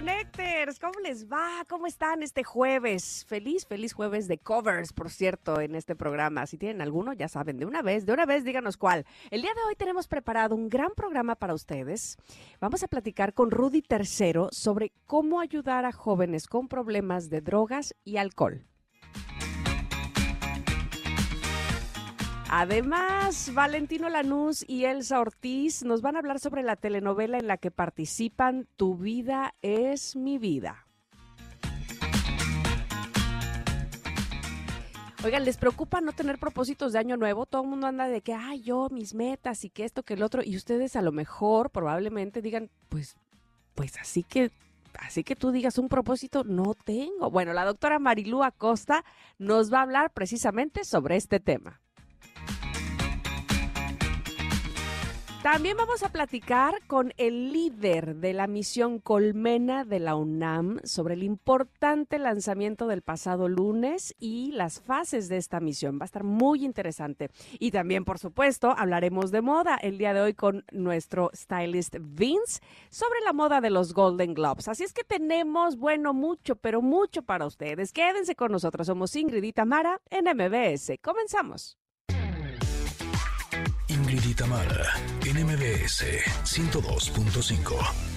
Connectors. ¿Cómo les va? ¿Cómo están este jueves? Feliz, feliz jueves de covers, por cierto, en este programa. Si tienen alguno, ya saben, de una vez, de una vez, díganos cuál. El día de hoy tenemos preparado un gran programa para ustedes. Vamos a platicar con Rudy Tercero sobre cómo ayudar a jóvenes con problemas de drogas y alcohol. Además, Valentino Lanús y Elsa Ortiz nos van a hablar sobre la telenovela en la que participan Tu vida es mi vida. Oigan, ¿les preocupa no tener propósitos de año nuevo? Todo el mundo anda de que, ay, yo, mis metas y que esto, que el otro. Y ustedes a lo mejor probablemente digan, pues, pues así que así que tú digas un propósito, no tengo. Bueno, la doctora Marilú Acosta nos va a hablar precisamente sobre este tema. También vamos a platicar con el líder de la misión Colmena de la UNAM sobre el importante lanzamiento del pasado lunes y las fases de esta misión. Va a estar muy interesante. Y también, por supuesto, hablaremos de moda el día de hoy con nuestro stylist Vince sobre la moda de los Golden Globes. Así es que tenemos, bueno, mucho, pero mucho para ustedes. Quédense con nosotros. Somos Ingrid y Tamara en MBS. Comenzamos. Ingrid y Tamara en MBS 102.5.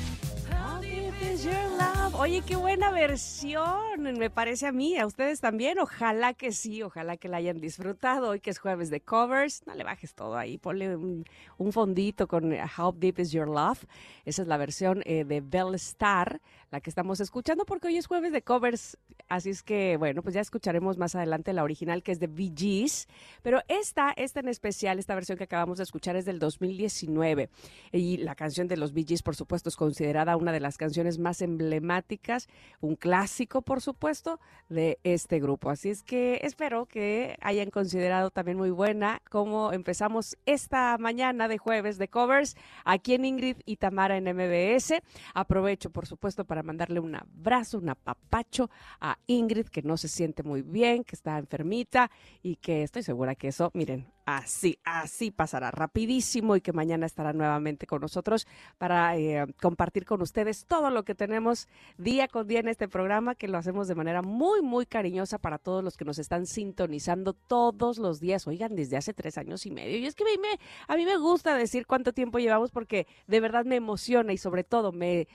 Oye, qué buena versión, me parece a mí, a ustedes también. Ojalá que sí, ojalá que la hayan disfrutado. Hoy que es jueves de covers, no le bajes todo ahí, ponle un, fondito con How Deep Is Your Love. Esa es la versión eh, de Bell Star, la que estamos escuchando, porque hoy es jueves de covers. Así es que, bueno, pues ya escucharemos más adelante la original que es de Bee Gees. Pero esta, esta en especial, esta versión que acabamos de escuchar es del 2019. Y la canción de los Bee Gees, por supuesto, es considerada una de las canciones más emblemáticas, un clásico, por supuesto, de este grupo. Así es que espero que hayan considerado también muy buena cómo empezamos esta mañana de jueves de covers aquí en Ingrid y Tamara en MBS. Aprovecho, por supuesto, para mandarle un abrazo, un apapacho a Ingrid, que no se siente muy bien, que está enfermita y que estoy segura que eso, miren, así, así pasará rapidísimo y que mañana estará nuevamente con nosotros para eh, compartir con ustedes todo lo que tenemos día con día en este programa, que lo hacemos de manera muy, muy cariñosa para todos los que nos están sintonizando todos los días, oigan, desde hace tres años y medio. Y es que me, a mí me gusta decir cuánto tiempo llevamos porque de verdad me emociona y sobre todo me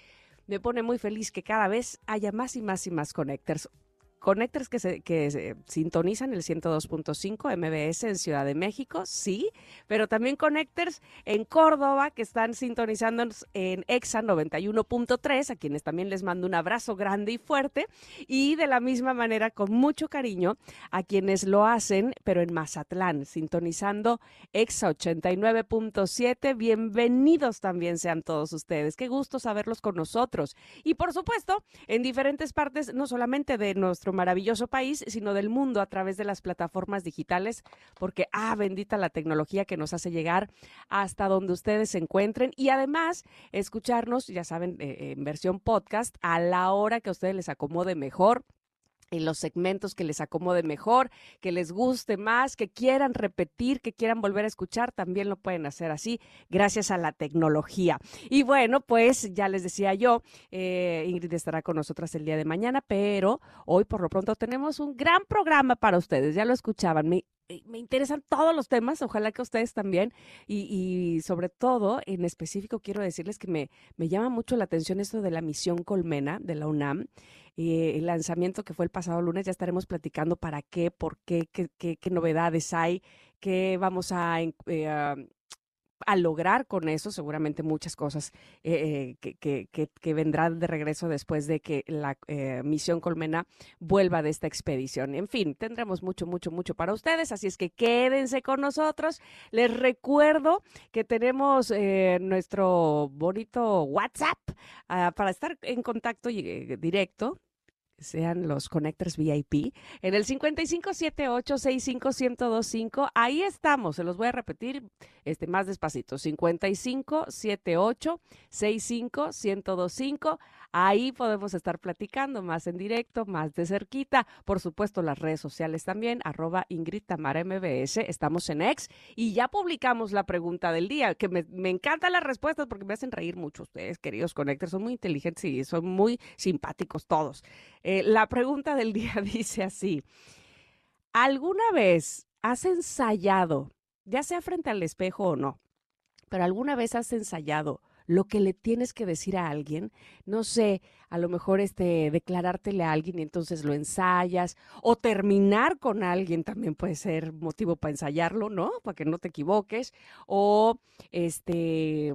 me pone muy feliz que cada vez haya más y más y más connectors. Connectors que se, que se sintonizan el 102.5 MBS en Ciudad de México, sí, pero también connectors en Córdoba que están sintonizando en EXA 91.3, a quienes también les mando un abrazo grande y fuerte, y de la misma manera, con mucho cariño, a quienes lo hacen, pero en Mazatlán, sintonizando EXA 89.7. Bienvenidos también sean todos ustedes. Qué gusto saberlos con nosotros. Y por supuesto, en diferentes partes, no solamente de nuestro maravilloso país, sino del mundo a través de las plataformas digitales, porque, ah, bendita la tecnología que nos hace llegar hasta donde ustedes se encuentren. Y además escucharnos, ya saben, eh, en versión podcast a la hora que a ustedes les acomode mejor en los segmentos que les acomode mejor, que les guste más, que quieran repetir, que quieran volver a escuchar, también lo pueden hacer así gracias a la tecnología. Y bueno, pues ya les decía yo, eh, Ingrid estará con nosotras el día de mañana, pero hoy por lo pronto tenemos un gran programa para ustedes, ya lo escuchaban. Eh, me interesan todos los temas, ojalá que ustedes también, y, y, sobre todo, en específico, quiero decirles que me, me llama mucho la atención esto de la misión Colmena de la UNAM. Eh, el lanzamiento que fue el pasado lunes. Ya estaremos platicando para qué, por qué, qué, qué, novedades hay, qué vamos a, eh, a lograr con eso seguramente muchas cosas eh, que, que, que, vendrán de regreso después de que la misión Colmena vuelva de esta expedición. En fin, tendremos mucho, mucho, mucho para ustedes, así es que quédense con nosotros. Les recuerdo que tenemos nuestro bonito WhatsApp ah, para estar en contacto directo sean los Connectors VIP, en el 5578-65125. Ahí estamos, se los voy a repetir este, más despacito. 5578-65-1025. Ahí podemos estar platicando más en directo, más de cerquita. Por supuesto, las redes sociales también, arroba Ingrid Tamara MBS. Estamos en X y ya publicamos la pregunta del día, que me, encantan las respuestas porque me hacen reír mucho ustedes, queridos Connectors. Son muy inteligentes y son muy simpáticos todos. Eh, la pregunta del día dice así. ¿Alguna vez has ensayado, ya sea frente al espejo o no, pero alguna vez has ensayado lo que le tienes que decir a alguien, no sé, a lo mejor este declarártele a alguien y entonces lo ensayas o terminar con alguien también puede ser motivo para ensayarlo, ¿no? Para que no te equivoques o este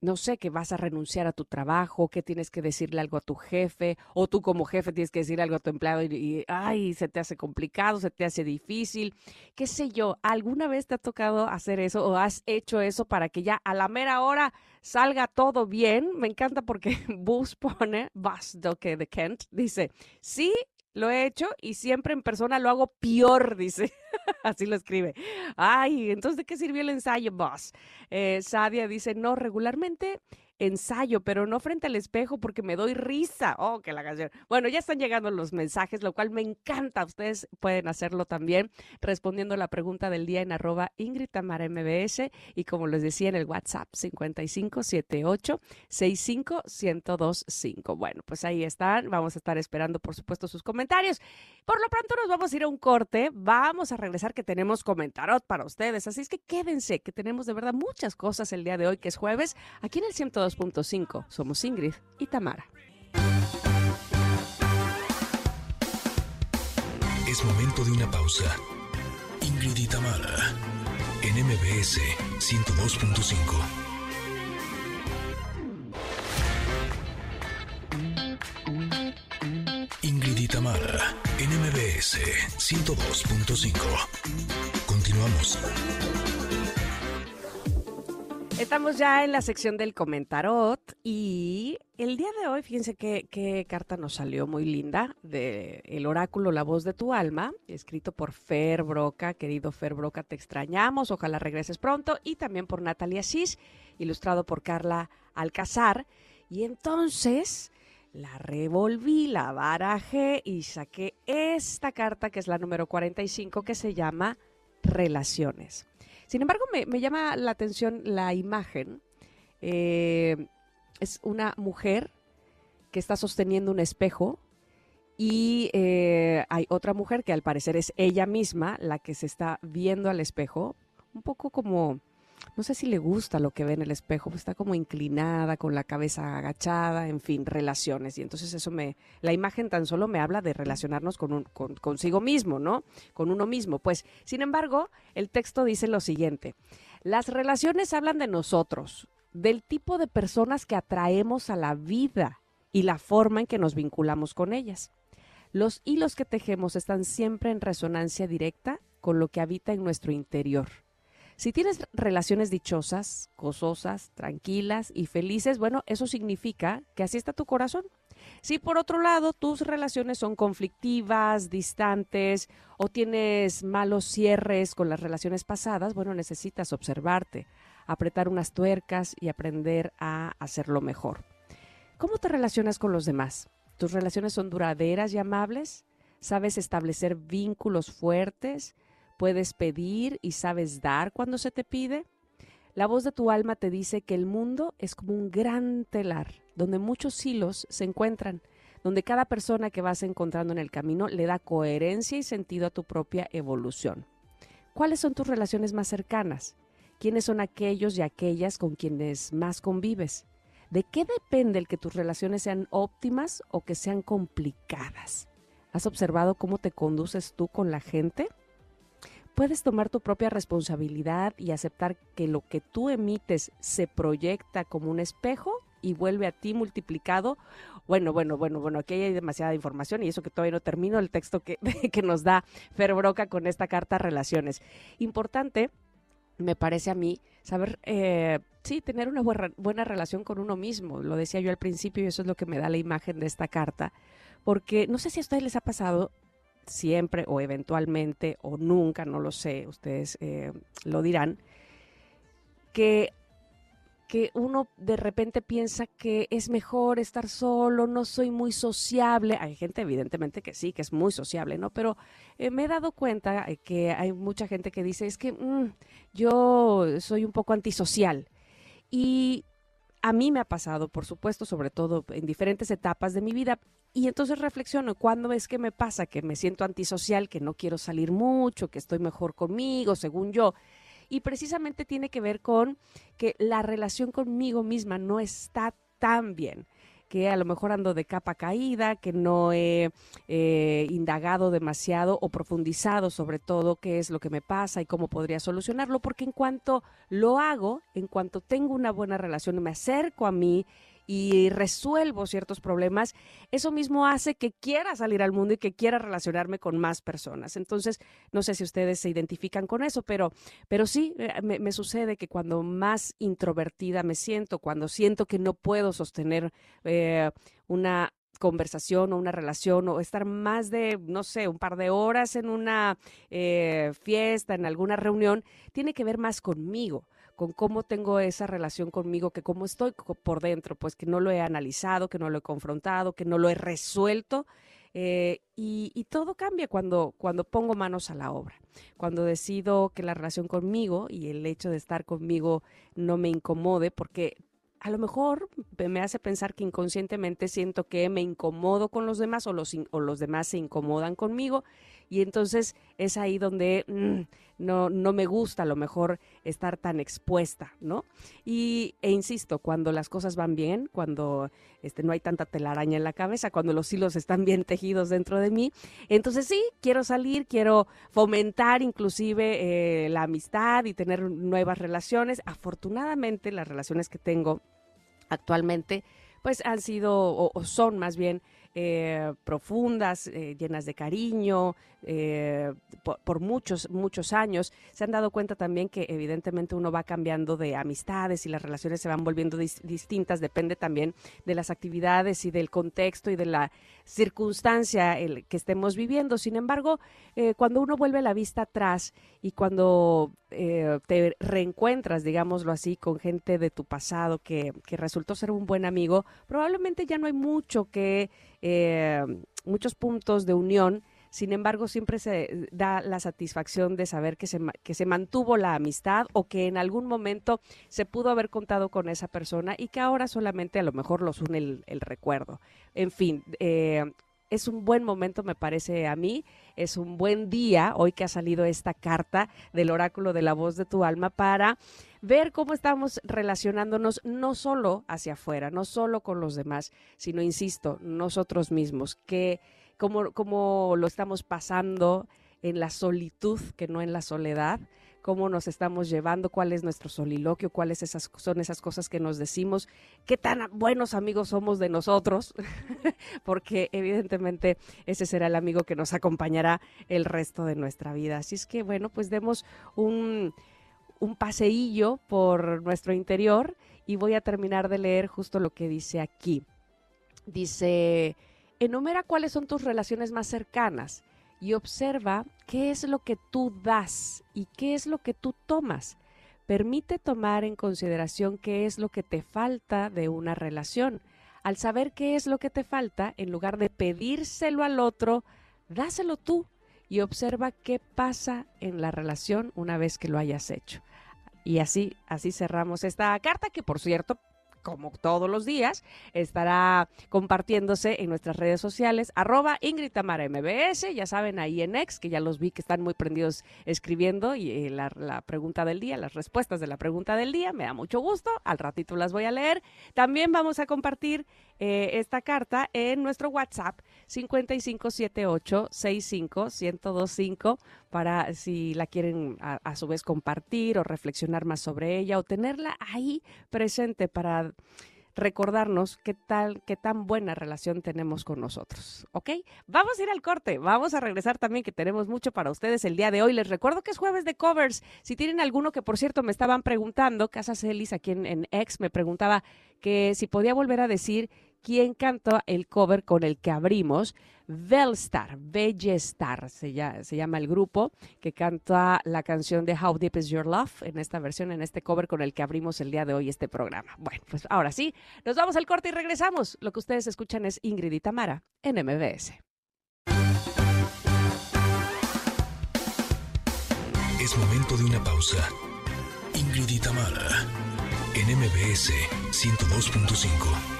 no sé, que vas a renunciar a tu trabajo, que tienes que decirle algo a tu jefe, o tú como jefe tienes que decir algo a tu empleado y, ay, se te hace complicado, se te hace difícil, qué sé yo, ¿alguna vez te ha tocado hacer eso o has hecho eso para que ya a la mera hora salga todo bien? Me encanta porque Bus pone, Bus de Kent, dice, sí, lo he hecho y siempre en persona lo hago peor, dice. Así lo escribe. Ay, entonces, ¿de qué sirvió el ensayo, boss? Eh, Sadia dice, no, regularmente ensayo, pero no frente al espejo porque me doy risa. Oh, que la canción. Bueno, ya están llegando los mensajes, lo cual me encanta. Ustedes pueden hacerlo también respondiendo la pregunta del día en arroba Ingrid Tamara MBS y como les decía en el WhatsApp 5578 65 1025. Bueno, pues ahí están. Vamos a estar esperando, por supuesto, sus comentarios. Por lo pronto nos vamos a ir a un corte. Vamos a regresar que tenemos comentarot para ustedes. Así es que quédense, que tenemos de verdad muchas cosas el día de hoy, que es jueves, aquí en el 102 2.5. Somos Ingrid y Tamara. Es momento de una pausa. Ingrid y Tamara, en MBS 102.5. Ingrid y Tamara, en MBS 102.5. Continuamos. Estamos ya en la sección del comentarot y el día de hoy, fíjense qué, carta nos salió muy linda de El oráculo La voz de tu alma, escrito por Fer Broca. Querido Fer Broca, te extrañamos, ojalá regreses pronto. Y también por Natalia Sis, ilustrado por Carla Alcazar. Y entonces la revolví, la barajé y saqué esta carta que es la número 45 que se llama Relaciones. Sin embargo, me, llama la atención la imagen. Eh, es una mujer que está sosteniendo un espejo y eh, hay otra mujer que al parecer es ella misma la que se está viendo al espejo, un poco como no sé si le gusta lo que ve en el espejo, está como inclinada, con la cabeza agachada, en fin, relaciones. Y entonces eso me, la imagen tan solo me habla de relacionarnos con, un, con consigo mismo, ¿no? Con uno mismo. Pues, sin embargo, el texto dice lo siguiente, las relaciones hablan de nosotros, del tipo de personas que atraemos a la vida y la forma en que nos vinculamos con ellas. Los hilos que tejemos están siempre en resonancia directa con lo que habita en nuestro interior si tienes relaciones dichosas, gozosas, tranquilas y felices, bueno, eso significa que así está tu corazón. Si por otro lado tus relaciones son conflictivas, distantes o tienes malos cierres con las relaciones pasadas, bueno, necesitas observarte, apretar unas tuercas y aprender a hacerlo mejor. ¿Cómo te relacionas con los demás? ¿Tus relaciones son duraderas y amables? ¿Sabes establecer vínculos fuertes? Puedes pedir y sabes dar cuando se te pide. La voz de tu alma te dice que el mundo es como un gran telar donde muchos hilos se encuentran, donde cada persona que vas encontrando en el camino le da coherencia y sentido a tu propia evolución. ¿Cuáles son tus relaciones más cercanas? ¿Quiénes son aquellos y aquellas con quienes más convives? ¿De qué depende el que tus relaciones sean óptimas o que sean complicadas? ¿Has observado cómo te conduces tú con la gente? Puedes tomar tu propia responsabilidad y aceptar que lo que tú emites se proyecta como un espejo y vuelve a ti multiplicado. Bueno, bueno, bueno, bueno, aquí hay demasiada información y eso que todavía no termino el texto que, que nos da Fer Broca con esta carta Relaciones. Importante, me parece a mí, saber, eh, sí, tener una buena, buena relación con uno mismo. Lo decía yo al principio y eso es lo que me da la imagen de esta carta. Porque no sé si a ustedes les ha pasado siempre o eventualmente o nunca, no lo sé, ustedes eh, lo dirán, que que uno de repente piensa que es mejor estar solo, no soy muy sociable. Hay gente evidentemente que sí, que es muy sociable, ¿no? Pero eh, me he dado cuenta eh, que hay mucha gente que dice, es que mm, yo soy un poco antisocial. Y a mí me ha pasado, por supuesto, sobre todo en diferentes etapas de mi vida. Y entonces reflexiono, ¿cuándo es que me pasa que me siento antisocial, que no quiero salir mucho, que estoy mejor conmigo, según yo? y precisamente tiene que ver con que la relación conmigo misma no está tan bien que a lo mejor ando de capa caída, que no he eh, indagado demasiado o profundizado sobre todo qué es lo que me pasa y cómo podría solucionarlo, porque en cuanto lo hago, en cuanto tengo una buena relación, me acerco a mí y resuelvo ciertos problemas, eso mismo hace que quiera salir al mundo y que quiera relacionarme con más personas. Entonces, no sé si ustedes se identifican con eso, pero, pero sí, eh, me, sucede que cuando más introvertida me siento, cuando siento que no puedo sostener eh, una conversación o una relación o estar más de, no sé, un par de horas en una eh, fiesta, en alguna reunión, tiene que ver más conmigo con cómo tengo esa relación conmigo, que cómo estoy por dentro, pues que no lo he analizado, que no lo he confrontado, que no lo he resuelto. Eh, y, y, todo cambia cuando, cuando pongo manos a la obra, cuando decido que la relación conmigo y el hecho de estar conmigo no me incomode, porque a lo mejor me hace pensar que inconscientemente siento que me incomodo con los demás o los, o los demás se incomodan conmigo y entonces es ahí donde mm, no, no me gusta a lo mejor estar tan expuesta, ¿no? Y, e insisto, cuando las cosas van bien, cuando este, no hay tanta telaraña en la cabeza, cuando los hilos están bien tejidos dentro de mí, entonces sí, quiero salir, quiero fomentar inclusive eh, la amistad y tener nuevas relaciones. Afortunadamente las relaciones que tengo actualmente pues han sido o son más bien eh, profundas, eh, llenas de cariño, eh, por, muchos, muchos años. Se han dado cuenta también que evidentemente uno va cambiando de amistades y las relaciones se van volviendo distintas, depende también de las actividades y del contexto y de la circunstancia el que estemos viviendo. Sin embargo, cuando uno vuelve la vista atrás y cuando te reencuentras, digámoslo así, con gente de tu pasado que, que resultó ser un buen amigo, probablemente ya no hay mucho que eh, muchos puntos de unión. Sin embargo, siempre se da la satisfacción de saber que se, que se mantuvo la amistad o que en algún momento se pudo haber contado con esa persona y que ahora solamente a lo mejor los une el, recuerdo. En fin, eh, es un buen momento, me parece a mí, es un buen día, hoy que ha salido esta carta del oráculo de la voz de tu alma, para ver cómo estamos relacionándonos no solo hacia afuera, no solo con los demás, sino, insisto, nosotros mismos, que cómo, cómo lo estamos pasando en la solitud que no en la soledad cómo nos estamos llevando, cuál es nuestro soliloquio, cuáles esas, son esas cosas que nos decimos, qué tan buenos amigos somos de nosotros, porque evidentemente ese será el amigo que nos acompañará el resto de nuestra vida. Así es que bueno, pues demos un, un paseillo por nuestro interior y voy a terminar de leer justo lo que dice aquí. Dice, enumera cuáles son tus relaciones más cercanas y observa qué es lo que tú das y qué es lo que tú tomas. Permite tomar en consideración qué es lo que te falta de una relación. Al saber qué es lo que te falta, en lugar de pedírselo al otro, dáselo tú y observa qué pasa en la relación una vez que lo hayas hecho. Y así, así cerramos esta carta que, por cierto, como todos los días, estará compartiéndose en nuestras redes sociales, arroba Ingrid Tamara MBS, ya saben, ahí en X, que ya los vi que están muy prendidos escribiendo y eh, la, la, pregunta del día, las respuestas de la pregunta del día, me da mucho gusto, al ratito las voy a leer. También vamos a compartir eh, esta carta en nuestro WhatsApp 5578-65-1025 para si la quieren a, su vez compartir o reflexionar más sobre ella o tenerla ahí presente para recordarnos qué tal, qué tan buena relación tenemos con nosotros. ¿Ok? Vamos a ir al corte. Vamos a regresar también, que tenemos mucho para ustedes el día de hoy. Les recuerdo que es jueves de covers. Si tienen alguno que, por cierto, me estaban preguntando, Casa Celis aquí en, en X me preguntaba que si podía volver a decir quién cantó el cover con el que abrimos. Bellstar, Bellestar se llama, se llama el grupo que canta la canción de How Deep Is Your Love en esta versión, en este cover con el que abrimos el día de hoy este programa. Bueno, pues ahora sí, nos vamos al corte y regresamos. Lo que ustedes escuchan es Ingrid y Tamara en MBS. Es momento de una pausa. Ingrid y Tamara en MBS 102.5.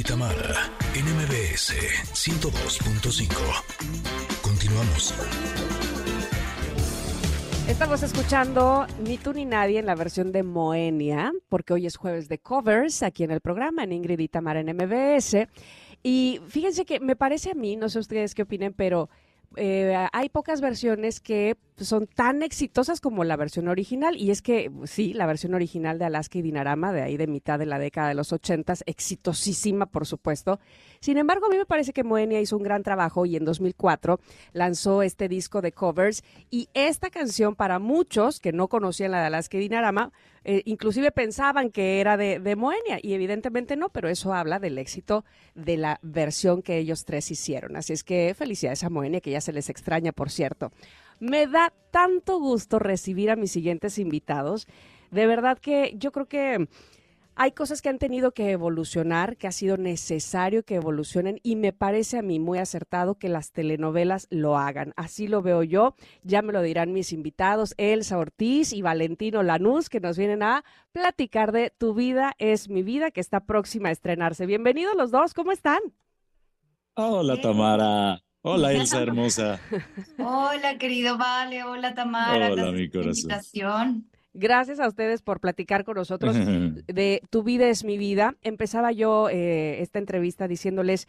y Tamara, NMBS 102.5. Continuamos. Estamos escuchando Ni tú ni nadie en la versión de Moenia, porque hoy es jueves de covers aquí en el programa, en Ingrid y Tamara en MBS. Y fíjense que me parece a mí, no sé ustedes qué opinen, pero eh, hay pocas versiones que son tan exitosas como la versión original. Y es que, sí, la versión original de Alaska y Dinarama, de ahí de mitad de la década de los ochentas, exitosísima, por supuesto. Sin embargo, a mí me parece que Moenia hizo un gran trabajo y en 2004 lanzó este disco de covers. Y esta canción, para muchos que no conocían la de Alaska y Dinarama, eh, inclusive pensaban que era de, de, Moenia y evidentemente no, pero eso habla del éxito de la versión que ellos tres hicieron. Así es que felicidades a Moenia, que ya se les extraña, por cierto. Me da tanto gusto recibir a mis siguientes invitados. De verdad que yo creo que hay cosas que han tenido que evolucionar, que ha sido necesario que evolucionen y me parece a mí muy acertado que las telenovelas lo hagan. Así lo veo yo, ya me lo dirán mis invitados, Elsa Ortiz y Valentino Lanús, que nos vienen a platicar de Tu vida es mi vida, que está próxima a estrenarse. Bienvenidos los dos, ¿cómo están? Hola Tamara. Hola Elsa hermosa. Hola querido Vale, hola Tamara. Hola mi corazón. Invitación. Gracias a ustedes por platicar con nosotros de Tu vida es mi vida. Empezaba yo eh, esta entrevista diciéndoles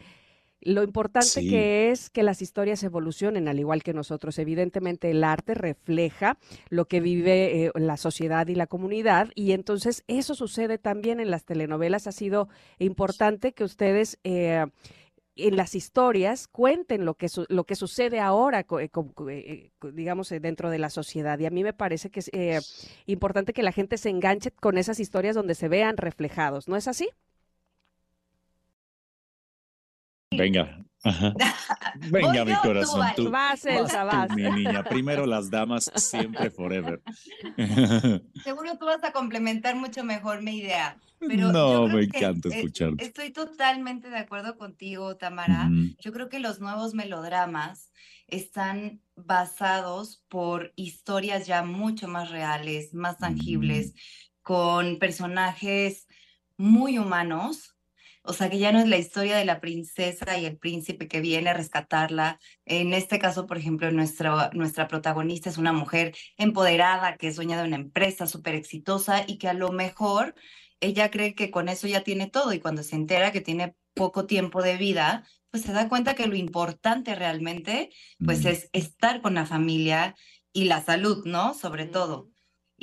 lo importante sí. que es que las historias evolucionen, al igual que nosotros. Evidentemente el arte refleja lo que vive eh, la sociedad y la comunidad y entonces eso sucede también en las telenovelas. Ha sido importante que ustedes... Eh, en las historias cuenten lo que, su, lo que sucede ahora, eh, eh, digamos, dentro de la sociedad. Y a mí me parece que es eh, importante que la gente se enganche con esas historias donde se vean reflejados. ¿No es así? Venga. Ajá. Venga, mi corazón. Tú, vas, Elsa, vas. Tú, mi niña. Primero las damas, siempre forever. Seguro tú vas a complementar mucho mejor mi idea. Pero no, me encanta escucharte. Estoy totalmente de acuerdo contigo, Tamara. Yo creo que los nuevos melodramas están basados por historias ya mucho más reales, más tangibles, -huh. con personajes muy humanos. O sea, que ya no es la historia de la princesa y el príncipe que viene a rescatarla. En este caso, por ejemplo, nuestra, nuestra protagonista es una mujer empoderada que es dueña de una empresa súper exitosa y que a lo mejor ella cree que con eso ya tiene todo y cuando se entera que tiene poco tiempo de vida, pues se da cuenta que lo importante realmente, pues mm. es estar con la familia y la salud, ¿no? Sobre todo.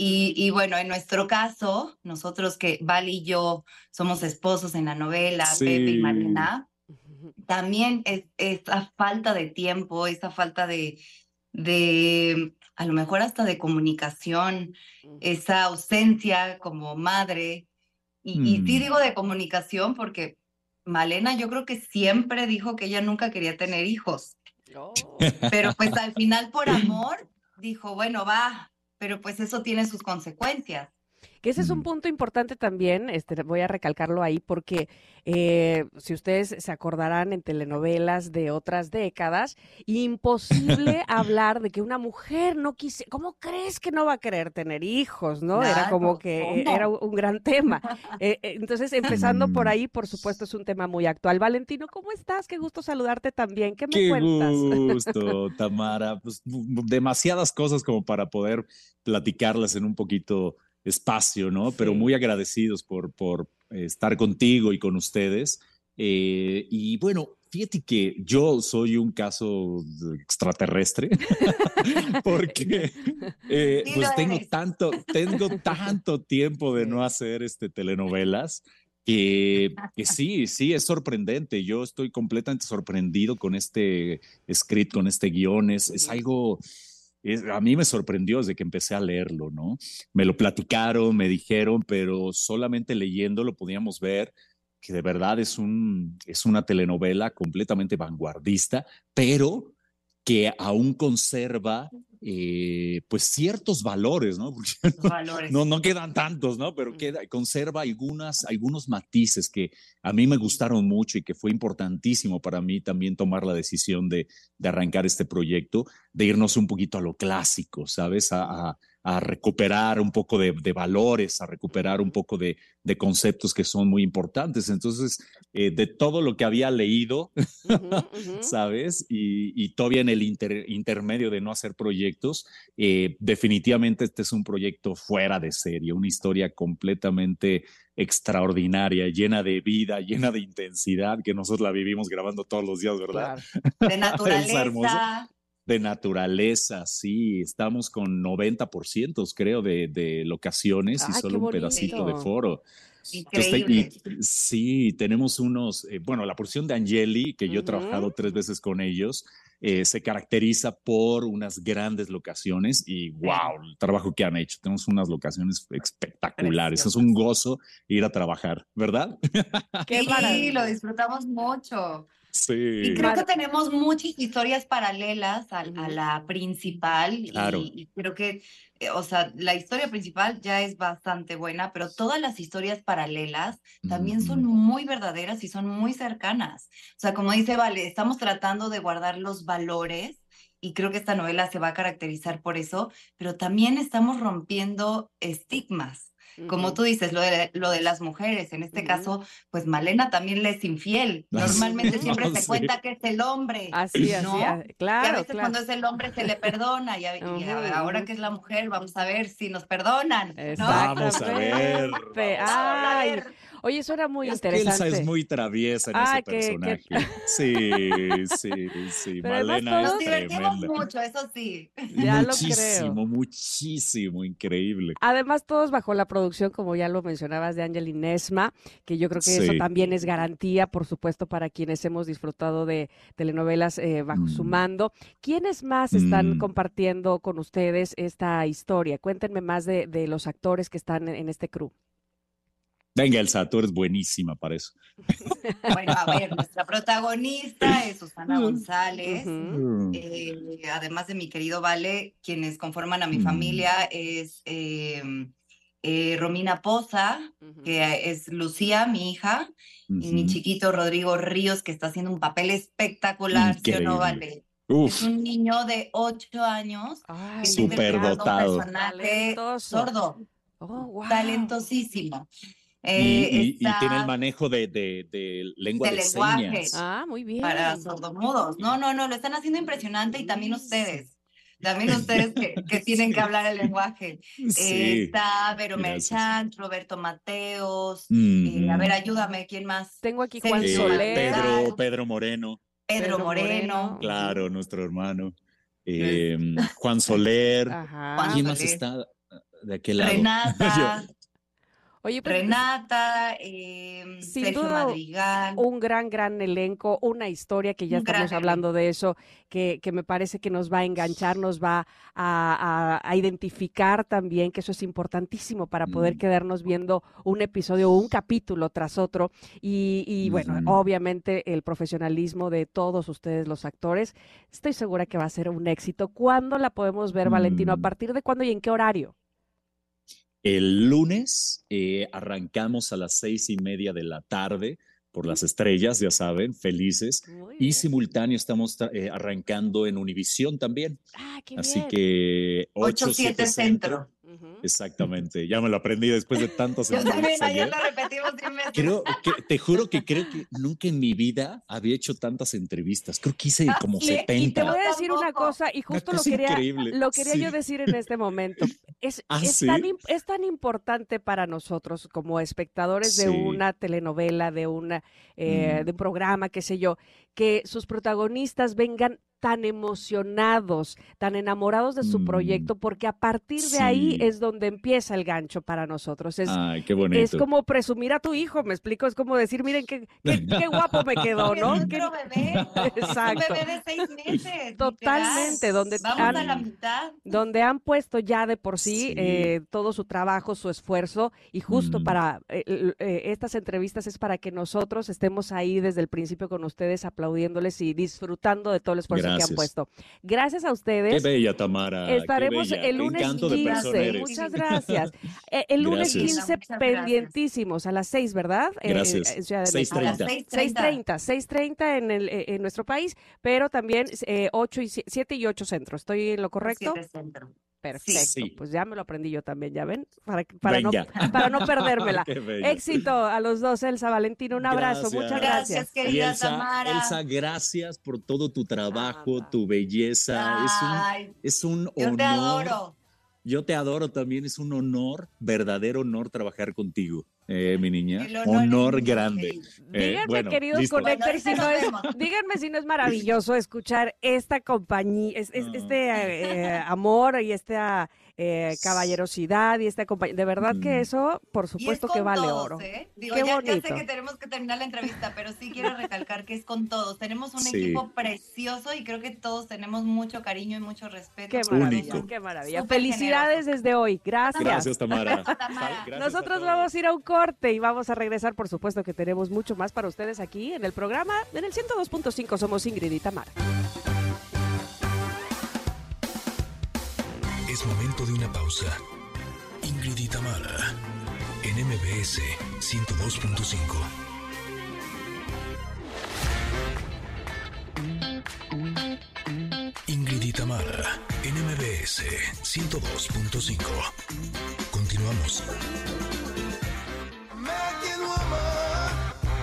Y, y, bueno, en nuestro caso, nosotros que Val y yo somos esposos en la novela, sí. Pepe y Marina, también es esa falta de tiempo, esa falta de, de, a lo mejor hasta de comunicación, esa ausencia como madre, y, mm. y, sí digo de comunicación porque Malena yo creo que siempre dijo que ella nunca quería tener hijos. Oh. Pero pues al final por amor dijo, bueno, va, pero pues eso tiene sus consecuencias. Que ese es un punto importante también, este, voy a recalcarlo ahí, porque eh, si ustedes se acordarán en telenovelas de otras décadas, imposible hablar de que una mujer no quise, ¿cómo crees que no va a querer tener hijos? ¿No? Claro, era como que ¿cómo? era un gran tema. Eh, entonces, empezando por ahí, por supuesto, es un tema muy actual. Valentino, ¿cómo estás? Qué gusto saludarte también. ¿Qué me Qué cuentas? gusto, Tamara. Pues demasiadas cosas como para poder platicarlas en un poquito espacio, ¿no? Pero muy agradecidos por, por estar contigo y con ustedes. Eh, y bueno, fíjate que yo soy un caso extraterrestre porque eh, pues tengo tanto, tengo tanto tiempo de no hacer este, telenovelas que, que, sí, sí, es sorprendente. Yo estoy completamente sorprendido con este script, con este guion. Es, es algo, a mí me sorprendió desde que empecé a leerlo, ¿no? Me lo platicaron, me dijeron, pero solamente leyéndolo podíamos ver que de verdad es, un, es una telenovela completamente vanguardista, pero que aún conserva eh, pues ciertos valores, ¿no? no, no, quedan tantos, ¿no? Pero queda, conserva algunas, algunos matices que a mí me gustaron mucho y que fue importantísimo para mí también tomar la decisión de, de arrancar este proyecto, de irnos un poquito a lo clásico, ¿sabes? a, a recuperar un poco de, valores, a recuperar un poco de, conceptos que son muy importantes. Entonces, eh, de todo lo que había leído, ¿sabes? Y, todavía en el intermedio de no hacer proyectos, eh, definitivamente este es un proyecto fuera de serie, una historia completamente extraordinaria, llena de vida, llena de intensidad, que nosotros la vivimos grabando todos los días, ¿verdad? De naturaleza de naturaleza, sí, estamos con 90% creo de, de locaciones y solo un pedacito de foro. Increíble. sí, tenemos unos, eh, bueno, la porción de Angeli, que yo he trabajado tres veces con ellos, eh, se caracteriza por unas grandes locaciones y wow, el trabajo que han hecho. Tenemos unas locaciones espectaculares. Es un gozo ir a trabajar, ¿verdad? Qué sí, lo disfrutamos mucho. Y creo que tenemos muchas historias paralelas a, la principal y, creo que, eh, o sea, la historia principal ya es bastante buena, pero todas las historias paralelas también son muy verdaderas y son muy cercanas. O sea, como dice Vale, estamos tratando de guardar los valores y creo que esta novela se va a caracterizar por eso, pero también estamos rompiendo estigmas. Como tú dices, lo de, lo de las mujeres, en este caso, pues Malena también le es infiel. Normalmente siempre se cuenta que es el hombre. Así, ¿no? claro. Y a veces cuando es el hombre se le perdona y, ahora que es la mujer, vamos a ver si nos perdonan. Vamos a ver. Ay, Oye, eso era muy interesante. Elsa es muy traviesa en ese personaje. Sí, sí, sí. Malena Nos divertimos mucho, eso sí. Ya muchísimo, lo creo. muchísimo, increíble. Además, todos bajo la producción, como ya lo mencionabas, de Ángel Nesma, que yo creo que eso también es garantía, por supuesto, para quienes hemos disfrutado de telenovelas eh, bajo su mm. mando. ¿Quiénes más están mm. compartiendo con ustedes esta historia? Cuéntenme más de, de los actores que están en, en este crew. Venga, Elsa, tú eres buenísima para eso. Bueno, a ver, nuestra protagonista es Susana González. Eh, además de mi querido Vale, quienes conforman a mi familia es em, eh, Romina Poza, que es Lucía, mi hija, y mi chiquito Rodrigo Ríos, que está haciendo un papel espectacular, ¿sí o no, Vale? Es un niño de ocho años. Súper dotado. Un personaje sordo. Oh, talentosísimo. Eh, y, tiene el manejo de, de, lengua de, señas. Ah, muy bien. Para sordomudos. No, no, no, lo están haciendo impresionante y también ustedes. También ustedes que, que tienen que hablar el lenguaje. Eh, está Vero Merchant, Roberto Mateos. Eh, a ver, ayúdame, ¿quién más? Tengo aquí Juan Soler. Pedro, Pedro Moreno. Pedro, Moreno. Claro, nuestro hermano. Em, Juan Soler. Ajá. ¿Quién más está de aquel lado? Renata. Oye, pues, Renata, eh, Sergio Madrigal. Un gran, gran elenco, una historia que ya estamos hablando de eso, que, que, me parece que nos va a enganchar, nos va a, a, identificar también, que eso es importantísimo para poder mm. quedarnos viendo un episodio o un capítulo tras otro. Y, y bueno, obviamente el profesionalismo de todos ustedes, los actores, estoy segura que va a ser un éxito. ¿Cuándo la podemos ver, Valentino? ¿A mm. partir de cuándo y en qué horario? El lunes eh, arrancamos a las seis y media de la tarde por las estrellas, ya saben, felices. y simultáneo estamos eh, arrancando en Univisión también. Ah, qué Así que 8-7 Centro. Exactamente, ya me lo aprendí después de tantas Yo también ayer lo repetimos Creo que, te juro que creo que nunca en mi vida había hecho tantas entrevistas. Creo que hice ah, como 70. Y te voy a decir una cosa, y justo lo quería, lo quería yo decir en este momento. Es, ah, es, tan, es, tan, importante para nosotros como espectadores de una telenovela, de, una, eh, de un programa, qué sé yo, que sus protagonistas vengan tan emocionados, tan enamorados de su mm, proyecto, porque a partir de ahí es donde empieza el gancho para nosotros. Es, Ay, qué bonito. es como presumir a tu hijo, me explico, es como decir, miren qué, qué, guapo me quedó, ¿no? Es bebé, Exacto. un bebé de seis meses. Totalmente, donde Vamos han, a la mitad. donde han puesto ya de por sí, eh, todo su trabajo, su esfuerzo, y justo mm. para eh, eh, estas entrevistas es para que nosotros estemos ahí desde el principio con ustedes aplaudiéndoles y disfrutando de todo el esfuerzo que han puesto. Gracias a ustedes. Qué bella, Tamara. Estaremos el lunes 15. Muchas gracias. Eh, el lunes 15 pendientísimos a las 6, ¿verdad? Eh, gracias. en Ciudad de 6.30. 6.30. 6.30 en, el, eh, en nuestro país, pero también 8 y 7 y 8 centros. ¿Estoy en lo correcto? 7 centro. Perfecto, pues ya me lo aprendí yo también, ¿ya ven? Para, para, no, para no perdérmela. Éxito a los dos, Elsa Valentino, un abrazo, muchas gracias. Gracias, querida Tamara. Elsa, gracias por todo tu trabajo, tu belleza. es un, es un honor. Yo te adoro. Yo te adoro también, es un honor, verdadero honor trabajar contigo eh, mi niña. Honor, grande. Eh, díganme, queridos conectores, si no es, díganme si no es maravilloso escuchar esta compañía, es, este eh, amor y esta eh, caballerosidad y esta compañía. De verdad que mm. eso, por supuesto que vale oro. ¿eh? Digo, ya, sé que tenemos que terminar la entrevista, pero sí quiero recalcar que es con todos. Tenemos un equipo precioso y creo que todos tenemos mucho cariño y mucho respeto. Qué maravilla, qué maravilla. Felicidades desde hoy. Gracias. Gracias, Tamara. Nosotros vamos a ir a un corte y vamos a regresar, por supuesto que tenemos mucho más para ustedes aquí en el programa. En el 102.5 somos Ingrid y Tamara. Es momento de una pausa. Ingrid y Tamara, en MBS 102.5. Ingrid y Tamara, en MBS 102.5. Continuamos.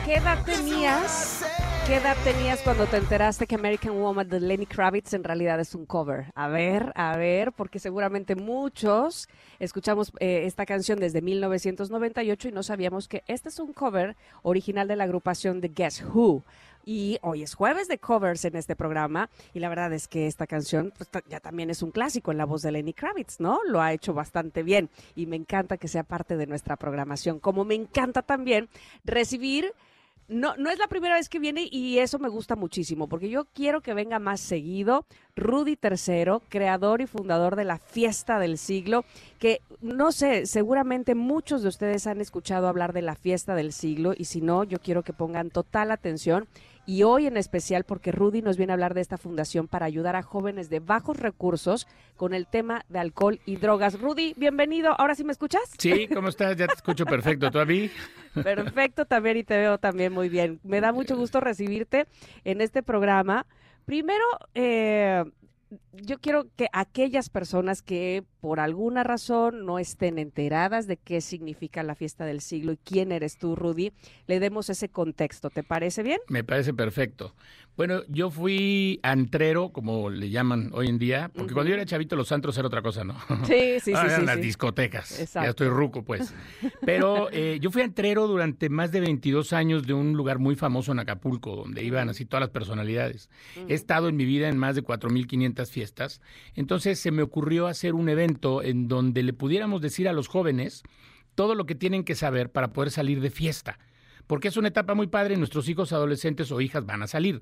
¿Qué edad tenías? ¿Qué edad tenías cuando te enteraste que American Woman de Lenny Kravitz en realidad es un cover? A ver, a ver, porque seguramente muchos escuchamos eh, esta canción desde 1998 y no sabíamos que este es un cover original de la agrupación de Guess Who. Y hoy es jueves de covers en este programa y la verdad es que esta canción pues, ya también es un clásico en la voz de Lenny Kravitz, ¿no? Lo ha hecho bastante bien y me encanta que sea parte de nuestra programación, como me encanta también recibir no, no es la primera vez que viene y eso me gusta muchísimo, porque yo quiero que venga más seguido. Rudy III, creador y fundador de la fiesta del siglo, que no sé, seguramente muchos de ustedes han escuchado hablar de la fiesta del siglo y si no, yo quiero que pongan total atención y hoy en especial porque Rudy nos viene a hablar de esta fundación para ayudar a jóvenes de bajos recursos con el tema de alcohol y drogas. Rudy, bienvenido. ¿Ahora sí me escuchas? Sí, ¿cómo estás? Ya te escucho perfecto. ¿Tú a mí? Perfecto también y te veo también muy bien. Me da mucho gusto recibirte en este programa. Primero, eh, yo quiero que aquellas personas que por alguna razón no estén enteradas de qué significa la fiesta del siglo y quién eres tú, Rudy, le demos ese contexto. ¿Te parece bien? Me parece perfecto. Bueno, yo fui antrero, como le llaman hoy en día, porque cuando yo era chavito los antros era otra cosa, ¿no? Sí, sí, sí. eran las discotecas. Exacto. Ya estoy ruco, pues. Pero eh, yo fui antrero durante más de 22 años de un lugar muy famoso en Acapulco, donde iban así todas las personalidades. He estado en mi vida en más de 4.500 fiestas. Entonces se me ocurrió hacer un evento en donde le pudiéramos decir a los jóvenes todo lo que tienen que saber para poder salir de fiesta porque es una etapa muy padre y nuestros hijos adolescentes o hijas van a salir.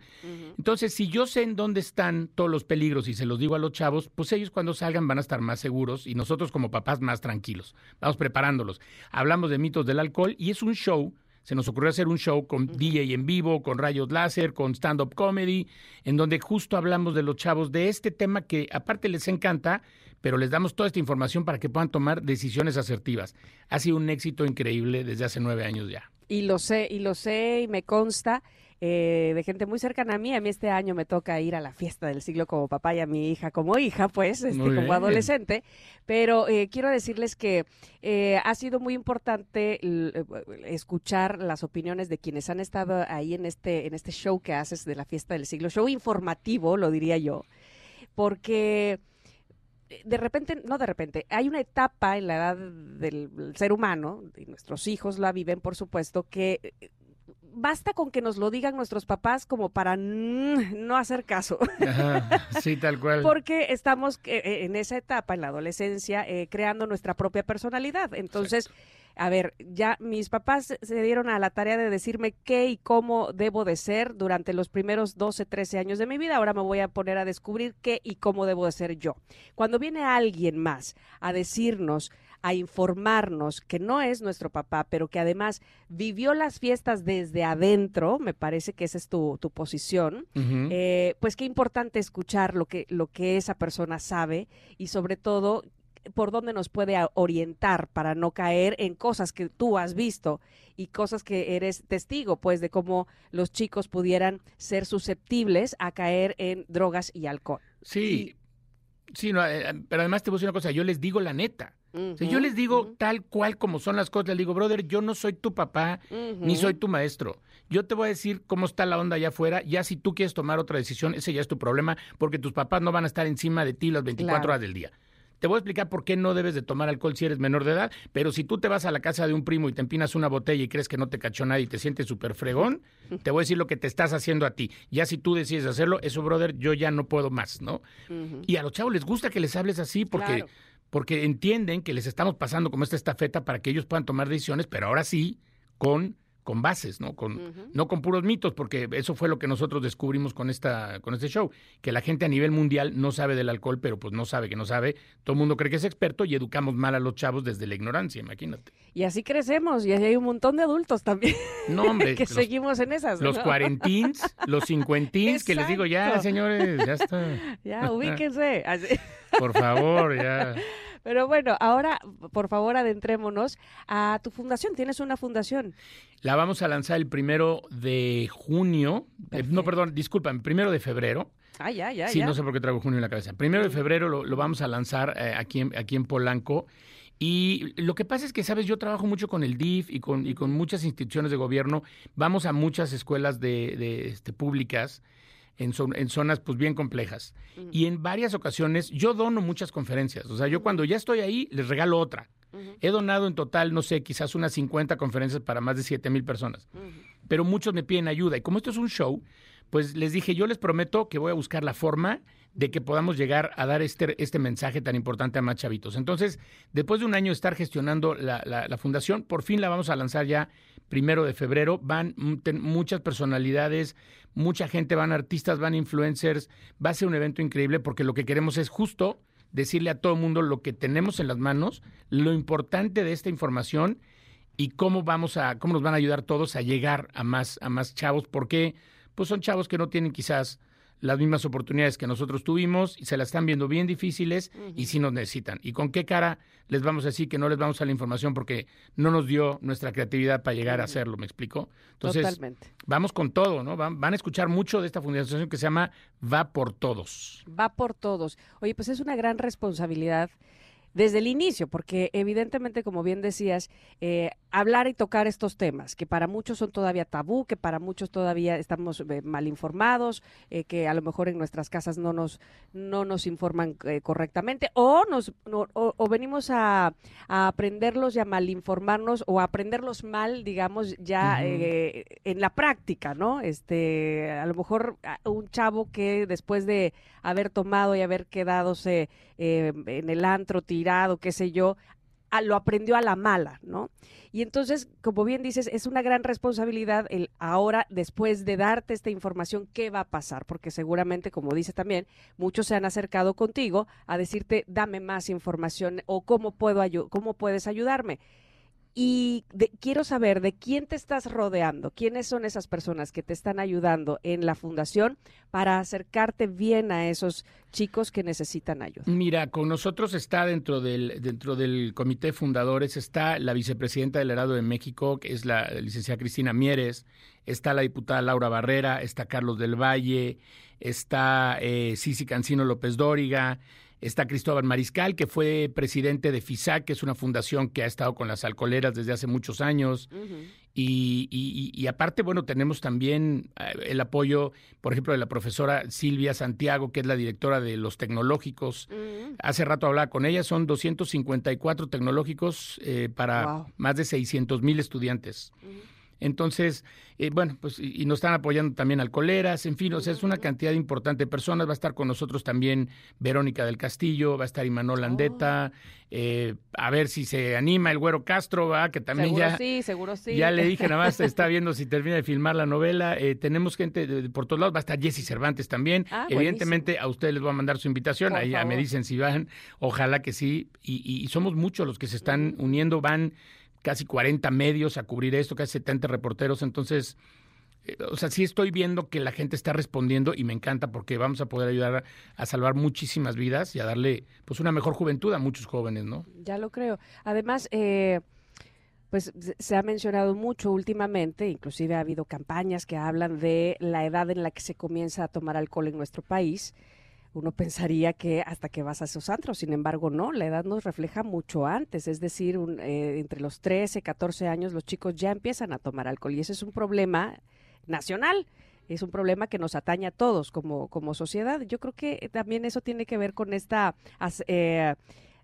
Entonces, si yo sé en dónde están todos los peligros y se los digo a los chavos, pues ellos cuando salgan van a estar más seguros y nosotros como papás más tranquilos. Vamos preparándolos. Hablamos de mitos del alcohol y es un show se nos ocurrió hacer un show con DJ en vivo, con rayos láser, con stand-up comedy, en donde justo hablamos de los chavos de este tema que aparte les encanta, pero les damos toda esta información para que puedan tomar decisiones asertivas. Ha sido un éxito increíble desde hace nueve años ya. Y lo sé, y lo sé, y me consta. Eh, de gente muy cercana a mí. A mí este año me toca ir a la fiesta del siglo como papá y a mi hija como hija, pues, este, como adolescente. Pero eh, quiero decirles que eh, ha sido muy importante escuchar las opiniones de quienes han estado ahí en este, en este show que haces de la fiesta del siglo, show informativo, lo diría yo, porque de repente, no de repente, hay una etapa en la edad del ser humano, y nuestros hijos la viven, por supuesto, que basta con que nos lo digan nuestros papás como para no hacer caso. sí, tal cual. Porque estamos eh, eh, en esa etapa, en la adolescencia, eh, creando nuestra propia personalidad. Entonces, a ver, ya mis papás se dieron a la tarea de decirme qué y cómo debo de ser durante los primeros 12, 13 años de mi vida. Ahora me voy a poner a descubrir qué y cómo debo de ser yo. Cuando viene alguien más a decirnos a informarnos que no es nuestro papá, pero que además vivió las fiestas desde adentro, me parece que esa es tu, posición, eh, pues qué importante escuchar lo que, lo que esa persona sabe y sobre todo por dónde nos puede orientar para no caer en cosas que tú has visto y cosas que eres testigo, pues, de cómo los chicos pudieran ser susceptibles a caer en drogas y alcohol. Sí, sí, eh, pero además te voy a decir una cosa, yo les digo la neta yo les digo tal cual como son las cosas, les digo, brother, yo no soy tu papá ni soy tu maestro. Yo te voy a decir cómo está la onda allá afuera. Ya si tú quieres tomar otra decisión, ese ya es tu problema, porque tus papás no van a estar encima de ti las 24 horas del día. Te voy a explicar por qué no debes de tomar alcohol si eres menor de edad, pero si tú te vas a la casa de un primo y te empinas una botella y crees que no te cachó nadie y te sientes súper fregón, te voy a decir lo que te estás haciendo a ti. Ya si tú decides hacerlo, eso, brother, yo ya no puedo más, ¿no? Y a los chavos les gusta que les hables así porque porque entienden que les estamos pasando como esta estafeta para que ellos puedan tomar decisiones, pero ahora sí con con bases, ¿no? Con, no con puros mitos, porque eso fue lo que nosotros descubrimos con esta, con este show, que la gente a nivel mundial no sabe del alcohol, pero pues no sabe que no sabe, todo el mundo cree que es experto y educamos mal a los chavos desde la ignorancia, imagínate. Y así crecemos, y así hay un montón de adultos también. No, hombre. que seguimos en esas. Los cuarentins, los cincuentins, que les digo, ya, señores, ya está. Ya, ubíquense. Por favor, ya. Pero bueno, ahora, por favor, adentrémonos a tu fundación. Tienes una fundación. La vamos a lanzar el primero de junio. Eh, no, perdón, disculpa, primero de febrero. Ah, ya, ya. Sí, no sé por qué traigo junio en la cabeza. Primero de febrero lo, vamos a lanzar eh, aquí, en, aquí en Polanco. Y lo que pasa es que, sabes, yo trabajo mucho con el DIF y con, y con muchas instituciones de gobierno. Vamos a muchas escuelas de, de este, públicas en, en zonas pues bien complejas. Y en varias ocasiones yo dono muchas conferencias. O sea, yo cuando ya estoy ahí les regalo otra. He donado en total, no sé, quizás unas 50 conferencias para más de 7 mil personas. Pero muchos me piden ayuda. Y como esto es un show, pues les dije, yo les prometo que voy a buscar la forma de que podamos llegar a dar este, este mensaje tan importante a más chavitos. Entonces, después de un año de estar gestionando la, la, fundación, por fin la vamos a lanzar ya primero de febrero. Van muchas personalidades, mucha gente, van artistas, van influencers. Va a ser un evento increíble porque lo que queremos es justo decirle a todo el mundo lo que tenemos en las manos, lo importante de esta información y cómo vamos a, cómo nos van a ayudar todos a llegar a más, a más chavos, porque pues son chavos que no tienen quizás las mismas oportunidades que nosotros tuvimos y se las están viendo bien difíciles y sí nos necesitan. ¿Y con qué cara les vamos a decir que no les vamos a la información porque no nos dio nuestra creatividad para llegar a hacerlo? ¿Me explico? Entonces, Totalmente. vamos con todo, ¿no? Van, van, a escuchar mucho de esta fundación que se llama Va por Todos. Va por Todos. Oye, pues es una gran responsabilidad desde el inicio, porque evidentemente, como bien decías, eh, hablar y tocar estos temas, que para muchos son todavía tabú, que para muchos todavía estamos eh, mal informados, eh, que a lo mejor en nuestras casas no nos, no nos informan correctamente, o, nos, o, venimos a, aprenderlos y a mal informarnos o a aprenderlos mal, digamos, ya en la práctica, ¿no? Este, a lo mejor un chavo que después de haber tomado y haber quedadose en el antro, qué sé yo, lo aprendió a la mala, ¿no? Y entonces, como bien dices, es una gran responsabilidad el ahora, después de darte esta información, qué va a pasar, porque seguramente, como dices también, muchos se han acercado contigo a decirte, dame más información o cómo puedo cómo puedes ayudarme. Y quiero saber de quién te estás rodeando, quiénes son esas personas que te están ayudando en la fundación para acercarte bien a esos chicos que necesitan ayuda. Mira, con nosotros está dentro del, dentro del comité fundadores, está la vicepresidenta del Herado de México, que es la licenciada Cristina Mieres, está la diputada Laura Barrera, está Carlos del Valle, está eh, Cancino López Dóriga, Está Cristóbal Mariscal, que fue presidente de FISAC, que es una fundación que ha estado con las alcoholeras desde hace muchos años. y, aparte, bueno, tenemos también eh, el apoyo, por ejemplo, de la profesora Silvia Santiago, que es la directora de los tecnológicos. Hace rato hablaba con ella, son 254 tecnológicos eh, para más de 600 mil estudiantes. Entonces, eh, bueno, pues y, nos están apoyando también alcoleras, en fin, o sea, es una cantidad importante de personas. Va a estar con nosotros también Verónica del Castillo, va a estar Imanol Landeta, oh. eh, a ver si se anima el Güero Castro, va, que también seguro ya. sí, seguro sí. Ya le dije, nada más está viendo si termina de filmar la novela. Eh, tenemos gente de, por todos lados, va a estar Jesse Cervantes también. Ah, Evidentemente, a ustedes les voy a mandar su invitación, ahí ya me dicen si van, ojalá que sí. Y, y somos muchos los que se están uniendo, van casi 40 medios a cubrir esto, casi 70 reporteros, entonces, eh, o sea, sí estoy viendo que la gente está respondiendo y me encanta porque vamos a poder ayudar a, salvar muchísimas vidas y a darle pues una mejor juventud a muchos jóvenes, ¿no? Ya lo creo. Además, eh, pues se ha mencionado mucho últimamente, inclusive ha habido campañas que hablan de la edad en la que se comienza a tomar alcohol en nuestro país uno pensaría que hasta que vas a esos antros, sin embargo no, la edad nos refleja mucho antes, es decir, eh, entre los 13, 14 años los chicos ya empiezan a tomar alcohol y ese es un problema nacional, es un problema que nos atañe a todos como, como sociedad. Yo creo que también eso tiene que ver con esta... Eh,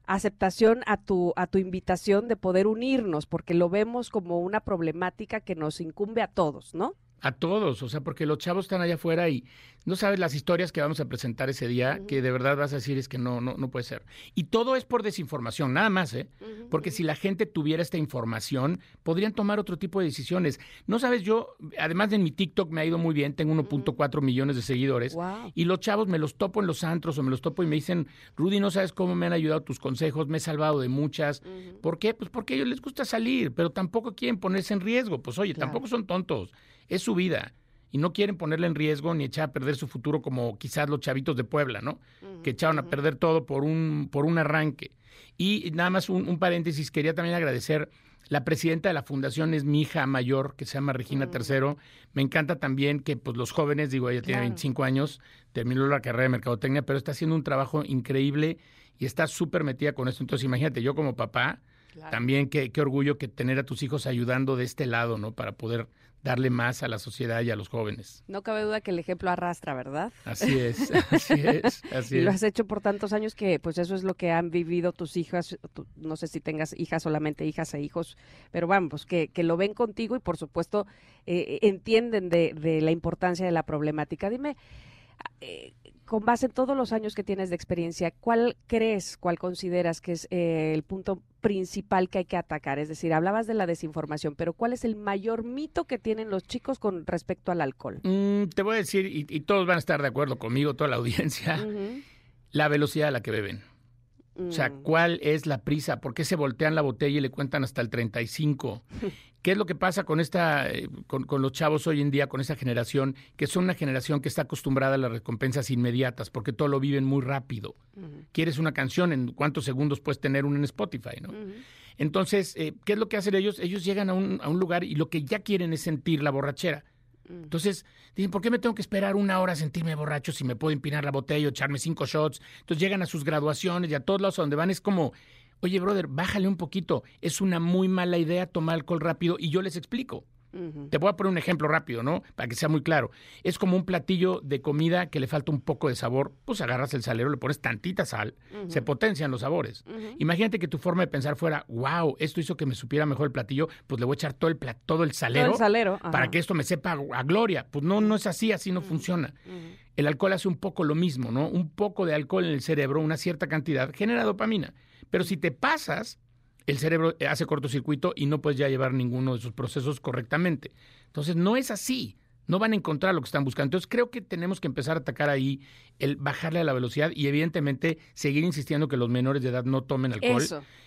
aceptación a tu, a tu invitación de poder unirnos, porque lo vemos como una problemática que nos incumbe a todos, ¿no? A todos, o sea, porque los chavos están allá afuera y no sabes las historias que vamos a presentar ese día, que de verdad vas a decir es que no, no, no puede ser. Y todo es por desinformación, nada más, ¿eh? Porque si la gente tuviera esta información, podrían tomar otro tipo de decisiones. No sabes, yo, además de mi TikTok me ha ido muy bien, tengo 1.4 millones de seguidores, y los chavos me los topo en los antros o me los topo y me dicen, Rudy, no sabes cómo me han ayudado tus consejos, me he salvado de muchas. ¿Por qué? Pues porque a ellos les gusta salir, pero tampoco quieren ponerse en riesgo. Pues oye, tampoco son tontos es su vida y no quieren ponerle en riesgo ni echar a perder su futuro como quizás los chavitos de Puebla, ¿no? que echaron a perder todo por un, por un arranque. Y nada más un, paréntesis, quería también agradecer, la presidenta de la fundación es mi hija mayor, que se llama Regina mm. Tercero. Me encanta también que pues, los jóvenes, digo, ella tiene 25 años, terminó la carrera de mercadotecnia, pero está haciendo un trabajo increíble y está súper metida con esto. Entonces, imagínate, yo como papá, también qué, qué orgullo que tener a tus hijos ayudando de este lado, ¿no? Para poder darle más a la sociedad y a los jóvenes. No cabe duda que el ejemplo arrastra, ¿verdad? Así es, así es, así y lo has hecho por tantos años que pues eso es lo que han vivido tus hijas, no sé si tengas hijas, solamente hijas e hijos, pero vamos, pues, que, que lo ven contigo y por supuesto eh, entienden de, de la importancia de la problemática. Dime, eh, con base en todos los años que tienes de experiencia, ¿cuál crees, cuál consideras que es eh, el punto principal que hay que atacar? Es decir, hablabas de la desinformación, pero ¿cuál es el mayor mito que tienen los chicos con respecto al alcohol? Mm, te voy a decir, y, todos van a estar de acuerdo conmigo, toda la audiencia, la velocidad a la que beben. O sea, mm. ¿cuál es la prisa? ¿Por qué se voltean la botella y le cuentan hasta el 35? ¿Qué es lo que pasa con esta, eh, con, los chavos hoy en día, con esa generación, que son una generación que está acostumbrada a las recompensas inmediatas, porque todo lo viven muy rápido? Quieres una canción, ¿en cuántos segundos puedes tener una en Spotify, no? Entonces, eh, ¿qué es lo que hacen ellos? Ellos llegan a un, a un lugar y lo que ya quieren es sentir la borrachera. Entonces, dicen, ¿por qué me tengo que esperar una hora a sentirme borracho si me puedo empinar la botella o echarme cinco shots? Entonces llegan a sus graduaciones y a todos lados a donde van es como, oye, brother, bájale un poquito. Es una muy mala idea tomar alcohol rápido y yo les explico. Te voy a poner un ejemplo rápido, ¿no? Para que sea muy claro. Es como un platillo de comida que le falta un poco de sabor. Pues agarras el salero, le pones tantita sal, se potencian los sabores. Imagínate que tu forma de pensar fuera, wow, esto hizo que me supiera mejor el platillo, pues le voy a echar todo el, todo el salero, para que esto me sepa a gloria. Pues no, no es así, así no funciona. El alcohol hace un poco lo mismo, ¿no? Un poco de alcohol en el cerebro, una cierta cantidad, genera dopamina. Pero si te pasas, el cerebro hace cortocircuito y no puedes ya llevar ninguno de sus procesos correctamente. Entonces, no es así. no van a encontrar lo que están buscando. Entonces creo que tenemos que empezar a atacar ahí el bajarle a la velocidad y evidentemente seguir insistiendo que los menores de edad no tomen alcohol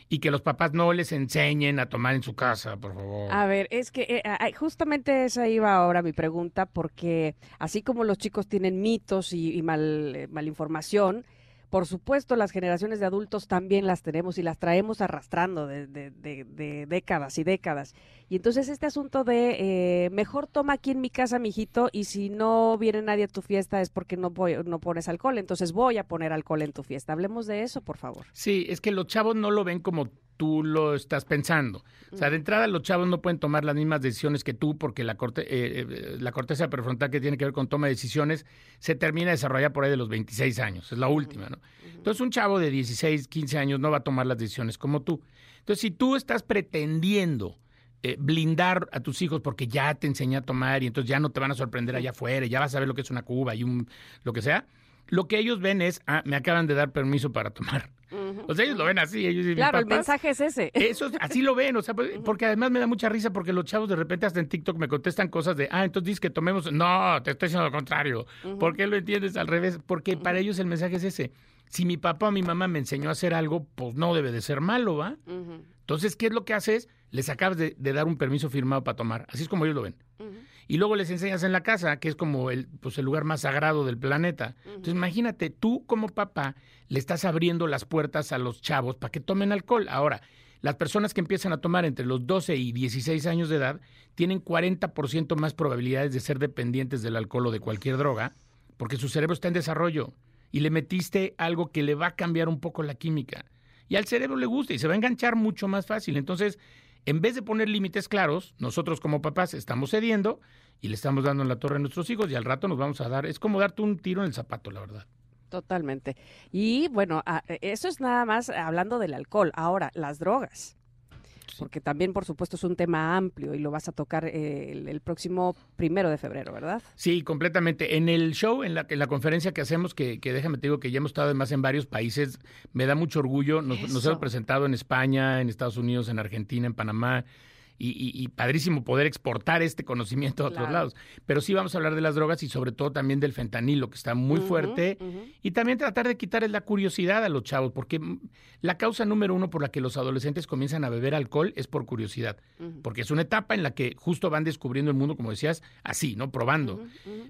y que los papás no les enseñen a tomar en su casa, por favor. A ver, es que eh, justamente esa iba ahora mi pregunta porque así como los chicos tienen mitos y, mal, eh, malinformación, por supuesto, las generaciones de adultos también las tenemos y las traemos arrastrando de, décadas y décadas. Y entonces este asunto de eh, mejor toma aquí en mi casa, mijito, y si no viene nadie a tu fiesta es porque no, voy, no pones alcohol, entonces voy a poner alcohol en tu fiesta. Hablemos de eso, por favor. Sí, es que los chavos no lo ven como tú lo estás pensando. O sea, de entrada los chavos no pueden tomar las mismas decisiones que tú porque la, corte, eh, eh, la corteza prefrontal que tiene que ver con toma de decisiones se termina de desarrollar por ahí de los 26 años, es la última, ¿no? Entonces un chavo de 16, 15 años no va a tomar las decisiones como tú. Entonces si tú estás pretendiendo eh, blindar a tus hijos porque ya te enseñé a tomar y entonces ya no te van a sorprender allá afuera, ya vas a ver lo que es una cuba y un lo que sea, lo que ellos ven es, ah, me acaban de dar permiso para tomar. O sea, ellos lo ven así. Ellos, claro, el mensaje es ese. Eso, así lo ven, o sea, pues, porque además me da mucha risa porque los chavos de repente hasta en TikTok me contestan cosas de, ah, entonces dices que tomemos. No, te estoy diciendo lo contrario. ¿Por qué lo entiendes al revés? Porque para ellos el mensaje es ese. Si mi papá o mi mamá me enseñó a hacer algo, pues no debe de ser malo, ¿va? Entonces, ¿qué es lo que haces? Les acabas de, dar un permiso firmado para tomar. Así es como ellos lo ven y luego les enseñas en la casa, que es como el, pues el lugar más sagrado del planeta. Entonces imagínate, tú como papá le estás abriendo las puertas a los chavos para que tomen alcohol. Ahora, las personas que empiezan a tomar entre los 12 y 16 años de edad tienen 40% más probabilidades de ser dependientes del alcohol o de cualquier droga, porque su cerebro está en desarrollo y le metiste algo que le va a cambiar un poco la química. Y al cerebro le gusta y se va a enganchar mucho más fácil. Entonces, en vez de poner límites claros, nosotros como papás estamos cediendo y le estamos dando en la torre a nuestros hijos y al rato nos vamos a dar, es como darte un tiro en el zapato, la verdad. Totalmente. Y bueno, eso es nada más hablando del alcohol. Ahora, las drogas porque también, por supuesto, es un tema amplio y lo vas a tocar eh, el, próximo primero de febrero, ¿verdad? Sí, completamente. En el show, en la, en la conferencia que hacemos, que, que, déjame te digo que ya hemos estado además en varios países, me da mucho orgullo. Nos, nos hemos presentado en España, en Estados Unidos, en Argentina, en Panamá y, padrísimo poder exportar este conocimiento a otros lados. Pero sí vamos a hablar de las drogas y sobre todo también del fentanilo, que está muy fuerte, y también tratar de quitarles la curiosidad a los chavos, porque la causa número uno por la que los adolescentes comienzan a beber alcohol es por curiosidad, porque es una etapa en la que justo van descubriendo el mundo, como decías, así, ¿no? Probando.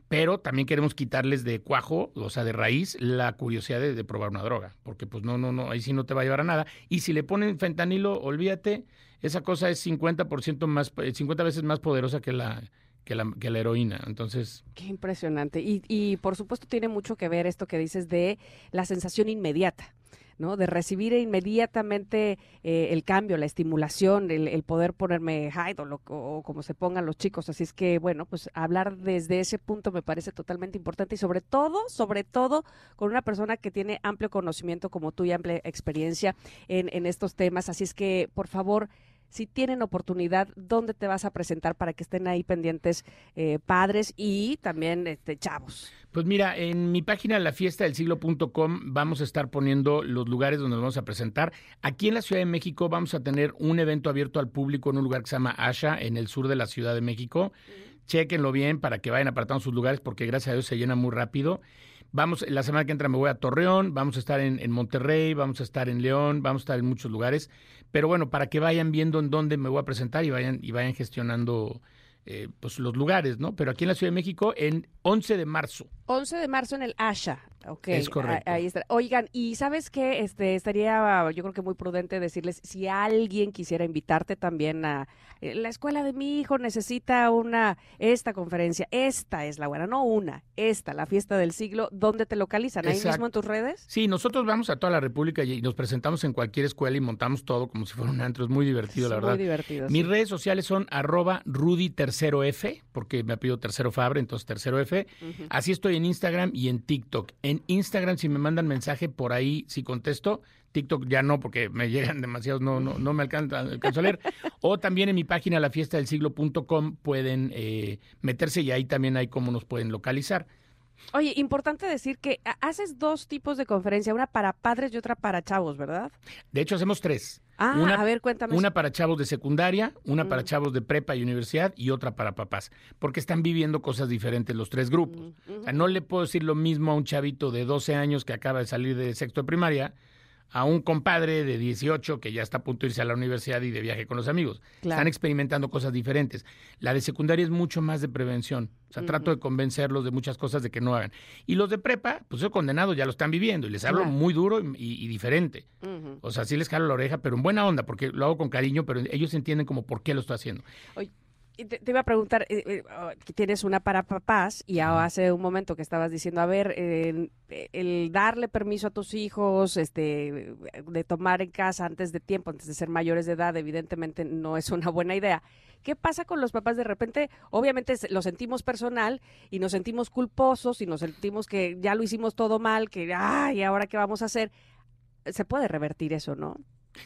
Pero también queremos quitarles de cuajo, o sea, de raíz, la curiosidad de, de probar una droga, porque pues no, no, no, ahí sí no te va a llevar a nada. Y si le ponen fentanilo, olvídate esa cosa es 50% más, 50 eh, veces más poderosa que la, que la, que la heroína. Entonces. Qué impresionante. Y, y por supuesto tiene mucho que ver esto que dices de la sensación inmediata. ¿no? De recibir inmediatamente eh, el cambio, la estimulación, el, poder ponerme high o, o, como se pongan los chicos. Así es que, bueno, pues hablar desde ese punto me parece totalmente importante y sobre todo, sobre todo con una persona que tiene amplio conocimiento como tú y amplia experiencia en, en estos temas. Así es que, por favor, si tienen oportunidad, ¿dónde te vas a presentar para que estén ahí pendientes eh, padres y también este, chavos? Pues mira, en mi página lafiestadelsiglo.com vamos a estar poniendo los lugares donde nos vamos a presentar. Aquí en la Ciudad de México vamos a tener un evento abierto al público en un lugar que se llama Asha, en el sur de la Ciudad de México. Chequenlo bien para que vayan apartando sus lugares porque gracias a Dios se llena muy rápido. Vamos, la semana que entra me voy a Torreón, vamos a estar en, en, Monterrey, vamos a estar en León, vamos a estar en muchos lugares. Pero bueno, para que vayan viendo en dónde me voy a presentar y vayan, y vayan gestionando eh, pues los lugares, ¿no? Pero aquí en la Ciudad de México, en 11 de marzo. 11 de marzo en el Asha. Ok, es correcto. Ahí está. Oigan, y sabes qué, este, estaría yo creo que muy prudente decirles, si alguien quisiera invitarte también a eh, la escuela de mi hijo necesita una, esta conferencia, esta es la buena, no una, esta, la fiesta del siglo, ¿dónde te localizan? ¿Ahí mismo en tus redes? Sí, nosotros vamos a toda la República y nos presentamos en cualquier escuela y montamos todo como si fuera un antro, es muy divertido, la verdad. Muy divertido. Mis redes sociales son arroba Rudy tercero F, porque me pido tercero Fabre, entonces tercero F. Así estoy en Instagram y en TikTok. En Instagram, si me mandan mensaje por ahí, si contesto. TikTok ya no, porque me llegan demasiados, no, no, no me alcanza, alcanzo a leer. o también en mi página, lafiestadelsiglo.com, pueden eh, meterse y ahí también hay cómo nos pueden localizar. Oye, importante decir que haces dos tipos de conferencia, una para padres y otra para chavos, ¿verdad? De hecho, hacemos tres. Ah, una, a ver, cuéntame. Una para chavos de secundaria, una para mm. chavos de prepa y universidad y otra para papás, porque están viviendo cosas diferentes los tres grupos. Mm, o sea, no le puedo decir lo mismo a un chavito de 12 años que acaba de salir de sexto de primaria a un compadre de 18 que ya está a punto de irse a la universidad y de viaje con los amigos. Están experimentando cosas diferentes. La de secundaria es mucho más de prevención. O sea, trato de convencerlos de muchas cosas de que no hagan. Y los de prepa, pues soy condenado, ya lo están viviendo y les hablo muy duro y, diferente. O sea, sí les jalo la oreja, pero en buena onda, porque lo hago con cariño, pero ellos entienden como por qué lo estoy haciendo. Te, iba a preguntar, eh, eh, oh, tienes una para papás y hace un momento que estabas diciendo, a ver, el darle permiso a tus hijos este, de tomar en casa antes de tiempo, antes de ser mayores de edad, evidentemente no es una buena idea. ¿Qué pasa con los papás de repente? Obviamente lo sentimos personal y nos sentimos culposos y nos sentimos que ya lo hicimos todo mal, que, ay, ¿ahora qué vamos a hacer? Se puede revertir eso, ¿no?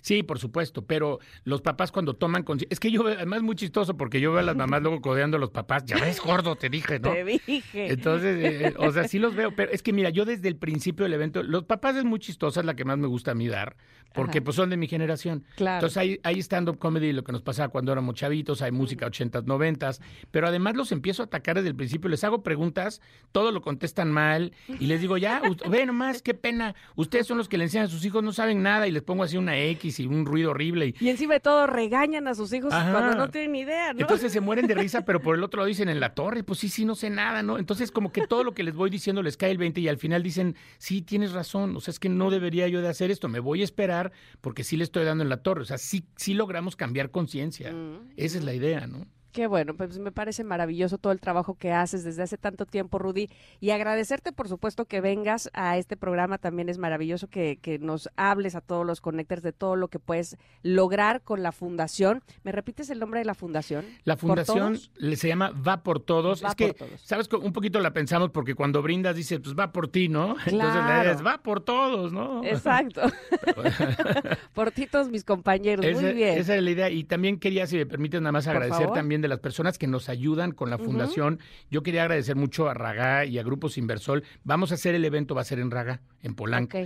Sí, por supuesto, pero los papás cuando toman conciencia, es que yo además muy chistoso porque yo veo a las mamás luego codeando a los papás, ya ves gordo, te dije, ¿no? Te dije. Entonces, eh, o sea, sí los veo, pero es que mira, yo desde el principio del evento, los papás es muy chistosa, es la que más me gusta a mí dar, porque pues son de mi generación. Claro. Entonces hay, hay stand-up comedy, lo que nos pasaba cuando éramos chavitos, hay música ochentas, noventas, pero además los empiezo a atacar desde el principio, les hago preguntas, todo lo contestan mal y les digo, ya, ve nomás, qué pena, ustedes son los que le enseñan a sus hijos, no saben nada y les pongo así una X y un ruido horrible. Y, encima de todo regañan a sus hijos cuando no tienen idea, ¿no? Entonces se mueren de risa, pero por el otro lado dicen en la torre, pues sí, sí, no sé nada, ¿no? Entonces como que todo lo que les voy diciendo les cae el 20 y al final dicen, sí, tienes razón, o sea, es que no debería yo de hacer esto, me voy a esperar porque sí le estoy dando en la torre, o sea, sí, sí logramos cambiar conciencia. Mm. Esa es la idea, ¿no? Qué bueno, pues me parece maravilloso todo el trabajo que haces desde hace tanto tiempo, Rudy, y agradecerte, por supuesto, que vengas a este programa. También es maravilloso que, que nos hables a todos los connectors de todo lo que puedes lograr con la fundación. ¿Me repites el nombre de la fundación? La fundación se llama Va por Todos. es que, sabes, un poquito la pensamos porque cuando brindas dices, pues va por ti, ¿no? Entonces le dices, va por todos, ¿no? Exacto. por ti todos mis compañeros. Muy bien. Esa es la idea. Y también quería, si me permites, nada más agradecer también de las personas que nos ayudan con la fundación. Yo quería agradecer mucho a Ragá y a Grupos Inversol. Vamos a hacer el evento, va a ser en Ragá, en Polanco.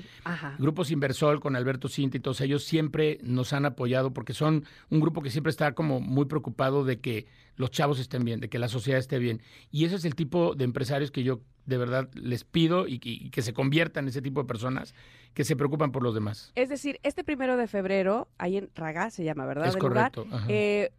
Grupos Inversol con Alberto Cinti y todos ellos siempre nos han apoyado porque son un grupo que siempre está como muy preocupado de que los chavos estén bien, de que la sociedad esté bien. Y ese es el tipo de empresarios que yo de verdad les pido y, que se conviertan en ese tipo de personas que se preocupan por los demás. Es decir, este primero de febrero, ahí en Ragá se llama, ¿verdad? Es correcto. Eh,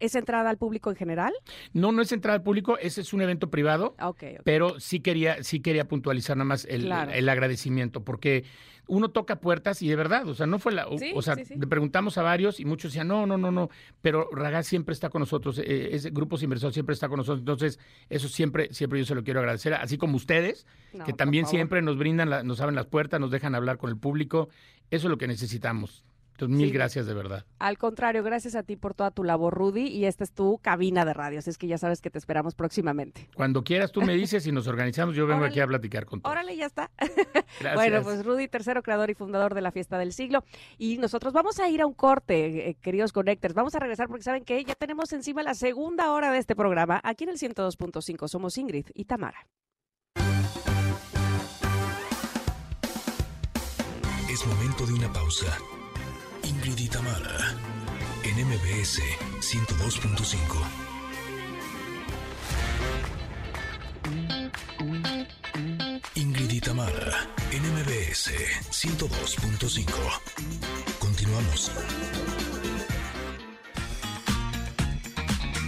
¿Es entrada al público en general? No, no es entrada al público, ese es un evento privado. Ah, pero sí quería, sí quería puntualizar nada más el, el, agradecimiento, porque uno toca puertas y de verdad, o sea, no fue la, o sea, le preguntamos a varios y muchos decían, no, no, no, no, pero Ragaz siempre está con nosotros, eh, ese Grupos Inversores siempre está con nosotros, entonces eso siempre, siempre yo se lo quiero agradecer, así como ustedes, que también siempre nos brindan, nos abren las puertas, nos dejan hablar con el público, eso es lo que necesitamos mil gracias de verdad. Al contrario, gracias a ti por toda tu labor, Rudy, y esta es tu cabina de radio, así es que ya sabes que te esperamos próximamente. Cuando quieras tú me dices y nos organizamos, yo vengo aquí a platicar contigo. Órale, ya está. Bueno, pues Rudy, tercero creador y fundador de la Fiesta del Siglo, y nosotros vamos a ir a un corte, eh, queridos connectors, vamos a regresar porque saben que ya tenemos encima la segunda hora de este programa, aquí en el 102.5, somos Ingrid y Tamara. Es momento de una pausa. Ingrid y en MBS 102.5. Ingrid y Tamara en MBS 102.5. Continuamos.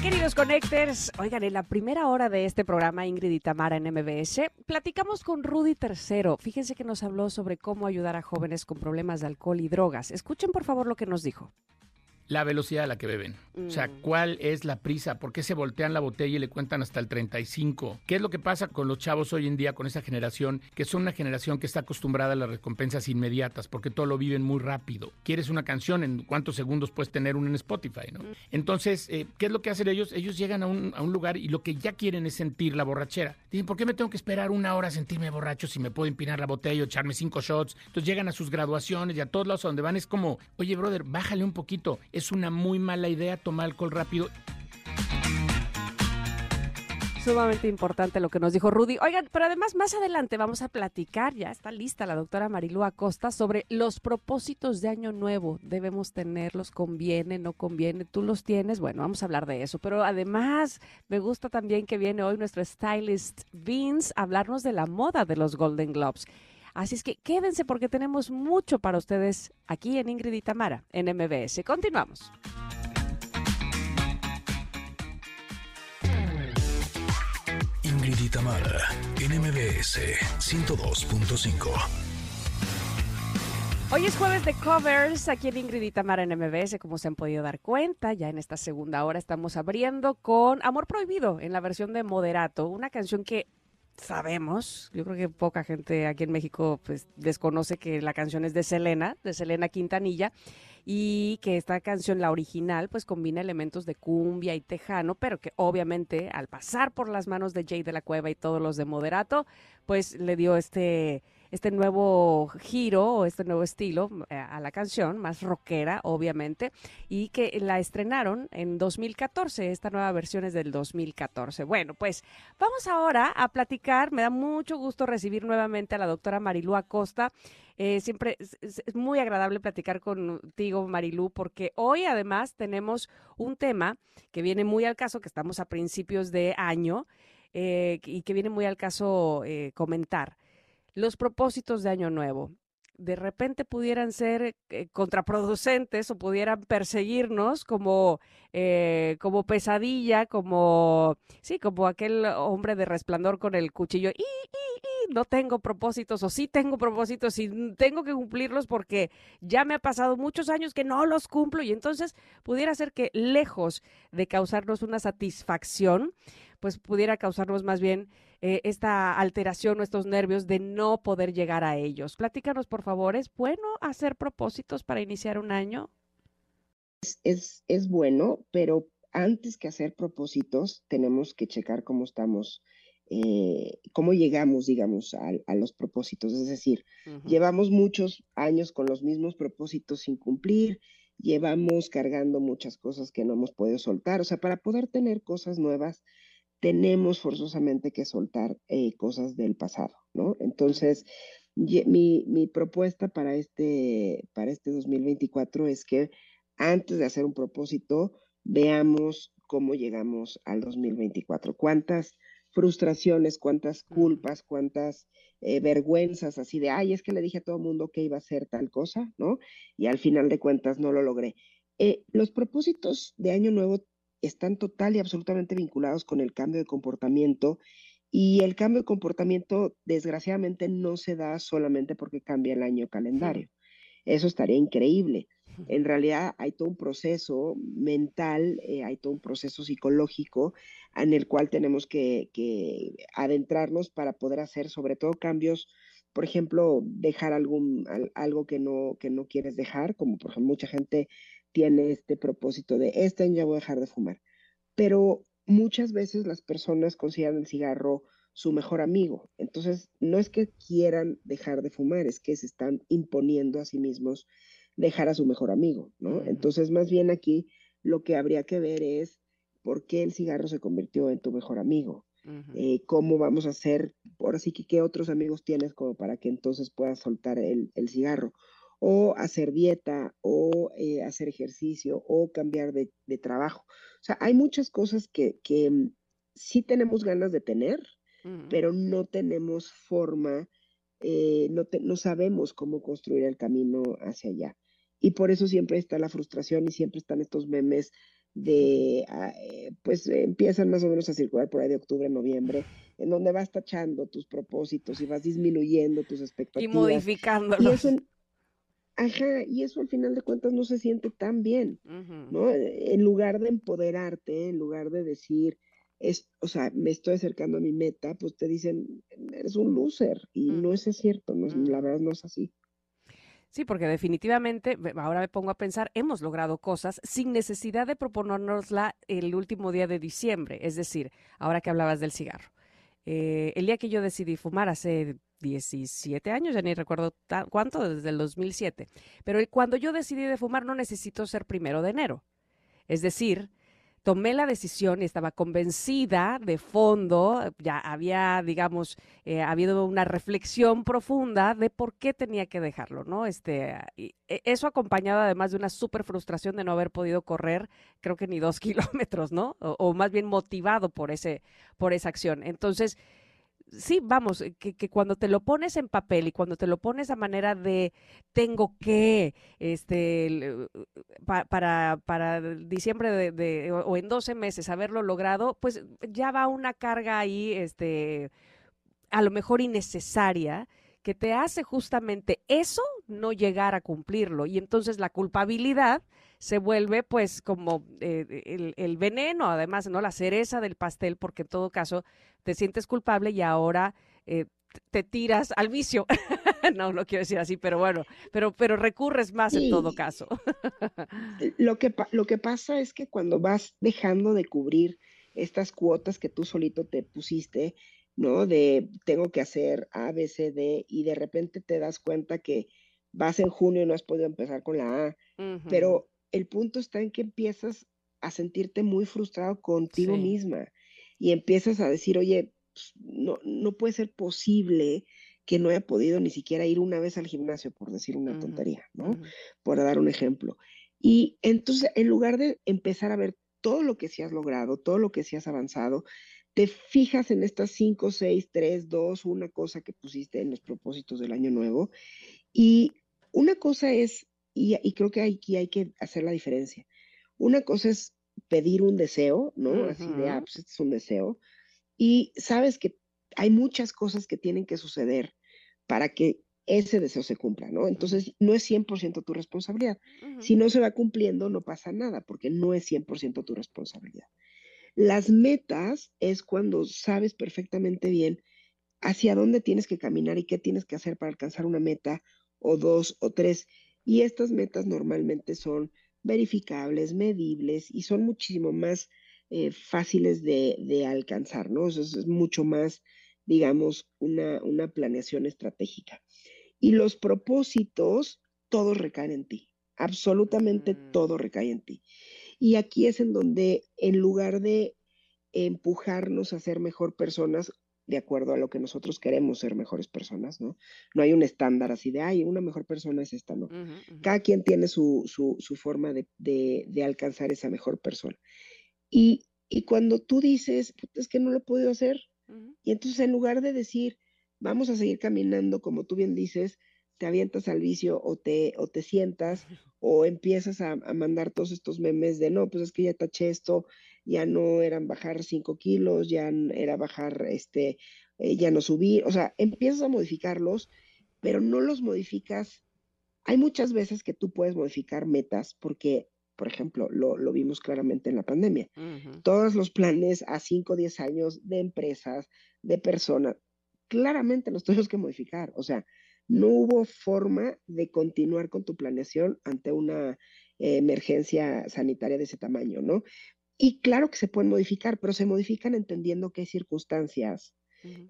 Queridos Connectors, oigan, en la primera hora de este programa, Ingrid y Tamara en MBS, platicamos con Rudy Tercero. Fíjense que nos habló sobre cómo ayudar a jóvenes con problemas de alcohol y drogas. Escuchen por favor lo que nos dijo la velocidad a la que beben. O sea, mm. ¿cuál es la prisa? ¿Por qué se voltean la botella y le cuentan hasta el 35? ¿Qué es lo que pasa con los chavos hoy en día, con esa generación, que son una generación que está acostumbrada a las recompensas inmediatas, porque todo lo viven muy rápido? ¿Quieres una canción? ¿En cuántos segundos puedes tener una en Spotify? ¿no? Mm. Entonces, eh, ¿qué es lo que hacen ellos? Ellos llegan a un, a un lugar y lo que ya quieren es sentir la borrachera. Dicen, ¿por qué me tengo que esperar una hora a sentirme borracho si me puedo empinar la botella o echarme cinco shots? Entonces llegan a sus graduaciones y a todos lados donde van es como, oye, brother, bájale un poquito. Es una muy mala idea tomar alcohol rápido. Sumamente importante lo que nos dijo Rudy. Oigan, pero además más adelante vamos a platicar, ya está lista la doctora Marilú Acosta, sobre los propósitos de Año Nuevo. Debemos tenerlos, conviene, no conviene. Tú los tienes, bueno, vamos a hablar de eso. Pero además me gusta también que viene hoy nuestro stylist Vince a hablarnos de la moda de los Golden Globes. Así es que quédense porque tenemos mucho para ustedes aquí en Ingrid y Tamara, en MBS. Continuamos. Ingrid Tamara, NMBS 102.5. Hoy es jueves de covers aquí en Ingrid y Tamara en MBS, como se han podido dar cuenta. Ya en esta segunda hora estamos abriendo con Amor Prohibido en la versión de Moderato, una canción que sabemos, yo creo que poca gente aquí en México pues desconoce que la canción es de Selena, de Selena Quintanilla y que esta canción, la original, pues combina elementos de cumbia y tejano, pero que obviamente al pasar por las manos de Jay de la Cueva y todos los de Moderato, pues le dio este este nuevo giro este nuevo estilo eh, a la canción, más rockera, obviamente, y que la estrenaron en 2014. Esta nueva versión es del 2014. Bueno, pues vamos ahora a platicar. Me da mucho gusto recibir nuevamente a la doctora Marilú Acosta. Eh, siempre es, muy agradable platicar contigo, Marilú, porque hoy además tenemos un tema que viene muy al caso, que estamos a principios de año eh, y que viene muy al caso comentar los propósitos de Año Nuevo de repente pudieran ser eh, contraproducentes o pudieran perseguirnos como, eh, como pesadilla, como, sí, como aquel hombre de resplandor con el cuchillo. Y, no tengo propósitos o sí tengo propósitos y tengo que cumplirlos porque ya me ha pasado muchos años que no los cumplo y entonces pudiera ser que lejos de causarnos una satisfacción, pues pudiera causarnos más bien eh, esta alteración o estos nervios de no poder llegar a ellos. Platícanos, por favor, ¿es bueno hacer propósitos para iniciar un año? Es, es, bueno, pero antes que hacer propósitos, tenemos que checar cómo estamos, eh, cómo llegamos, digamos, a, los propósitos. Es decir, llevamos muchos años con los mismos propósitos sin cumplir, llevamos cargando muchas cosas que no hemos podido soltar. O sea, para poder tener cosas nuevas, tenemos forzosamente que soltar eh, cosas del pasado, ¿no? Entonces, mi, mi, propuesta para este, para este 2024 es que antes de hacer un propósito, veamos cómo llegamos al 2024, cuántas frustraciones, cuántas culpas, cuántas eh, vergüenzas así de, ay, es que le dije a todo el mundo que iba a hacer tal cosa, ¿no? Y al final de cuentas no lo logré. Eh, los propósitos de Año Nuevo están total y absolutamente vinculados con el cambio de comportamiento y el cambio de comportamiento desgraciadamente no se da solamente porque cambia el año calendario. Eso estaría increíble. En realidad hay todo un proceso mental, eh, hay todo un proceso psicológico en el cual tenemos que, adentrarnos para poder hacer sobre todo cambios, por ejemplo, dejar algún, algo que no, que no quieres dejar, como por ejemplo mucha gente tiene este propósito de este año ya voy a dejar de fumar. Pero muchas veces las personas consideran el cigarro su mejor amigo. Entonces, no es que quieran dejar de fumar, es que se están imponiendo a sí mismos dejar a su mejor amigo, ¿no? Entonces, más bien aquí lo que habría que ver es por qué el cigarro se convirtió en tu mejor amigo. Eh, cómo vamos a hacer, ahora sí que qué otros amigos tienes como para que entonces puedas soltar el, el cigarro o hacer dieta, o eh, hacer ejercicio, o cambiar de, trabajo. O sea, hay muchas cosas que, mm, sí tenemos ganas de tener, pero no tenemos forma, eh, no, no sabemos cómo construir el camino hacia allá. Y por eso siempre está la frustración y siempre están estos memes de, ah, eh, pues empiezan más o menos a circular por ahí de octubre, noviembre, en donde vas tachando tus propósitos y vas disminuyendo tus expectativas. Y modificándolos. Ajá, y eso al final de cuentas no se siente tan bien, ¿no? En lugar de empoderarte, en lugar de decir, es, o sea, me estoy acercando a mi meta, pues te dicen, eres un loser, y no es cierto, no, la verdad no es así. Sí, porque definitivamente, ahora me pongo a pensar, hemos logrado cosas sin necesidad de proponernosla el último día de diciembre, es decir, ahora que hablabas del cigarro. Eh, el día que yo decidí fumar hace 17 años, ya ni recuerdo cuánto, desde el 2007. Pero cuando yo decidí de fumar no necesito ser primero de enero. Es decir, tomé la decisión y estaba convencida de fondo, ya había, digamos, eh, habido una reflexión profunda de por qué tenía que dejarlo, ¿no? Este, e, eso acompañado además de una súper frustración de no haber podido correr, creo que ni dos kilómetros, ¿no? O, o más bien motivado por, ese, por esa acción. Entonces, sí, vamos, eh, que, que, cuando te lo pones en papel y cuando te lo pones a manera de tengo que, este, para, para diciembre de, o en 12 meses haberlo logrado, pues ya va una carga ahí, este, a lo mejor innecesaria, que te hace justamente eso no llegar a cumplirlo. Y entonces la culpabilidad se vuelve pues como eh, el, el, veneno, además, ¿no? La cereza del pastel, porque en todo caso te sientes culpable y ahora eh, te tiras al vicio. no, no quiero decir así, pero bueno, pero, pero recurres más en todo caso. lo, que, lo que pasa es que cuando vas dejando de cubrir estas cuotas que tú solito te pusiste, ¿no? De tengo que hacer A, B, C, D, y de repente te das cuenta que vas en junio y no has podido empezar con la A, pero el punto está en que empiezas a sentirte muy frustrado contigo misma y empiezas a decir, oye, pues, no, no puede ser posible que no haya podido ni siquiera ir una vez al gimnasio, por decir una tontería, ¿no? Por dar un ejemplo. Y entonces, en lugar de empezar a ver todo lo que sí has logrado, todo lo que sí has avanzado, te fijas en estas cinco, seis, tres, dos, una cosa que pusiste en los propósitos del año nuevo. Y una cosa es y, creo que aquí hay que hacer la diferencia. Una cosa es pedir un deseo, ¿no? Así de, ah, pues este es un deseo. Y sabes que hay muchas cosas que tienen que suceder para que ese deseo se cumpla, ¿no? Entonces, no es 100% tu responsabilidad. Si no se va cumpliendo, no pasa nada, porque no es 100% tu responsabilidad. Las metas es cuando sabes perfectamente bien hacia dónde tienes que caminar y qué tienes que hacer para alcanzar una meta o dos o tres. Y estas metas normalmente son verificables, medibles y son muchísimo más eh, fáciles de, alcanzar, ¿no? Eso es, mucho más, digamos, una, una planeación estratégica. Y los propósitos, todos recaen en ti, absolutamente mm. todo recae en ti. Y aquí es en donde, en lugar de empujarnos a ser mejor personas, de acuerdo a lo que nosotros queremos ser mejores personas, ¿no? No hay un estándar así de, ay, una mejor persona es esta, ¿no? Cada quien tiene su, su, forma de, de, alcanzar esa mejor persona. Y, y cuando tú dices, es que no lo he podido hacer, y entonces en lugar de decir, vamos a seguir caminando, como tú bien dices, te avientas al vicio o te, o te sientas o empiezas a, a mandar todos estos memes de, no, pues es que ya taché esto, ya no eran bajar cinco kilos, ya era bajar, este, eh, ya no subir, o sea, empiezas a modificarlos, pero no los modificas. Hay muchas veces que tú puedes modificar metas porque, por ejemplo, lo, lo vimos claramente en la pandemia. Todos los planes a 5 o 10 años de empresas, de personas, claramente los tenemos que modificar. O sea, no hubo forma de continuar con tu planeación ante una emergencia sanitaria de ese tamaño, ¿no? Y claro que se pueden modificar, pero se modifican entendiendo qué circunstancias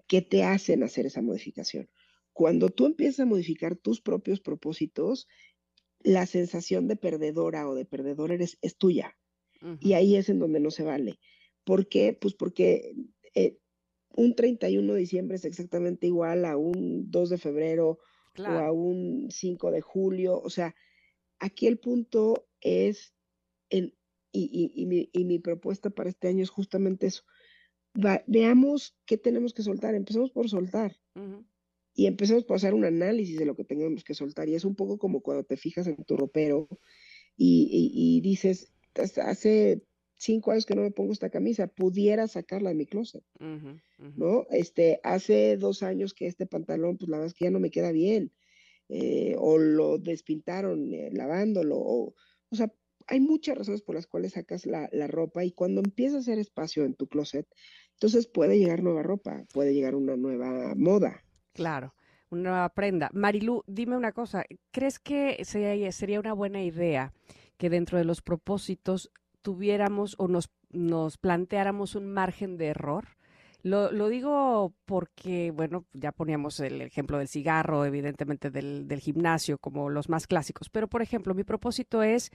que te hacen hacer esa modificación. Cuando tú empiezas a modificar tus propios propósitos, la sensación de perdedora o de perdedor eres, es tuya. Y ahí es en donde no se vale. ¿Por qué? Pues porque eh, un 31 de diciembre es exactamente igual a un 2 de febrero o a un 5 de julio. O sea, aquí el punto es en y, mi, y, mi, propuesta para este año es justamente eso. veamos qué tenemos que soltar. Empecemos por soltar. Y empecemos por hacer un análisis de lo que tenemos que soltar. Y es un poco como cuando te fijas en tu ropero y, y dices, hace cinco años que no me pongo esta camisa, pudiera sacarla de mi closet, ¿no? Este, hace dos años que este pantalón, pues la verdad es que ya no me queda bien, eh, o lo despintaron eh, lavándolo, o, o sea, hay muchas razones por las cuales sacas la, ropa y cuando empieza a hacer espacio en tu closet, entonces puede llegar nueva ropa, puede llegar una nueva moda. Claro, una nueva prenda. Marilu, dime una cosa, ¿crees que sería, una buena idea que dentro de los propósitos tuviéramos o nos, nos planteáramos un margen de error? Lo, lo, digo porque, bueno, ya poníamos el ejemplo del cigarro, evidentemente del, del, gimnasio, como los más clásicos, pero por ejemplo, mi propósito es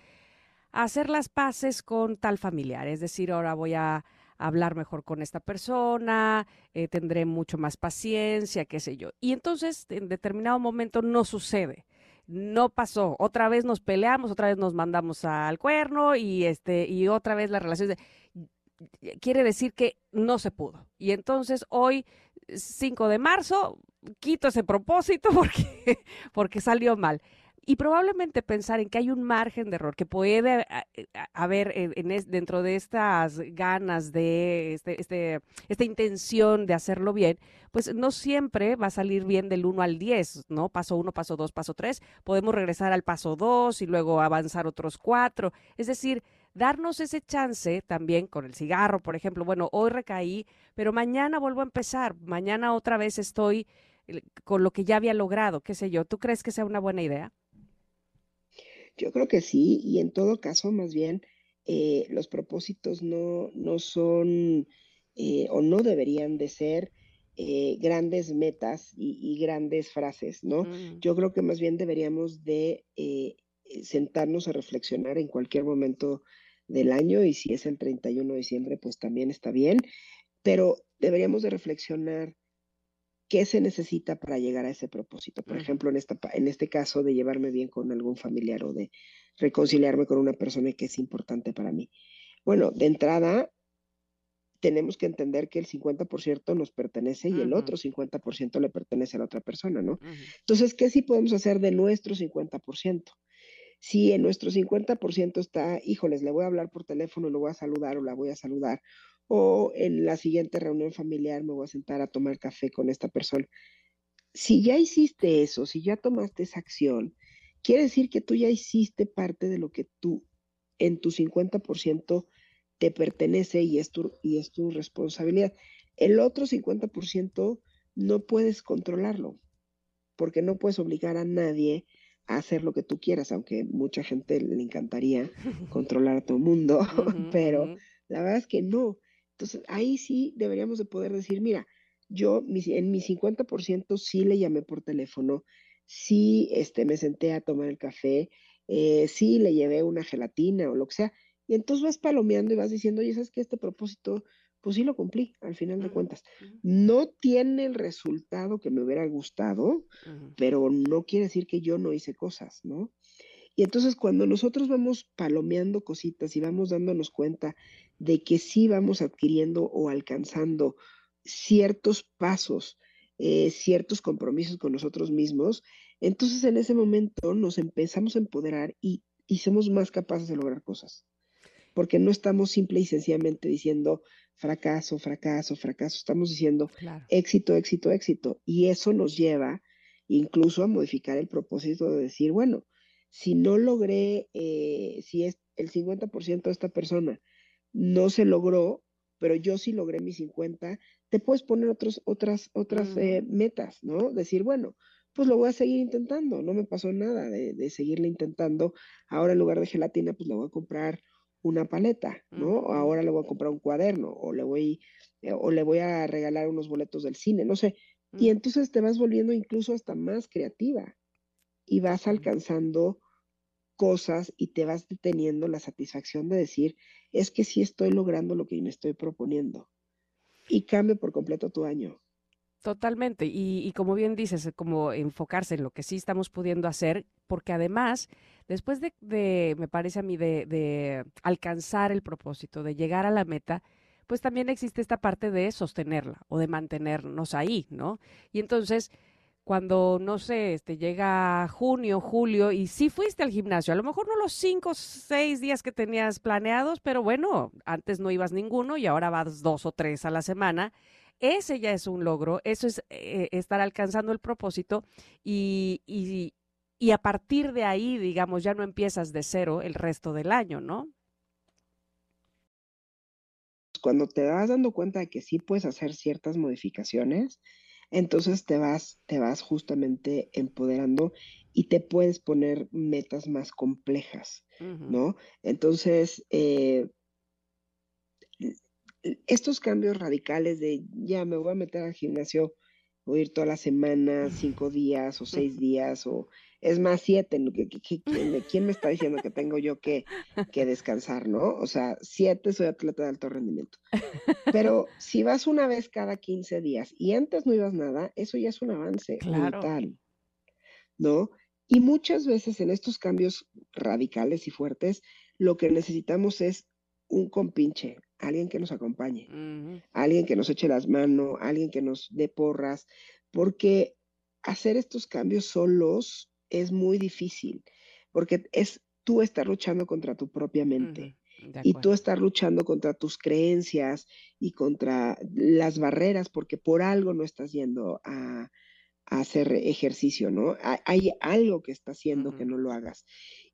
hacer las paces con tal familiar, es decir, ahora voy a hablar mejor con esta persona, eh, tendré mucho más paciencia, qué sé yo. Y entonces en determinado momento no sucede. No pasó. Otra vez nos peleamos, otra vez nos mandamos al cuerno y este y otra vez la relación quiere decir que no se pudo. Y entonces hoy 5 de marzo quito ese propósito porque porque salió mal y probablemente pensar en que hay un margen de error que puede eh, haber en, dentro de estas ganas de este, este, esta intención de hacerlo bien, pues no siempre va a salir bien del 1 al 10, ¿no? Paso 1, paso 2, paso 3. Podemos regresar al paso 2 y luego avanzar otros 4. Es decir, darnos ese chance también con el cigarro, por ejemplo. Bueno, hoy recaí, pero mañana vuelvo a empezar. Mañana otra vez estoy eh, con lo que ya había logrado, qué sé yo. ¿Tú crees que sea una buena idea? Yo creo que sí, y en todo caso, más bien, eh, los propósitos no, no son eh, o no deberían de ser eh, grandes metas y, grandes frases, ¿no? Mm. Yo creo que más bien deberíamos de sentarnos a reflexionar en cualquier momento del año y si es el 31 de diciembre, pues también está bien, pero deberíamos de reflexionar qué se necesita para llegar a ese propósito. Por ejemplo, en, esta, en este caso de llevarme bien con algún familiar o de reconciliarme con una persona que es importante para mí. Bueno, de entrada, tenemos que entender que el 50% nos pertenece y el otro 50% le pertenece a la otra persona, ¿no? Entonces, ¿qué sí podemos hacer de nuestro 50%? Si en nuestro 50% está, híjoles, le voy a hablar por teléfono, lo voy a saludar o la voy a saludar, o en la siguiente reunión familiar me voy a sentar a tomar café con esta persona. Si ya hiciste eso, si ya tomaste esa acción, quiere decir que tú ya hiciste parte de lo que tú en tu 50% te pertenece y es tu, y es tu responsabilidad. El otro 50% no puedes controlarlo, porque no puedes obligar a nadie a hacer lo que tú quieras, aunque mucha gente le encantaría controlar a todo el mundo, pero la verdad es que no. Entonces, ahí sí deberíamos de poder decir, mira, yo en mi 50% sí le llamé por teléfono, sí este, me senté a tomar el café, eh, sí le llevé una gelatina o lo que sea, y entonces vas palomeando y vas diciendo, oye, ¿sabes qué? Este propósito, pues sí lo cumplí, al final de cuentas. No tiene el resultado que me hubiera gustado, pero no quiere decir que yo no hice cosas, ¿no? Y entonces cuando nosotros vamos palomeando cositas y vamos dándonos cuenta de que sí vamos adquiriendo o alcanzando ciertos pasos, eh, ciertos compromisos con nosotros mismos, entonces en ese momento nos empezamos a empoderar y, somos más capaces de lograr cosas. Porque no estamos simple y sencillamente diciendo fracaso, fracaso, fracaso, estamos diciendo éxito, éxito, éxito. Y eso nos lleva incluso a modificar el propósito de decir, bueno, si no logré, eh, si es el 50% de esta persona no se logró, pero yo sí logré mis 50, te puedes poner otros, otras, otras eh, metas, ¿no? Decir, bueno, pues lo voy a seguir intentando, no me pasó nada de, de, seguirle intentando. Ahora en lugar de gelatina, pues le voy a comprar una paleta, ¿no? Ahora le voy a comprar un cuaderno o le voy, eh, o le voy a regalar unos boletos del cine, no sé. Y entonces te vas volviendo incluso hasta más creativa y vas alcanzando cosas y te vas deteniendo la satisfacción de decir, es que sí estoy logrando lo que me estoy proponiendo. Y cambia por completo tu año. Totalmente. Y, como bien dices, como enfocarse en lo que sí estamos pudiendo hacer, porque además, después de, me parece a mí, de, de, alcanzar el propósito, de llegar a la meta, pues también existe esta parte de sostenerla o de mantenernos ahí, ¿no? Y entonces, cuando, no sé, este, llega junio, julio, y sí fuiste al gimnasio, a lo mejor no los cinco, seis días que tenías planeados, pero bueno, antes no ibas ninguno y ahora vas dos o tres a la semana. Ese ya es un logro, eso es eh, estar alcanzando el propósito y, y a partir de ahí, digamos, ya no empiezas de cero el resto del año, ¿no? Cuando te vas dando cuenta de que sí puedes hacer ciertas modificaciones, entonces te vas, te vas justamente empoderando y te puedes poner metas más complejas, ¿no? Entonces, eh, estos cambios radicales de ya me voy a meter al gimnasio, voy a ir toda la semana, cinco días o seis días, o Es más, siete. ¿Quién me está diciendo que tengo yo que, que descansar, no? O sea, siete soy atleta de alto rendimiento. Pero si vas una vez cada 15 días y antes no ibas nada, eso ya es un avance claro. ¿no? Y muchas veces en estos cambios radicales y fuertes, lo que necesitamos es un compinche, alguien que nos acompañe, alguien que nos eche las manos, alguien que nos dé porras, porque hacer estos cambios solos es muy difícil, porque es tú estar luchando contra tu propia mente. Y tú estar luchando contra tus creencias y contra las barreras, porque por algo no estás yendo a, hacer ejercicio, ¿no? Hay, algo que está haciendo que no lo hagas.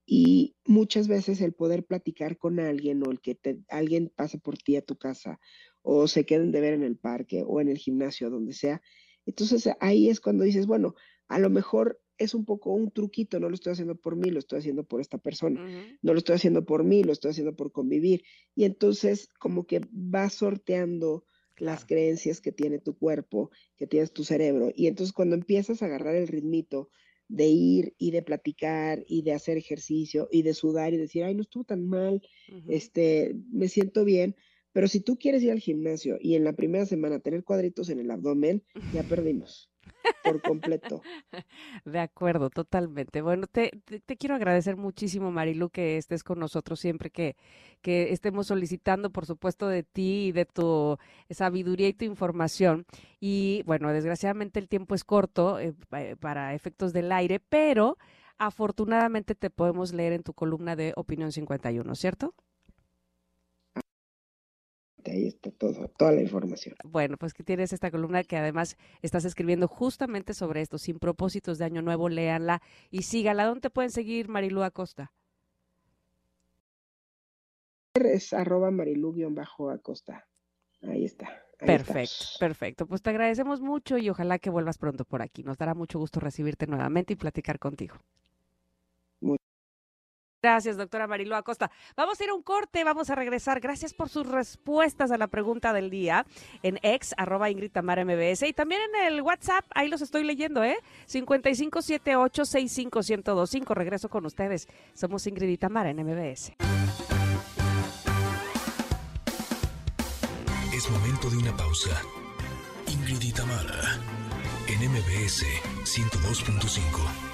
Y muchas veces el poder platicar con alguien o el que alguien pase por ti a tu casa o se queden de ver en el parque o en el gimnasio, donde sea, entonces ahí es cuando dices, bueno, a lo mejor es un poco un truquito, no lo estoy haciendo por mí, lo estoy haciendo por esta persona, no lo estoy haciendo por mí, lo estoy haciendo por convivir. Y entonces como que vas sorteando las creencias que tiene tu cuerpo, que tienes tu cerebro. Y entonces cuando empiezas a agarrar el ritmito de ir y de platicar y de hacer ejercicio y de sudar y decir, ay, no estuvo tan mal, este, me siento bien, pero si tú quieres ir al gimnasio y en la primera semana tener cuadritos en el abdomen, ya perdimos por completo. De acuerdo, totalmente. Bueno, te, te, quiero agradecer muchísimo, Marilu, que estés con nosotros siempre que, que estemos solicitando, por supuesto, de ti y de tu sabiduría y tu información. Y bueno, desgraciadamente el tiempo es corto eh, para efectos del aire, pero afortunadamente te podemos leer en tu columna de Opinión 51, ¿cierto? Ahí está todo, toda la información. Bueno, pues que tienes esta columna que además estás escribiendo justamente sobre esto, sin propósitos de año nuevo, léanla y sígala. ¿Dónde pueden seguir, Marilu Acosta? Es arroba marilu-acosta. Ahí está. perfecto, perfecto. Pues te agradecemos mucho y ojalá que vuelvas pronto por aquí. Nos dará mucho gusto recibirte nuevamente y platicar contigo. Gracias, doctora Marilu Acosta. Vamos a ir a un corte, vamos a regresar. Gracias por sus respuestas a la pregunta del día en ex, arroba Ingrid MBS y también en el WhatsApp, ahí los estoy leyendo, ¿eh? 5578-65125. Regreso con ustedes. Somos Ingrid Tamara en MBS. Es momento de una pausa. Ingrid y Tamara en MBS 102.5.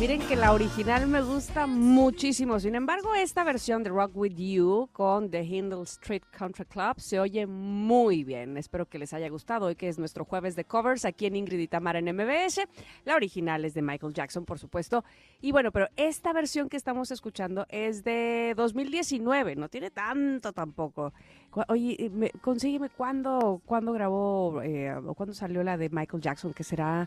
Miren que la original me gusta muchísimo. Sin embargo, esta versión de Rock With You con The Hindle Street Country Club se oye muy bien. Espero que les haya gustado hoy que es nuestro jueves de covers aquí en Ingrid y Tamara en MBS. La original es de Michael Jackson, por supuesto. Y bueno, pero esta versión que estamos escuchando es de 2019. No tiene tanto tampoco. Oye, consígueme cuándo, cuándo grabó eh, o cuándo salió la de Michael Jackson, que será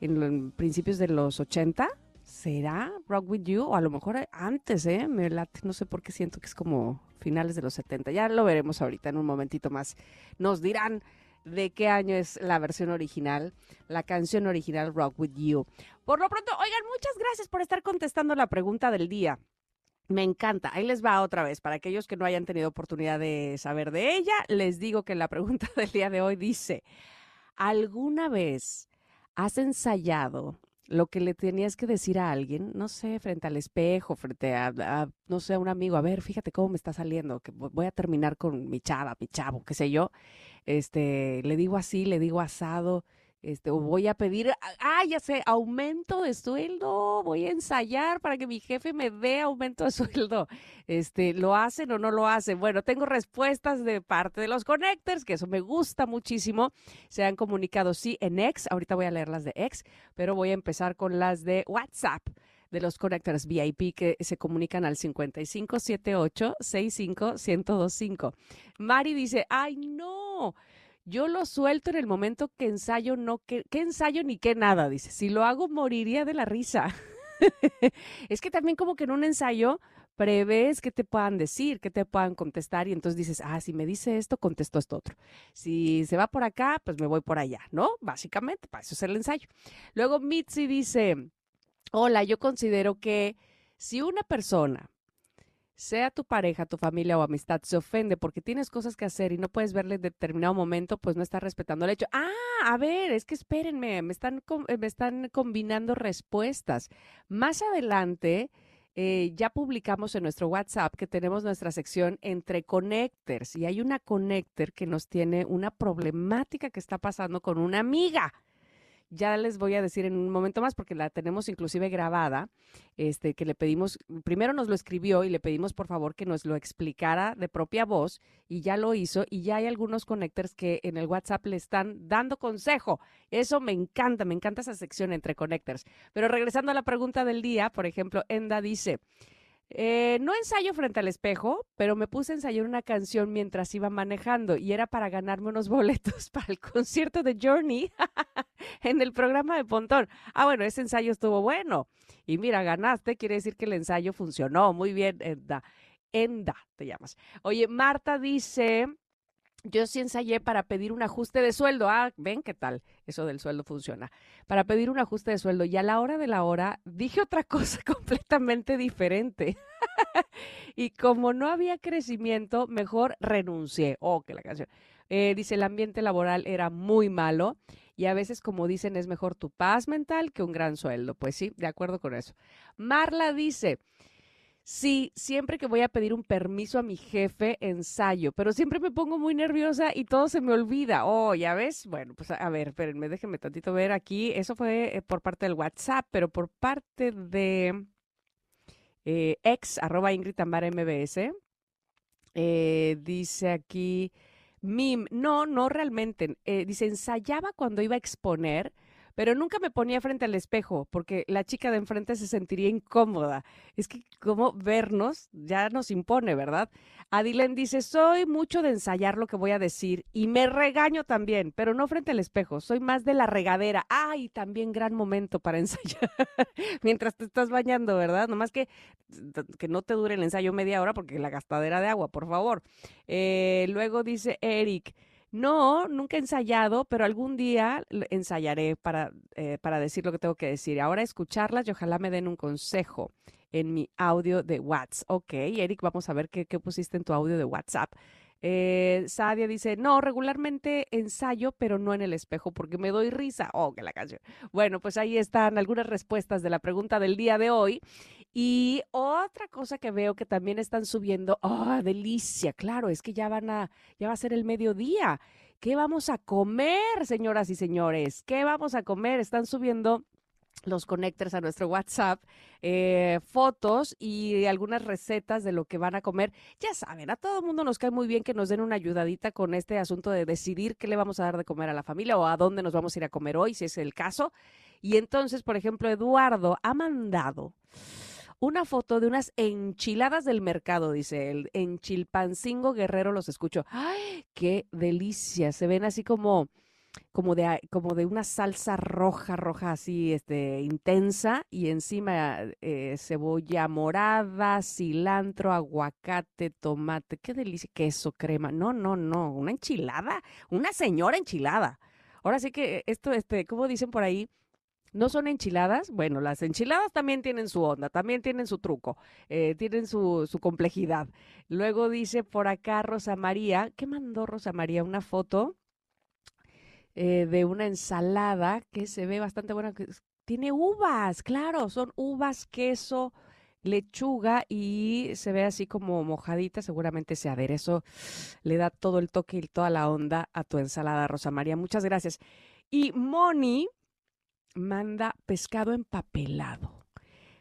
en principios de los 80. ¿Será Rock With You? O a lo mejor antes, ¿eh? Me late, no sé por qué siento que es como finales de los 70. Ya lo veremos ahorita en un momentito más. Nos dirán de qué año es la versión original, la canción original Rock With You. Por lo pronto, oigan, muchas gracias por estar contestando la pregunta del día. Me encanta. Ahí les va otra vez. Para aquellos que no hayan tenido oportunidad de saber de ella, les digo que la pregunta del día de hoy dice, ¿alguna vez has ensayado lo que le tenías que decir a alguien, no sé, frente al espejo, frente a, no sé, a un amigo, a ver, fíjate cómo me está saliendo, que voy a terminar con mi chava, mi chavo, qué sé yo, este, le digo así, le digo asado, este, o voy a pedir, ah, ya sé, aumento de sueldo, voy a ensayar para que mi jefe me dé aumento de sueldo. Este, ¿lo hacen o no lo hacen? Bueno, tengo respuestas de parte de los connectors, que eso me gusta muchísimo. Se han comunicado sí en X, ahorita voy a leer las de X, pero voy a empezar con las de WhatsApp de los connectors VIP que se comunican al 5578 65 Mari dice, ay no, yo lo suelto en el momento que ensayo, no que, ensayo ni que nada, dice. Si lo hago, moriría de la risa. es que también como que en un ensayo prevés que te puedan decir, que te puedan contestar y entonces dices, ah, si me dice esto, contesto esto otro. Si se va por acá, pues me voy por allá, ¿no? Básicamente, para eso es el ensayo. Luego Mitzi dice, Hola, yo considero que si una persona sea tu pareja, tu familia o amistad, se ofende porque tienes cosas que hacer y no puedes verle en determinado momento, pues no está respetando el hecho. Ah, a ver, es que espérenme, me están, eh, me están combinando respuestas. Más adelante, eh, ya publicamos en nuestro WhatsApp que tenemos nuestra sección entre connectors y hay una connector que nos tiene una problemática que está pasando con una amiga ya les voy a decir en un momento más porque la tenemos inclusive grabada, este que le pedimos, primero nos lo escribió y le pedimos por favor que nos lo explicara de propia voz y ya lo hizo y ya hay algunos connectors que en el WhatsApp le están dando consejo. Eso me encanta, me encanta esa sección entre connectors. Pero regresando a la pregunta del día, por ejemplo, Enda dice, eh, no ensayo frente al espejo, pero me puse a ensayar una canción mientras iba manejando y era para ganarme unos boletos para el concierto de Journey en el programa de Pontón. Ah, bueno, ese ensayo estuvo bueno. Y mira, ganaste, quiere decir que el ensayo funcionó. Muy bien, Enda. Enda, te llamas. Oye, Marta dice, yo sí ensayé para pedir un ajuste de sueldo. Ah, ven qué tal, eso del sueldo funciona. Para pedir un ajuste de sueldo. Y a la hora de la hora dije otra cosa completamente diferente. y como no había crecimiento, mejor renuncié. Oh, que la canción. Eh, dice, el ambiente laboral era muy malo y a veces, como dicen, es mejor tu paz mental que un gran sueldo. Pues sí, de acuerdo con eso. Marla dice, Sí, siempre que voy a pedir un permiso a mi jefe, ensayo, pero siempre me pongo muy nerviosa y todo se me olvida. Oh, ya ves. Bueno, pues a ver, espérenme, déjenme tantito ver aquí. Eso fue eh, por parte del WhatsApp, pero por parte de eh, ex arroba Ingrid Tamara MBS. Eh, dice aquí, Mim, no, no realmente. dice, ensayaba cuando iba a exponer pero nunca me ponía frente al espejo porque la chica de enfrente se sentiría incómoda. Es que como vernos ya nos impone, ¿verdad? Adilen dice, soy mucho de ensayar lo que voy a decir y me regaño también, pero no frente al espejo, soy más de la regadera. Ay, también gran momento para ensayar mientras te estás bañando, ¿verdad? Nomás que, que no te dure el ensayo media hora porque la gastadera de agua, por favor. Eh, luego dice Eric, no, nunca he ensayado, pero algún día ensayaré para, eh, para decir lo que tengo que decir. Ahora escucharlas y ojalá me den un consejo en mi audio de WhatsApp. Ok, Eric, vamos a ver qué, qué pusiste en tu audio de WhatsApp. Eh, Sadia dice, no, regularmente ensayo, pero no en el espejo porque me doy risa. Oh, que la canción. Bueno, pues ahí están algunas respuestas de la pregunta del día de hoy. Y otra cosa que veo que también están subiendo, oh, delicia, claro, es que ya van a, ya va a ser el mediodía. ¿Qué vamos a comer, señoras y señores? ¿Qué vamos a comer? Están subiendo los connectors a nuestro WhatsApp, eh, fotos y algunas recetas de lo que van a comer. Ya saben, a todo el mundo nos cae muy bien que nos den una ayudadita con este asunto de decidir qué le vamos a dar de comer a la familia o a dónde nos vamos a ir a comer hoy, si es el caso. Y entonces, por ejemplo, Eduardo ha mandado una foto de unas enchiladas del mercado, dice él. En Chilpancingo Guerrero los escucho. ¡Ay, qué delicia! Se ven así como como de, como de una salsa roja, roja así, este, intensa, y encima eh, cebolla morada, cilantro, aguacate, tomate, qué delicia, queso, crema. No, no, no, una enchilada, una señora enchilada. Ahora sí que esto, este, como dicen por ahí, no son enchiladas. Bueno, las enchiladas también tienen su onda, también tienen su truco, eh, tienen su, complejidad. Luego dice por acá Rosa María, ¿qué mandó Rosa María? Una foto eh, de una ensalada que se ve bastante buena. Tiene uvas, claro, son uvas, queso, lechuga y se ve así como mojadita, seguramente ese aderezo le da todo el toque y toda la onda a tu ensalada, Rosa María. Muchas gracias. Y Moni manda pescado empapelado.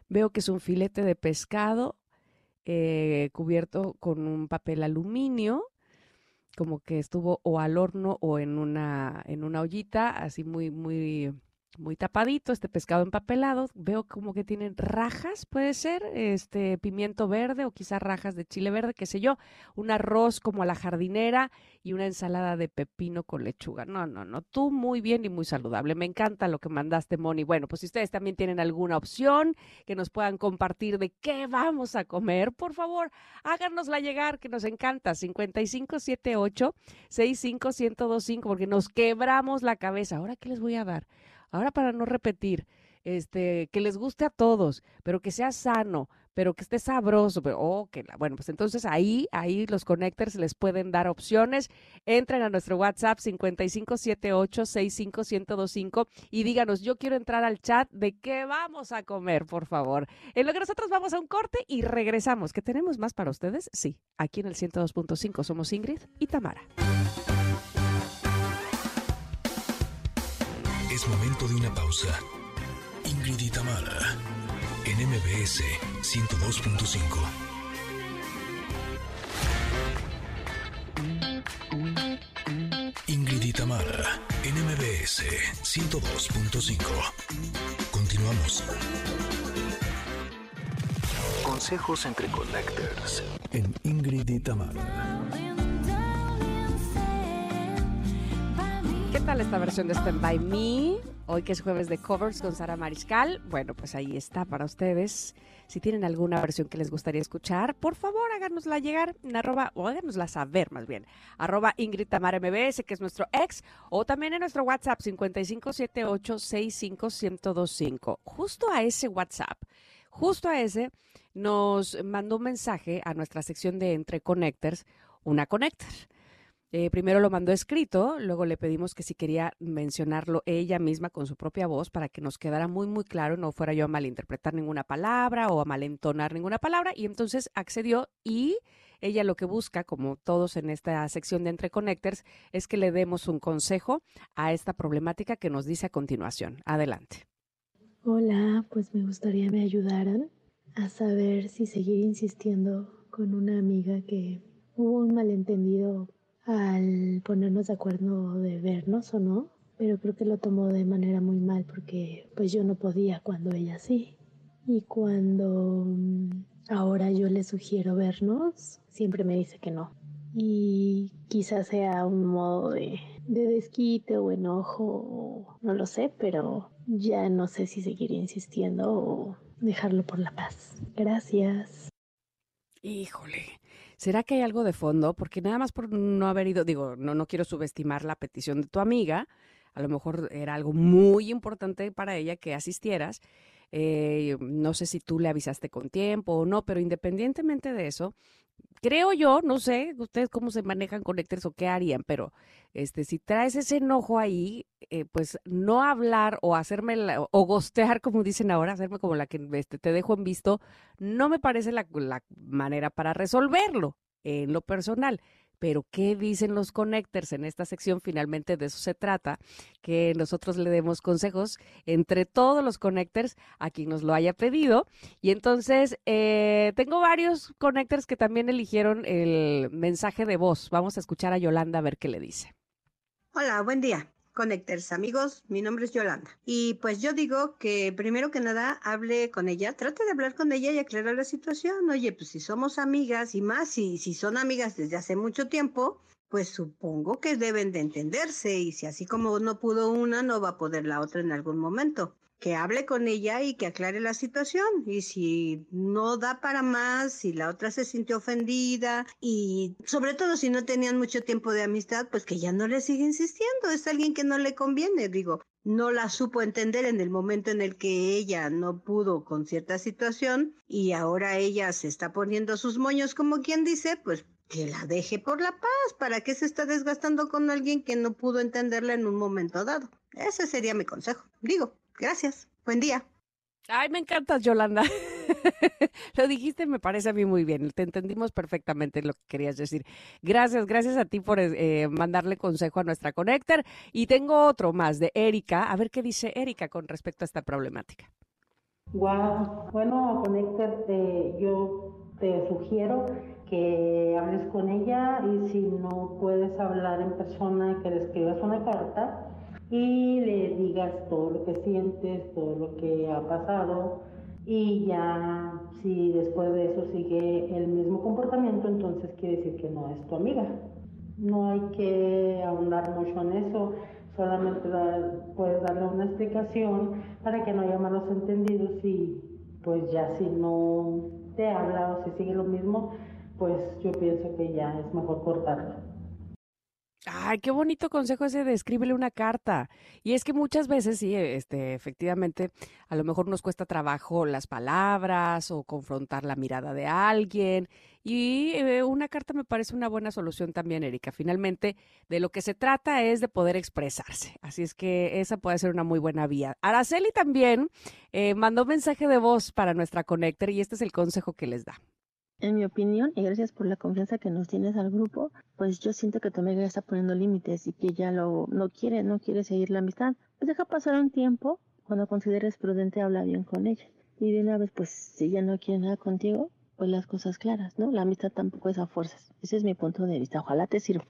Veo que es un filete de pescado eh, cubierto con un papel aluminio, como que estuvo o al horno o en una, en una ollita, así muy, muy muy tapadito, este pescado empapelado. Veo como que tienen rajas, puede ser, este pimiento verde o quizás rajas de chile verde, qué sé yo. Un arroz como a la jardinera y una ensalada de pepino con lechuga. No, no, no. Tú muy bien y muy saludable. Me encanta lo que mandaste, Moni. Bueno, pues si ustedes también tienen alguna opción que nos puedan compartir de qué vamos a comer, por favor, háganosla llegar, que nos encanta. 5578 65125, porque nos quebramos la cabeza. Ahora, ¿qué les voy a dar? Ahora para no repetir, este, que les guste a todos, pero que sea sano, pero que esté sabroso, pero, oh, que bueno, pues entonces ahí, ahí los connectors les pueden dar opciones. Entren a nuestro WhatsApp 5578-65125 y díganos, yo quiero entrar al chat de qué vamos a comer, por favor. En lo que nosotros vamos a un corte y regresamos, que tenemos más para ustedes, sí, aquí en el 102.5 somos Ingrid y Tamara. Es momento de una pausa. Ingrid y Tamara en MBS 102.5. Ingrid y Tamara en MBS 102.5. Continuamos. Consejos entre Connectors en Ingrid y Tamara. Esta versión de Stand By Me? Hoy que es jueves de covers con Sara Mariscal. Bueno, pues ahí está para ustedes. Si tienen alguna versión que les gustaría escuchar, por favor háganosla llegar arroba, o háganosla saber más bien, arroba Ingrid Tamara MBS, que es nuestro ex, o también en nuestro WhatsApp 5578-65125. Justo a ese WhatsApp, justo a ese, nos mandó un mensaje a nuestra sección de Entre Connectors, una Connector. Eh, primero lo mandó escrito, luego le pedimos que si quería mencionarlo ella misma con su propia voz para que nos quedara muy, muy claro, no fuera yo a malinterpretar ninguna palabra o a malentonar ninguna palabra. Y entonces accedió y ella lo que busca, como todos en esta sección de Entre Connectors, es que le demos un consejo a esta problemática que nos dice a continuación. Adelante. Hola, pues me gustaría me ayudaran a saber si seguir insistiendo con una amiga que hubo un malentendido al ponernos de acuerdo de vernos o no, pero creo que lo tomó de manera muy mal porque pues yo no podía cuando ella sí. Y cuando mm, ahora yo le sugiero vernos, siempre me dice que no. Y quizás sea un modo de, de desquite o enojo, no lo sé, pero ya no sé si seguir insistiendo o dejarlo por la paz. Gracias. Híjole, ¿será que hay algo de fondo? Porque nada más por no haber ido, digo, no, no quiero subestimar la petición de tu amiga, a lo mejor era algo muy importante para ella que asistieras. Eh, no sé si tú le avisaste con tiempo o no, pero independientemente de eso, creo yo, no sé, ustedes cómo se manejan conectores o qué harían, pero este, si traes ese enojo ahí, eh, pues no hablar o hacerme o gostear, como dicen ahora, hacerme como la que este, te dejo en visto, no me parece la, la manera para resolverlo en lo personal. Pero, ¿qué dicen los connectors en esta sección? Finalmente de eso se trata, que nosotros le demos consejos entre todos los connectors a quien nos lo haya pedido. Y entonces, eh, tengo varios connectors que también eligieron el mensaje de voz. Vamos a escuchar a Yolanda a ver qué le dice. Hola, buen día. Connectors, amigos, mi nombre es Yolanda. Y pues yo digo que primero que nada hable con ella, trate de hablar con ella y aclarar la situación. Oye, pues si somos amigas y más, si, si son amigas desde hace mucho tiempo, pues supongo que deben de entenderse y si así como no pudo una, no va a poder la otra en algún momento que hable con ella y que aclare la situación. Y si no da para más, si la otra se sintió ofendida y sobre todo si no tenían mucho tiempo de amistad, pues que ya no le siga insistiendo. Es alguien que no le conviene, digo. No la supo entender en el momento en el que ella no pudo con cierta situación y ahora ella se está poniendo sus moños como quien dice, pues que la deje por la paz. ¿Para qué se está desgastando con alguien que no pudo entenderla en un momento dado? Ese sería mi consejo. Digo, Gracias. Buen día. Ay, me encantas, Yolanda. Lo dijiste, me parece a mí muy bien. Te entendimos perfectamente lo que querías decir. Gracias, gracias a ti por eh, mandarle consejo a nuestra Connector. Y tengo otro más de Erika. A ver qué dice Erika con respecto a esta problemática. Wow. Bueno, Connector, yo te sugiero que hables con ella y si no puedes hablar en persona, que le escribas una carta y le digas todo lo que sientes, todo lo que ha pasado y ya si después de eso sigue el mismo comportamiento, entonces quiere decir que no es tu amiga. No hay que ahondar mucho en eso, solamente puedes darle una explicación para que no haya malos entendidos y pues ya si no te habla o si sigue lo mismo, pues yo pienso que ya es mejor cortarlo. Ay, qué bonito consejo ese de escríbele una carta. Y es que muchas veces sí, este, efectivamente, a lo mejor nos cuesta trabajo las palabras o confrontar la mirada de alguien. Y eh, una carta me parece una buena solución también, Erika. Finalmente, de lo que se trata es de poder expresarse. Así es que esa puede ser una muy buena vía. Araceli también eh, mandó mensaje de voz para nuestra Connector y este es el consejo que les da. En mi opinión, y gracias por la confianza que nos tienes al grupo, pues yo siento que tu amiga ya está poniendo límites y que ya lo, no quiere, no quiere seguir la amistad. Pues deja pasar un tiempo, cuando consideres prudente habla bien con ella. Y de una vez, pues si ya no quiere nada contigo, pues las cosas claras, ¿no? La amistad tampoco es a fuerzas. Ese es mi punto de vista. Ojalá te sirva.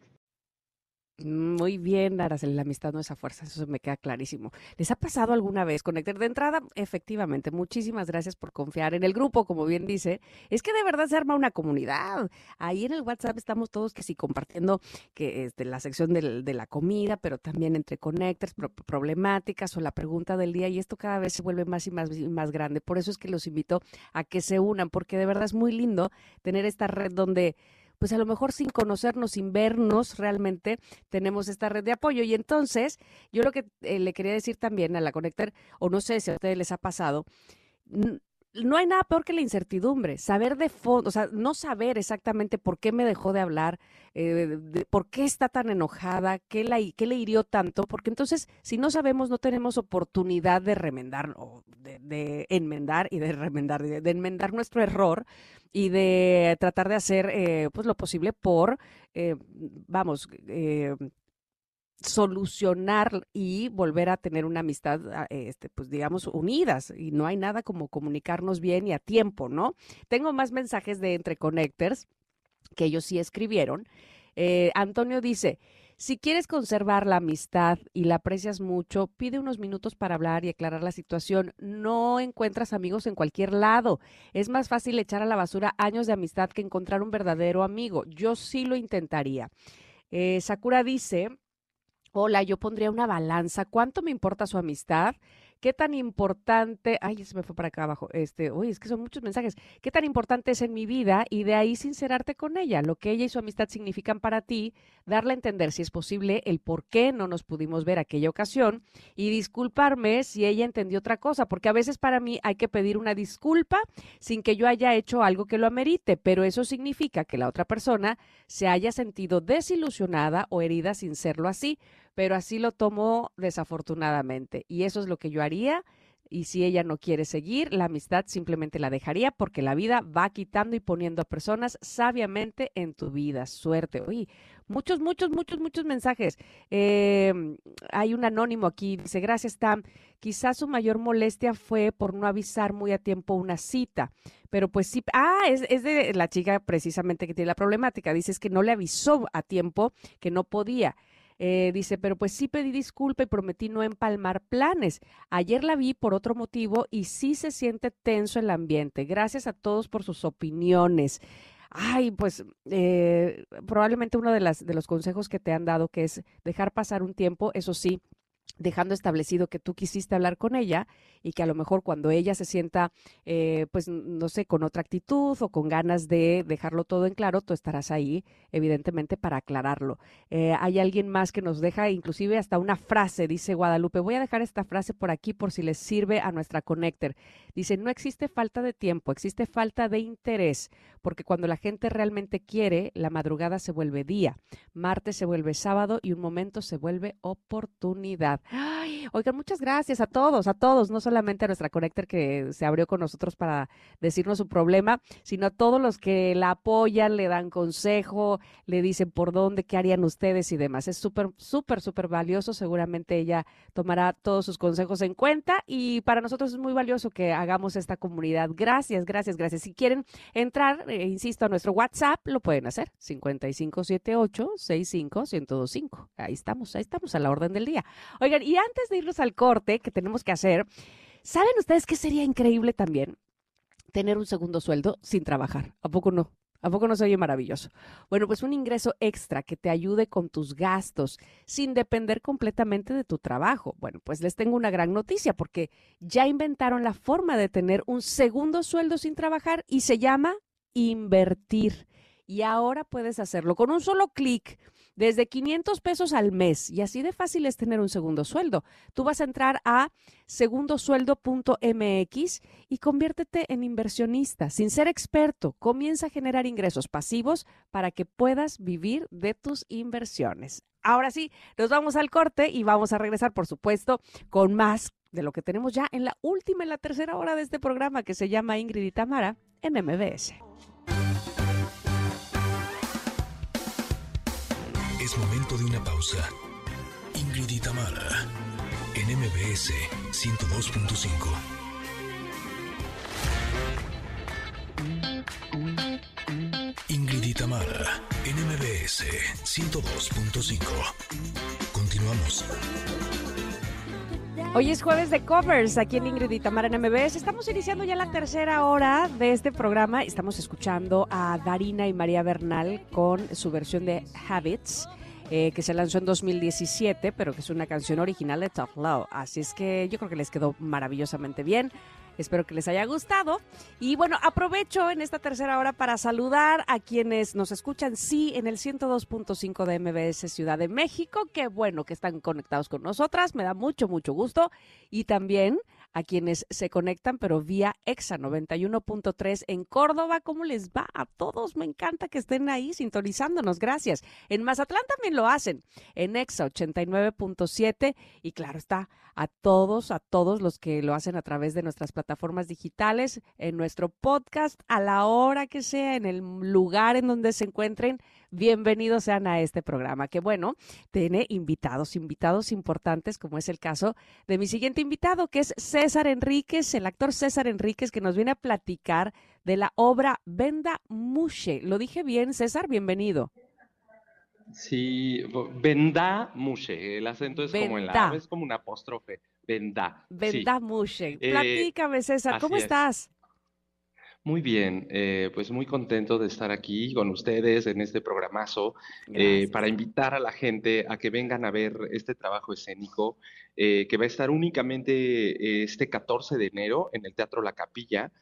Muy bien, Araceli, la amistad no es a fuerza, eso me queda clarísimo. ¿Les ha pasado alguna vez conectar de entrada? Efectivamente, muchísimas gracias por confiar en el grupo, como bien dice. Es que de verdad se arma una comunidad. Ahí en el WhatsApp estamos todos que sí compartiendo que este, la sección de la comida, pero también entre connectors, problemáticas o la pregunta del día, y esto cada vez se vuelve más y más y más grande. Por eso es que los invito a que se unan, porque de verdad es muy lindo tener esta red donde pues a lo mejor sin conocernos, sin vernos realmente, tenemos esta red de apoyo. Y entonces, yo lo que eh, le quería decir también a la Conectar, o no sé si a ustedes les ha pasado, no hay nada peor que la incertidumbre, saber de fondo, o sea, no saber exactamente por qué me dejó de hablar, eh, por qué está tan enojada, qué, la, qué le hirió tanto, porque entonces si no sabemos no tenemos oportunidad de remendar o de, enmendar y de remendar, de, enmendar nuestro error y de tratar de hacer eh, pues lo posible por, eh, vamos, solucionar y volver a tener una amistad, ah, este, pues digamos, unidas. Y no hay nada como comunicarnos bien y a tiempo, ¿no? Tengo más mensajes de Entre Connectors que ellos sí escribieron. Eh, Antonio dice, si quieres conservar la amistad y la aprecias mucho, pide unos minutos para hablar y aclarar la situación. No encuentras amigos en cualquier lado. Es más fácil echar a la basura años de amistad que encontrar un verdadero amigo. Yo sí lo intentaría. Eh, Sakura dice, Hola, yo pondría una balanza. ¿Cuánto me importa su amistad? ¿Qué tan importante, ay, se me fue para acá abajo, este, uy, es que son muchos mensajes, ¿qué tan importante es en mi vida? Y de ahí sincerarte con ella, lo que ella y su amistad significan para ti, darle a entender si es posible el por qué no nos pudimos ver aquella ocasión y disculparme si ella entendió otra cosa, porque a veces para mí hay que pedir una disculpa sin que yo haya hecho algo que lo amerite, pero eso significa que la otra persona se haya sentido desilusionada o herida sin serlo así pero así lo tomó desafortunadamente. Y eso es lo que yo haría. Y si ella no quiere seguir, la amistad simplemente la dejaría porque la vida va quitando y poniendo a personas sabiamente en tu vida. Suerte. Uy, muchos, muchos, muchos, muchos mensajes. Em, hay un anónimo aquí, dice, gracias Tam. Quizás su mayor molestia fue por no avisar muy a tiempo una cita, pero pues sí, ah, es, es de la chica precisamente que tiene la problemática. Dice que no le avisó a tiempo que no podía. Eh, dice, pero pues sí pedí disculpa y prometí no empalmar planes. Ayer la vi por otro motivo y sí se siente tenso el ambiente. Gracias a todos por sus opiniones. Ay, pues eh, probablemente uno de, las, de los consejos que te han dado, que es dejar pasar un tiempo, eso sí, dejando establecido que tú quisiste hablar con ella y que a lo mejor cuando ella se sienta, eh, pues no sé, con otra actitud o con ganas de dejarlo todo en claro, tú estarás ahí, evidentemente, para aclararlo. Eh, hay alguien más que nos deja inclusive hasta una frase, dice Guadalupe, voy a dejar esta frase por aquí por si les sirve a nuestra Connector. Dice, no existe falta de tiempo, existe falta de interés, porque cuando la gente realmente quiere, la madrugada se vuelve día, martes se vuelve sábado y un momento se vuelve oportunidad. Ay, oigan, muchas gracias a todos, a todos, no solamente a nuestra Connector que se abrió con nosotros para decirnos su problema, sino a todos los que la apoyan, le dan consejo, le dicen por dónde, qué harían ustedes y demás. Es súper, súper, súper valioso. Seguramente ella tomará todos sus consejos en cuenta y para nosotros es muy valioso que hagamos esta comunidad. Gracias, gracias, gracias. Si quieren entrar, eh, insisto, a nuestro WhatsApp, lo pueden hacer. 5578 65 1025. Ahí estamos, ahí estamos a la orden del día. Oigan, y antes de irnos al corte que tenemos que hacer, ¿saben ustedes qué sería increíble también? Tener un segundo sueldo sin trabajar. ¿A poco no? ¿A poco no se oye maravilloso? Bueno, pues un ingreso extra que te ayude con tus gastos sin depender completamente de tu trabajo. Bueno, pues les tengo una gran noticia porque ya inventaron la forma de tener un segundo sueldo sin trabajar y se llama invertir. Y ahora puedes hacerlo con un solo clic desde 500 pesos al mes y así de fácil es tener un segundo sueldo. Tú vas a entrar a segundosueldo.mx y conviértete en inversionista. Sin ser experto, comienza a generar ingresos pasivos para que puedas vivir de tus inversiones. Ahora sí, nos vamos al corte y vamos a regresar, por supuesto, con más de lo que tenemos ya en la última, en la tercera hora de este programa que se llama Ingrid y Tamara en MBS. Momento de una pausa. Ingrid y Tamara en MBS 102.5. Ingrid y Tamara en MBS 102.5. Continuamos. Hoy es jueves de covers aquí en Ingrid y en MBS. Estamos iniciando ya la tercera hora de este programa. Estamos escuchando a Darina y María Bernal con su versión de Habits. Eh, que se lanzó en 2017, pero que es una canción original de Tough Love. Así es que yo creo que les quedó maravillosamente bien. Espero que les haya gustado. Y bueno, aprovecho en esta tercera hora para saludar a quienes nos escuchan, sí, en el 102.5 de MBS Ciudad de México. Qué bueno que están conectados con nosotras. Me da mucho, mucho gusto. Y también a quienes se conectan, pero vía EXA 91.3 en Córdoba. ¿Cómo les va a todos? Me encanta que estén ahí sintonizándonos. Gracias. En Mazatlán también lo hacen, en EXA 89.7. Y claro está, a todos, a todos los que lo hacen a través de nuestras plataformas digitales, en nuestro podcast, a la hora que sea, en el lugar en donde se encuentren bienvenidos sean a este programa, que bueno, tiene invitados, invitados importantes, como es el caso de mi siguiente invitado, que es César Enríquez, el actor César Enríquez, que nos viene a platicar de la obra Venda Mushe. ¿Lo dije bien, César? Bienvenido. Sí, Venda Mushe, el acento es como en la, es como un apóstrofe, Venda. Venda Mushe. Eh, Platícame, César, ¿cómo estás? Muy bien, eh, pues muy contento de estar aquí con ustedes en este programazo eh, para invitar a la gente a que vengan a ver este trabajo escénico eh, que va a estar únicamente este 14 de enero en el Teatro La Capilla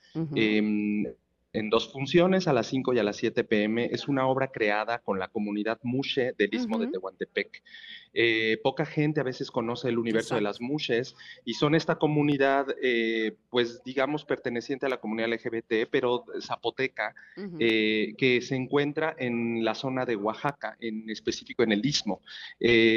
en dos funciones, a las 5 y a las 7 pm. Es una obra creada con la comunidad Mushe del Istmo de Tehuantepec. Eh, poca gente a veces conoce el universo de las Mushes y son esta comunidad, eh, pues digamos, perteneciente a la comunidad LGBT, pero zapoteca, eh, que se encuentra en la zona de Oaxaca, en específico en el Istmo.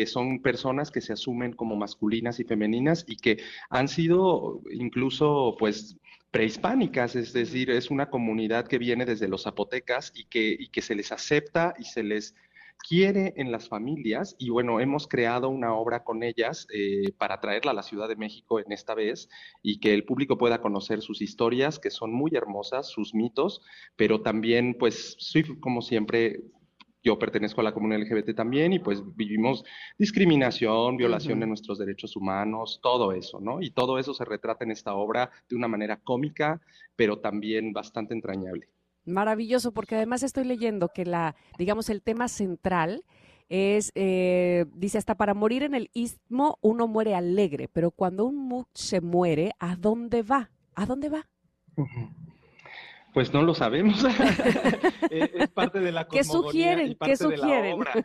son personas que se asumen como masculinas y femeninas y que han sido incluso, pues, prehispánicas, es decir, es una comunidad que viene desde los zapotecas y que, y que se les acepta y se les quiere en las familias. Y bueno, hemos creado una obra con ellas eh, para traerla a la Ciudad de México en esta vez y que el público pueda conocer sus historias, que son muy hermosas, sus mitos, pero también pues soy como siempre yo pertenezco a la comunidad LGBT también y pues vivimos discriminación, violación de nuestros derechos humanos, todo eso, ¿no? Y todo eso se retrata en esta obra de una manera cómica, pero también bastante entrañable. Maravilloso, porque además estoy leyendo que la, digamos, el tema central es, eh, dice, hasta para morir en el istmo uno muere alegre, pero cuando un muk se muere, ¿a dónde va? ¿A dónde va? Pues no lo sabemos. es parte de la ¿Qué sugieren? Y parte ¿Qué sugieren? De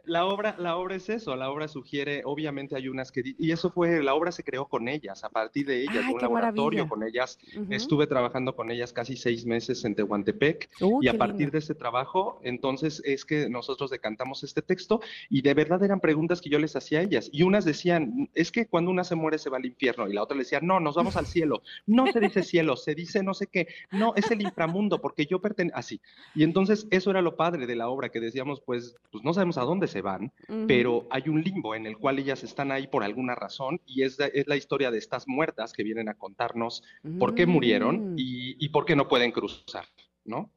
la, obra. la obra. es eso, la obra sugiere, obviamente hay unas que... Y eso fue, la obra se creó con ellas, a partir de ellas, un laboratorio con ellas. Estuve trabajando con ellas casi seis meses en Tehuantepec y a partir de ese trabajo, entonces es que nosotros decantamos este texto y de verdad eran preguntas que yo les hacía a ellas. Y unas decían, es que cuando una se muere se va al infierno y la otra le decía, no, nos vamos al cielo. No se dice cielo, se dice no sé qué. No, es el inframundo, porque yo pertenezco, así. Y entonces eso era lo padre de la obra, que decíamos, pues, pues no sabemos a dónde se van, pero hay un limbo en el cual ellas están ahí por alguna razón y es, es la historia de estas muertas que vienen a contarnos por qué murieron mm. y, y por qué no pueden cruzar, ¿no?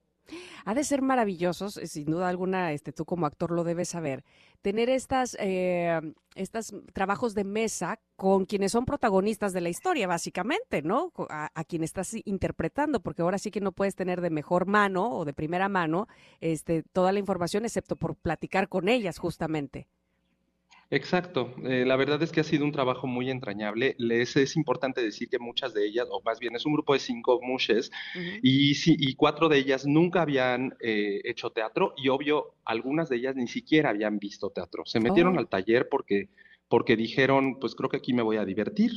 Ha de ser maravillosos, eh, sin duda alguna, este, tú como actor lo debes saber, tener estas, eh, estos trabajos de mesa con quienes son protagonistas de la historia, básicamente, ¿no? A, a, quien estás interpretando, porque ahora sí que no puedes tener de mejor mano o de primera mano este, toda la información, excepto por platicar con ellas, justamente. Exacto, eh, la verdad es que ha sido un trabajo muy entrañable. Les es importante decir que muchas de ellas, o más bien es un grupo de cinco mushes, y, y cuatro de ellas nunca habían eh, hecho teatro y obvio, algunas de ellas ni siquiera habían visto teatro. Se metieron oh. al taller porque porque dijeron, pues creo que aquí me voy a divertir.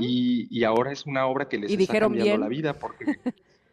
y, y, ahora es una obra que les está cambiando la vida porque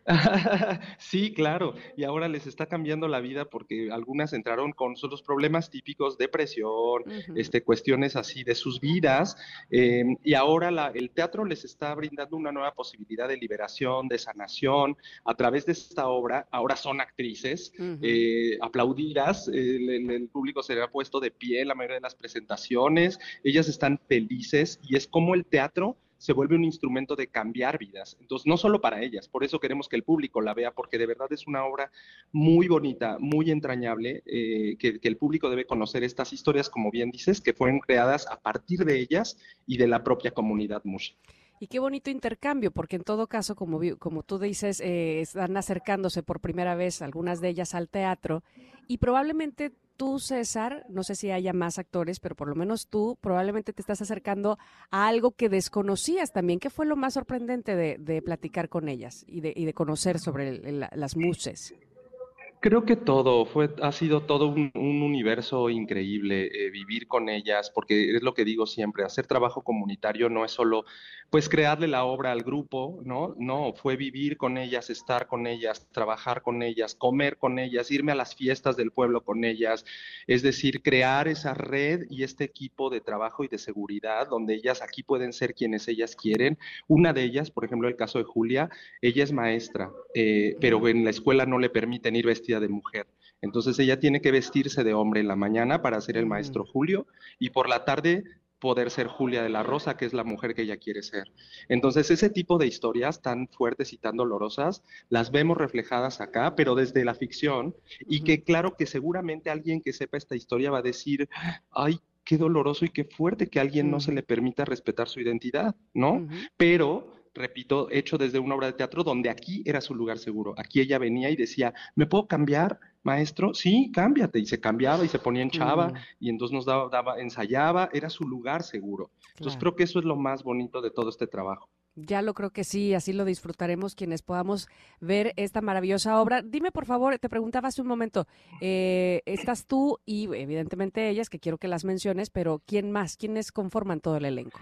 sí, claro. Y ahora les está cambiando la vida porque algunas entraron con los problemas típicos, depresión, este, cuestiones así de sus vidas. Em, y ahora el teatro les está brindando una nueva posibilidad de liberación, de sanación. A través de esta obra, ahora son actrices eh, aplaudidas. El, el, público se ha puesto de pie en la mayoría de las presentaciones. Ellas están felices y es como el teatro se vuelve un instrumento de cambiar vidas. Entonces, no solo para ellas, por eso queremos que el público la vea, porque de verdad es una obra muy bonita, muy entrañable, eh, que, el público debe conocer estas historias, como bien dices, que fueron creadas a partir de ellas y de la propia comunidad Mushi. Y qué bonito intercambio, porque en todo caso, como, como tú dices, eh, están acercándose por primera vez algunas de ellas al teatro y probablemente tú, César, no sé si haya más actores, pero por lo menos tú probablemente te estás acercando a algo que desconocías también. ¿Qué fue lo más sorprendente de, platicar con ellas y de, y de conocer sobre las muses? Creo que todo, fue, ha sido todo un, universo increíble eh, vivir con ellas, porque es lo que digo siempre, hacer trabajo comunitario no es solo pues crearle la obra al grupo, ¿no? No, fue vivir con ellas, estar con ellas, trabajar con ellas, comer con ellas, irme a las fiestas del pueblo con ellas, es decir, crear esa red y este equipo de trabajo y de seguridad donde ellas aquí pueden ser quienes ellas quieren. Una de ellas, por ejemplo, el caso de Julia, ella es maestra, eh, pero en la escuela no le permiten ir vestida de mujer. Entonces ella tiene que vestirse de hombre en la mañana para ser el maestro Julio y por la tarde poder ser Julia de la Rosa, que es la mujer que ella quiere ser. Entonces, ese tipo de historias tan fuertes y tan dolorosas las vemos reflejadas acá, pero desde la ficción, y que claro que seguramente alguien que sepa esta historia va a decir, ay, qué doloroso y qué fuerte que a alguien no se le permita respetar su identidad, ¿no? Pero repito, hecho desde una obra de teatro donde aquí era su lugar seguro. Aquí ella venía y decía, ¿me puedo cambiar, maestro? Sí, cámbiate. Y se cambiaba y se ponía en chava mm. y entonces nos daba, daba, ensayaba, era su lugar seguro. Entonces creo que eso es lo más bonito de todo este trabajo. Ya lo creo que sí, así lo disfrutaremos quienes podamos ver esta maravillosa obra. Dime, por favor, te preguntaba hace un momento, eh, estás tú y evidentemente ellas, que quiero que las menciones, pero ¿quién más? ¿Quiénes conforman todo el elenco?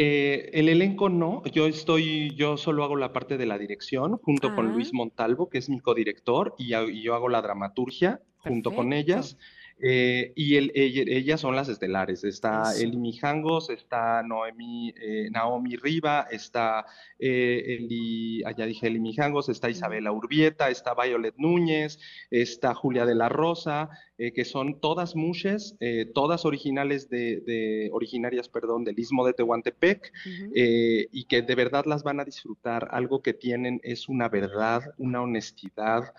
Eh, el elenco no, yo estoy, yo solo hago la parte de la dirección junto con Luis Montalvo, que es mi codirector, y, y yo hago la dramaturgia junto con ellas. Eh, y ellas son las estelares. Está Eli Mijangos, está Noemi, eh, Naomi Riva, está eh, Eli, allá dije Eli Mijangos, está Isabela Urbieta, está Violet Núñez, está Julia de la Rosa, que son todas mushes, todas originales de, originarias, perdón, del Istmo de Tehuantepec, y que de verdad las van a disfrutar. Algo que tienen es una verdad, una honestidad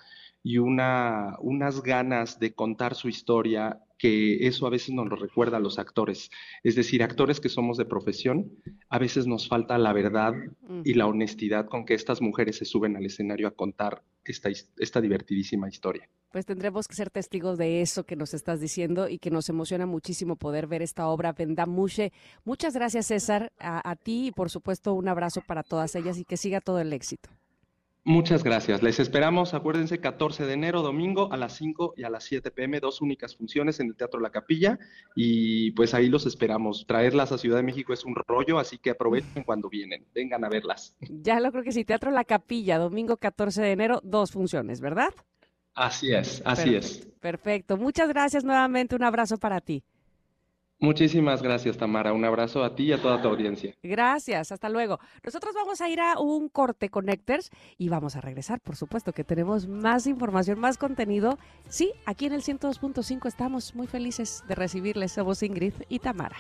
y una, unas ganas de contar su historia que eso a veces nos lo recuerda a los actores. Es decir, actores que somos de profesión, a veces nos falta la verdad y la honestidad con que estas mujeres se suben al escenario a contar esta, esta divertidísima historia. Pues tendremos que ser testigos de eso que nos estás diciendo y que nos emociona muchísimo poder ver esta obra Vendamuche. Muchas gracias, César, a, a ti y por supuesto un abrazo para todas ellas y que siga todo el éxito. Muchas gracias. Les esperamos, acuérdense, 14 de enero, domingo, a las 5 y a las 7 pm, dos únicas funciones en el Teatro La Capilla. Y pues ahí los esperamos. Traerlas a Ciudad de México es un rollo, así que aprovechen cuando vienen. Vengan a verlas. Ya lo creo que sí. Teatro La Capilla, domingo 14 de enero, dos funciones, ¿verdad? Así es, así es. Perfecto. Muchas gracias nuevamente. Un abrazo para ti. Muchísimas gracias, Tamara. Un abrazo a ti y a toda tu audiencia. Gracias, hasta luego. Nosotros vamos a ir a un corte Connectors y vamos a regresar, por supuesto, que tenemos más información, más contenido. Sí, aquí en el 102.5 estamos muy felices de recibirles. Somos Ingrid y Tamara.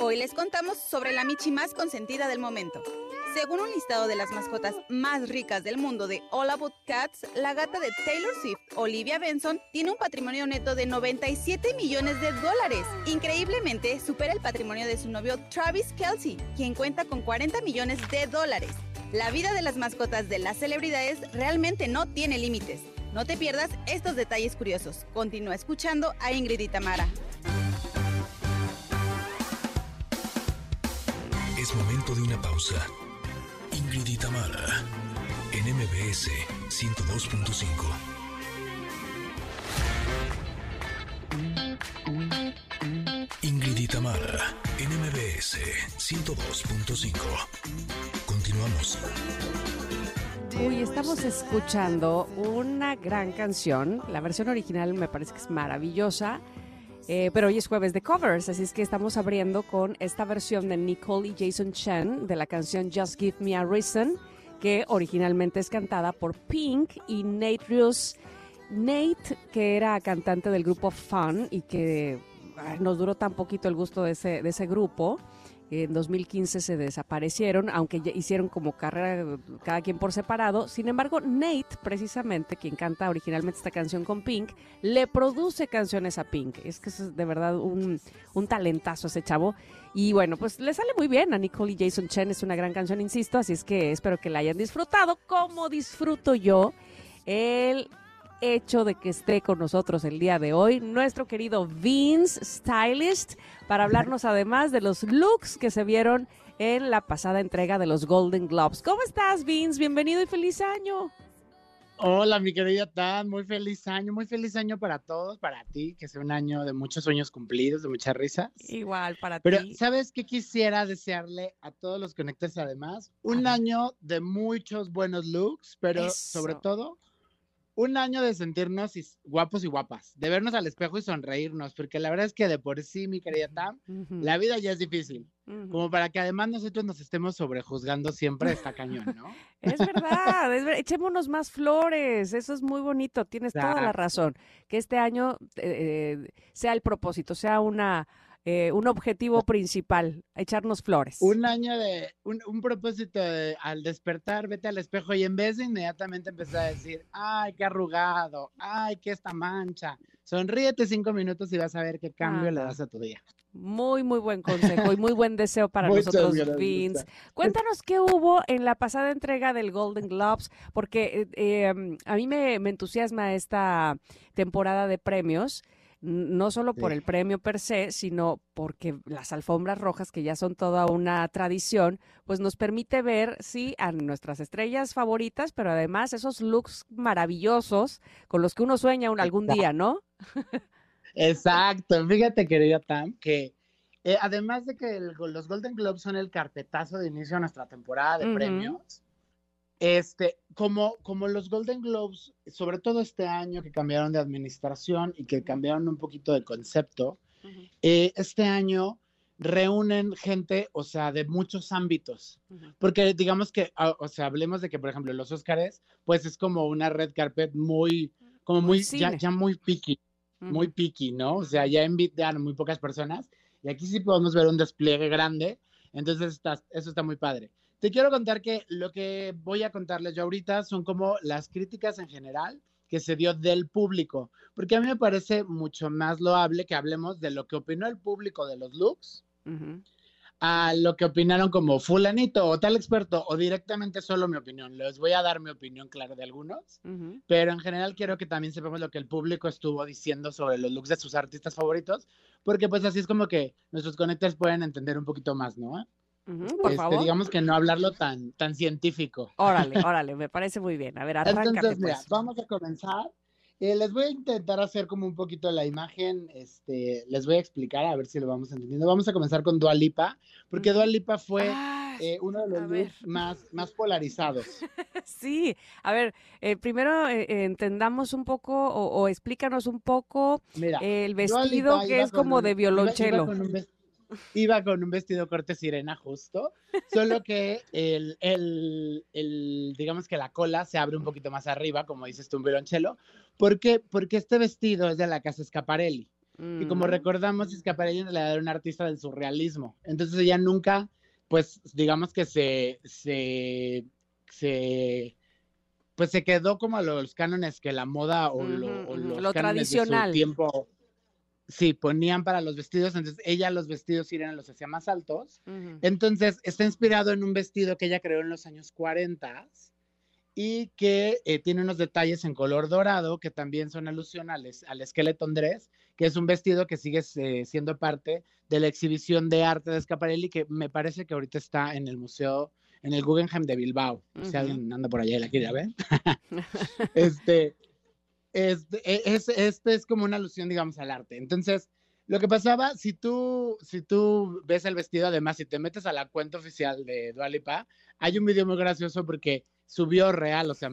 Hoy les contamos sobre la Michi más consentida del momento. Según un listado de las mascotas más ricas del mundo de All About Cats, la gata de Taylor Swift, Olivia Benson, tiene un patrimonio neto de 97 millones de dólares. Increíblemente, supera el patrimonio de su novio Travis Kelsey, quien cuenta con 40 millones de dólares. La vida de las mascotas de las celebridades realmente no tiene límites. No te pierdas estos detalles curiosos. Continúa escuchando a Ingrid y Tamara. Es momento de una pausa. Ingrid y Tamara, en MBS 102.5. Ingrid y Tamara, en MBS 102.5. Continuamos. Uy, estamos escuchando una gran canción. La versión original me parece que es maravillosa. Eh, pero hoy es jueves de covers, así es que estamos abriendo con esta versión de Nicole y Jason Chen de la canción Just Give Me a Reason, que originalmente es cantada por Pink y Nate Rios. Nate, que era cantante del grupo Fun y que nos duró tan poquito el gusto de ese, de ese grupo, en 2015 se desaparecieron, aunque ya hicieron como carrera cada quien por separado. Sin embargo, Nate, precisamente, quien canta originalmente esta canción con Pink, le produce canciones a Pink. Es que es de verdad un, un talentazo ese chavo. Y bueno, pues le sale muy bien a Nicole y Jason Chen. Es una gran canción, insisto, así es que espero que la hayan disfrutado como disfruto yo. El hecho de que esté con nosotros el día de hoy nuestro querido Vince Stylist para hablarnos además de los looks que se vieron en la pasada entrega de los Golden Globes. ¿Cómo estás, Vince? Bienvenido y feliz año. Hola, mi querida Tan, muy feliz año, muy feliz año para todos, para ti, que sea un año de muchos sueños cumplidos, de muchas risas. Igual para Pero, ti. ¿sabes qué quisiera desearle a todos los conectores además? Un año de muchos buenos looks, pero sobre todo un año de sentirnos guapos y guapas, de vernos al espejo y sonreírnos, porque la verdad es que de por sí, mi querida Tam, la vida ya es difícil. Como para que además nosotros nos estemos sobrejuzgando siempre está cañón, ¿no? Es verdad, es ver- echémonos más flores, eso es muy bonito, tienes toda la razón. Que este año eh, eh, sea el propósito, sea una eh, un objetivo principal, echarnos flores. Un año de, un, un propósito de, al despertar, vete al espejo y en vez de inmediatamente empezar a decir, ay, qué arrugado, ay, qué esta mancha, sonríete cinco minutos y vas a ver qué cambio le das a tu día. Muy, muy buen consejo y muy buen deseo para nosotros. Vince. Cuéntanos qué hubo en la pasada entrega del Golden Globes, porque eh, eh, a mí me, me entusiasma esta temporada de premios, no solo por el premio per se, sino porque las alfombras rojas, que ya son toda una tradición, pues nos permite ver, sí, a nuestras estrellas favoritas, pero además esos looks maravillosos con los que uno sueña un, algún día, ¿no? Exacto, fíjate querida Tam, que eh, además de que el- los Golden Globes son el carpetazo de inicio a nuestra temporada de premios, este, como, como los Golden Globes, sobre todo este año que cambiaron de administración y que cambiaron un poquito de concepto, eh, este año reúnen gente, o sea, de muchos ámbitos. Porque digamos que, ah, o sea, hablemos de que, por ejemplo, los Óscares, pues es como una red carpet muy, como Muy ya, muy picky, muy picky, ¿no? O sea, ya invitan muy pocas personas y aquí sí podemos ver un despliegue grande, entonces está- eso está muy padre. Te quiero contar que lo que voy a contarles yo ahorita son como las críticas en general que se dio del público, porque a mí me parece mucho más loable que hablemos de lo que opinó el público de los looks Ujú. a lo que opinaron como fulanito o tal experto o directamente solo mi opinión. Les voy a dar mi opinión, claro, de algunos, Ujú. pero en general quiero que también sepamos lo que el público estuvo diciendo sobre los looks de sus artistas favoritos, porque pues así es como que nuestros conectores pueden entender un poquito más, ¿no? Por Este, favor. digamos que no hablarlo tan, tan científico. Órale, órale, me parece muy bien. A ver, arráncate Entonces, mira, pues. vamos a comenzar. Eh, les voy a intentar hacer como un poquito la imagen, este, les voy a explicar a ver si lo vamos entendiendo. Vamos a comenzar con Dua Lipa, porque Dua Lipa fue Ah, eh, uno de los looks más, más polarizados. Sí, a ver, eh, primero eh, entendamos un poco o, o explícanos un poco Mira, el vestido que es como un- de iba- iba violonchelo. con un ves- Iba con un vestido corte sirena justo, solo que el, el, el, digamos que la cola se abre un poquito más arriba, como dices tú, un violonchelo. ¿Por qué? Porque este vestido es de la casa Scaparelli. Y como Mm, recordamos, Scaparelli en realidad era una artista del surrealismo. Entonces ella nunca, pues digamos que se, se, se, pues se quedó como a los cánones que la moda o, lo, o los lo cánones de su tradicional. tiempo, sí, ponían para los vestidos. Entonces ella los vestidos sirenas los hacía más altos. Entonces está inspirado en un vestido que ella creó en los años 40 y que eh, tiene unos detalles en color dorado que también son alusión al, skeleton dress que es un vestido que sigue eh, siendo parte de la exhibición de arte de Scaparelli, que me parece que ahorita está en el museo, en el Guggenheim de Bilbao. Si alguien anda por allá y la quiere ver. este, este, es, este es como una alusión, digamos, al arte. Entonces, lo que pasaba, si tú, si tú ves el vestido, además, si te metes a la cuenta oficial de Dualipa, hay un video muy gracioso porque subió real, o sea,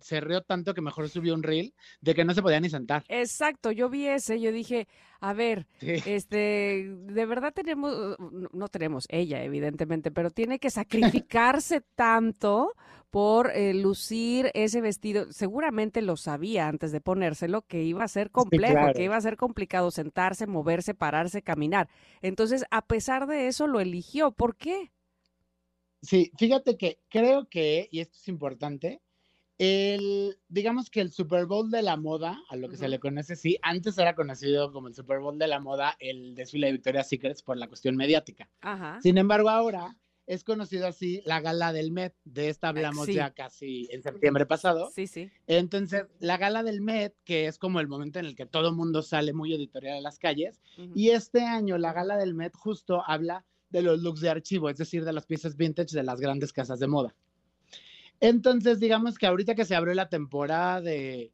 se rió tanto que mejor subió un reel de que no se podía ni sentar. Exacto, yo vi ese, yo dije, a ver, este, de verdad tenemos, no tenemos ella, evidentemente, pero tiene que sacrificarse tanto por eh, lucir ese vestido. Seguramente lo sabía antes de ponérselo que iba a ser complejo, que iba a ser complicado sentarse, moverse, pararse, caminar. Entonces, a pesar de eso, lo eligió. ¿Por qué? Sí, fíjate que creo que, y esto es importante, el, digamos que el Super Bowl de la moda, a lo que se le conoce, sí, antes era conocido como el Super Bowl de la moda, el desfile de Victoria's Secret por la cuestión mediática. Sin embargo, ahora es conocido así la gala del Met, de esta hablamos ya casi en septiembre pasado. Sí, sí. Entonces, la gala del Met, que es como el momento en el que todo mundo sale muy editorial a las calles, y este año la gala del Met justo habla de los looks de archivo, es decir, de las piezas vintage de las grandes casas de moda. Entonces, digamos que ahorita que se abrió la temporada de,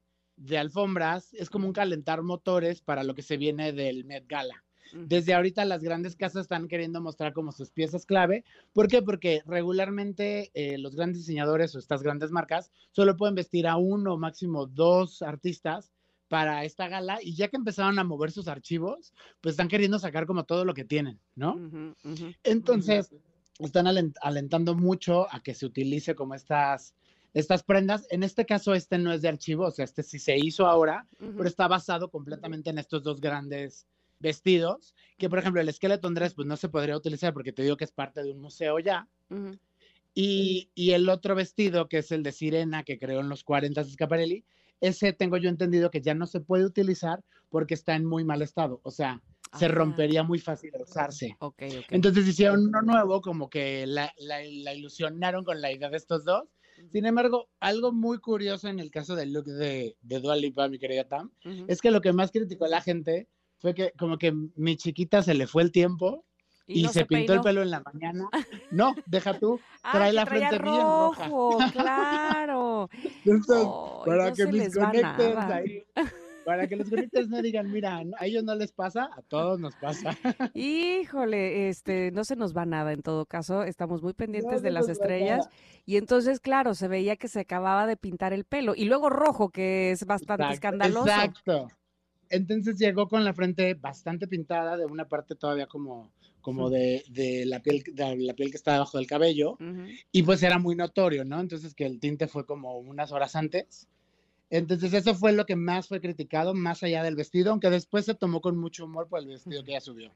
alfombras, es como un calentar motores para lo que se viene del Met Gala. Desde ahorita las grandes casas están queriendo mostrar como sus piezas clave. ¿Por qué? Porque regularmente eh, los grandes diseñadores o estas grandes marcas solo pueden vestir a uno o máximo dos artistas para esta gala y ya que empezaron a mover sus archivos, pues están queriendo sacar como todo lo que tienen, ¿no? Entonces, están alentando mucho a que se utilice como estas, estas prendas. En este caso, este no es de archivo, o sea, este sí se hizo ahora, pero está basado completamente en estos dos grandes vestidos, que por ejemplo el Skeleton Dress pues no se podría utilizar porque te digo que es parte de un museo ya. y, y, el otro vestido, que es el de Sirena, que creó en los 40 Scaparelli, ese tengo yo entendido que ya no se puede utilizar porque está en muy mal estado. O sea, se ah. rompería muy fácil de usarse. Entonces hicieron uno nuevo, como que la, ilusionaron con la idea de estos dos. Sin embargo, algo muy curioso en el caso del look de, de Dua Lipa, mi querida Tam, es que lo que más criticó la gente fue que como que mi chiquita se le fue el tiempo y, se, pintó el pelo en la mañana. No, deja tú, ah, trae la frente bien roja. Claro. para que mis conectes ahí para que los conectes no digan, mira, a ellos no les pasa, a todos nos pasa. Híjole, este, no se nos va nada en todo caso, estamos muy pendientes de las estrellas y entonces, claro, se veía que se acababa de pintar el pelo y luego rojo, que es bastante escandaloso. Exacto. Entonces llegó con la frente bastante pintada, de una parte todavía como, como de, de, la piel, de la piel que está debajo del cabello, y pues era muy notorio, ¿no? Entonces que el tinte fue como unas horas antes entonces eso fue lo que más fue criticado, más allá del vestido, aunque después se tomó con mucho humor por el vestido que ya subió.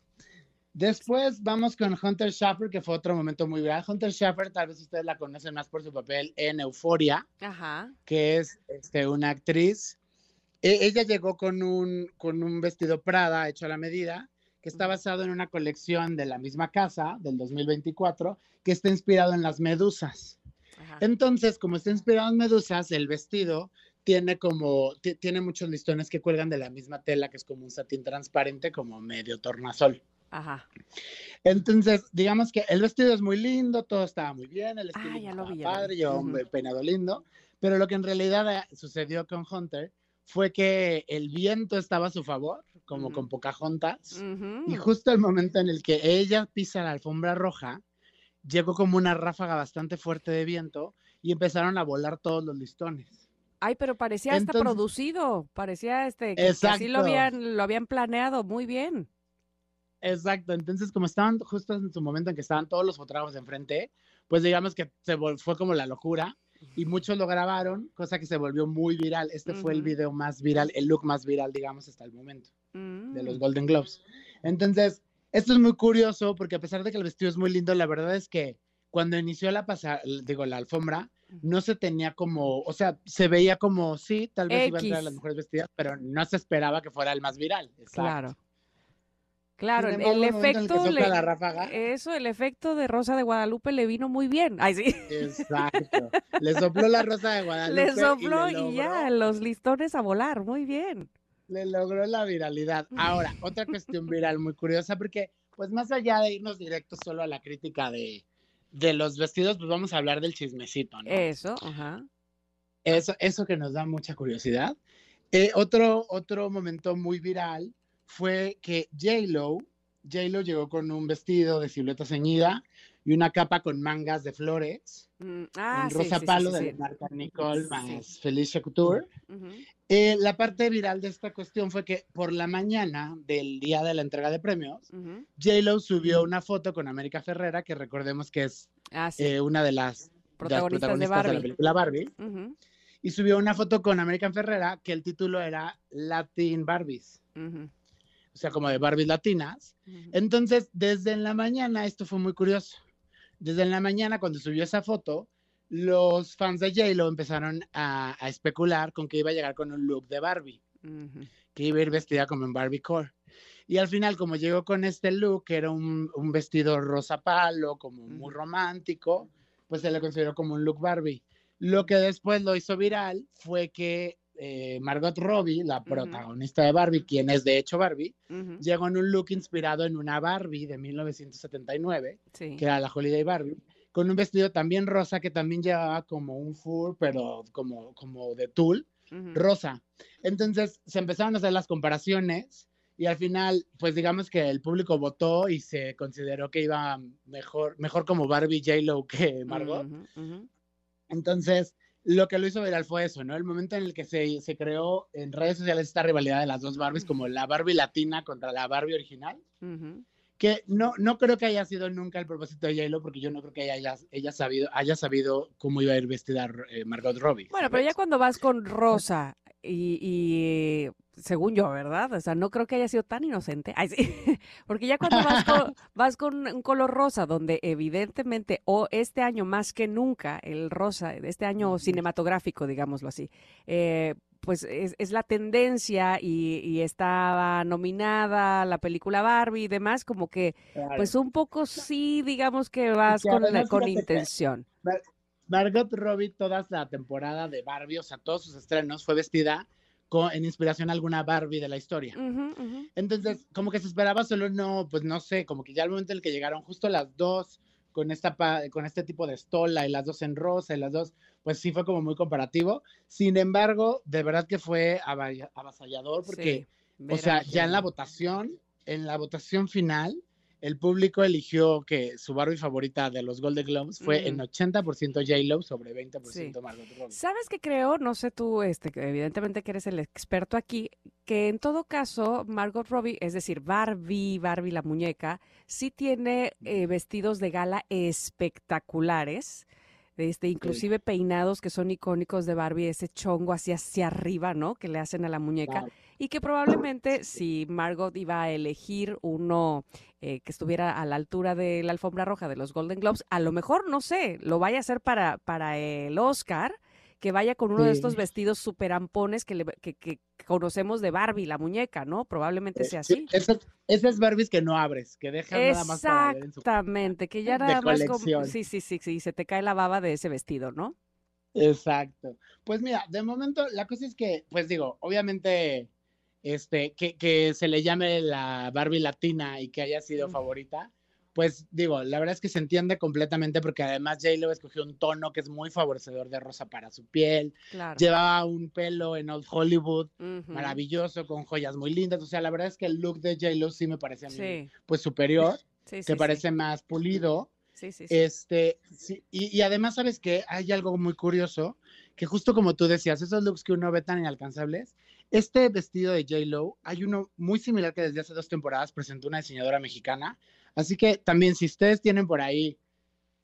Después vamos con Hunter Schaffer, que fue otro momento muy viral. Hunter Schaffer, tal vez ustedes la conocen más por su papel en Euforia, que es este, una actriz. E, ella llegó con un, con un vestido Prada hecho a la medida, que está basado en una colección de la misma casa del 2024, que está inspirado en las medusas. Entonces, como está inspirado en medusas, el vestido tiene como, tiene muchos listones que cuelgan de la misma tela, que es como un satín transparente, como medio tornasol. Ajá. Entonces, digamos que el vestido es muy lindo, todo estaba muy bien, el estilo ah, padre, yo un peinado lindo, pero lo que en realidad eh, sucedió con Hunter fue que el viento estaba a su favor, como con Pocahontas, y justo el momento en el que ella pisa la alfombra roja, llegó como una ráfaga bastante fuerte de viento y empezaron a volar todos los listones. Ay, pero parecía hasta producido, parecía este que, así lo habían, lo habían planeado muy bien. Exacto, entonces como estaban justo en su momento en que estaban todos los fotógrafos enfrente, pues digamos que se fue como la locura y muchos lo grabaron, cosa que se volvió muy viral. Este fue el video más viral, el look más viral, digamos, hasta el momento de los mm. Golden Globes. Entonces, esto es muy curioso porque a pesar de que el vestido es muy lindo, la verdad es que cuando inició la pasada, digo, la alfombra, no se tenía como, o sea, se veía como, sí, tal vez iba a entrar a las mujeres vestidas, pero no se esperaba que fuera el más viral. Claro. Claro, el, efecto, eso, el efecto de Rosa de Guadalupe le vino muy bien. Ay, sí. Exacto. Le sopló la Rosa de Guadalupe. Le sopló y, ya, los listones a volar, muy bien. Le logró la viralidad. Ahora, otra cuestión viral muy curiosa, porque pues más allá de irnos directos solo a la crítica de, de los vestidos, pues vamos a hablar del chismecito, ¿no? Eso, ajá. Eso, eso que nos da mucha curiosidad. Eh, otro, otro momento muy viral fue que J-Lo, J-Lo llegó con un vestido de silueta ceñida y una capa con mangas de flores. Mm, ah, rosa palo de la marca Nicole más Felicia Couture. Eh, la parte viral de esta cuestión fue que por la mañana del día de la entrega de premios, J-Lo subió una foto con América Ferrera, que recordemos que es ah, eh, una de las protagonistas, de, la película Barbie. Y subió una foto con América Ferrera que el título era Latin Barbies. O sea, como de Barbies latinas. Entonces, desde en la mañana, esto fue muy curioso desde la mañana cuando subió esa foto, los fans de J-Lo empezaron a, especular con que iba a llegar con un look de Barbie, que iba a ir vestida como en Barbie Core. Y al final, como llegó con este look, que era un, vestido rosa palo, como muy romántico, pues se le consideró como un look Barbie. Lo que después lo hizo viral fue que eh, Margot Robbie, la protagonista de Barbie, quien es de hecho Barbie, llegó en un look inspirado en una Barbie de 1979, que era la Holiday Barbie, con un vestido también rosa que también llevaba como un fur, pero como, como de tul, rosa. Entonces se empezaron a hacer las comparaciones y al final, pues digamos que el público votó y se consideró que iba mejor, mejor como Barbie J-Lo que Margot. Entonces, lo que lo hizo viral fue eso, ¿no? El momento en el que se, se, creó en redes sociales esta rivalidad de las dos Barbies, como la Barbie latina contra la Barbie original, que no, no creo que haya sido nunca el propósito de j porque yo no creo que ella, ella sabido, haya sabido cómo iba a ir vestida eh, Margot Robbie. Bueno, pero ya cuando vas con Rosa y, según yo, ¿verdad? O sea, no creo que haya sido tan inocente. Ay, sí. Porque ya cuando vas con, un color rosa, donde evidentemente, o este año más que nunca, el rosa, este año cinematográfico, digámoslo así, eh, pues es, la tendencia y, estaba nominada la película Barbie y demás, como que, pues un poco sí, digamos que vas con, con intención. Margot Robbie toda la temporada de Barbie, o sea, todos sus estrenos, fue vestida con, en inspiración a alguna Barbie de la historia. Entonces, como que se esperaba solo no, pues no sé, como que ya al momento en el que llegaron justo las dos con, esta, con este tipo de estola y las dos en rosa y las dos, pues sí fue como muy comparativo. Sin embargo, de verdad que fue avasallador porque, o sea, ya en la votación, en la votación final, el público eligió que su Barbie favorita de los Golden Globes fue en 80% J-Lo sobre 20% Margot Robbie. ¿Sabes qué creo? No sé tú, este, evidentemente que eres el experto aquí, que en todo caso Margot Robbie, es decir, Barbie, Barbie la muñeca, sí tiene eh, vestidos de gala espectaculares este, inclusive peinados que son icónicos de Barbie, ese chongo así hacia arriba, ¿no? Que le hacen a la muñeca. Y que probablemente si Margot iba a elegir uno eh, que estuviera a la altura de la alfombra roja de los Golden Globes, a lo mejor, no sé, lo vaya a hacer para, para el Oscar, que vaya con uno de estos vestidos super ampones que, que, conocemos de Barbie, la muñeca, ¿no? Probablemente eh, sea así. esas, esas Barbies que no abres, que dejas nada más para Exactamente, que ya nada más como... Sí, sí, sí, sí, se te cae la baba de ese vestido, ¿no? Exacto. Pues mira, de momento la cosa es que, pues digo, obviamente, este, que, que se le llame la Barbie latina y que haya sido favorita, pues digo, la verdad es que se entiende completamente porque además J-Lo escogió un tono que es muy favorecedor de rosa para su piel. Llevaba un pelo en Old Hollywood maravilloso, con joyas muy lindas. O sea, la verdad es que el look de J-Lo sí me parece a mí pues superior, que parece más pulido. Este, y, y, además, ¿sabes que Hay algo muy curioso, que justo como tú decías, esos looks que uno ve tan inalcanzables, este vestido de J-Lo, hay uno muy similar que desde hace dos temporadas presentó una diseñadora mexicana, Así que también si ustedes tienen por ahí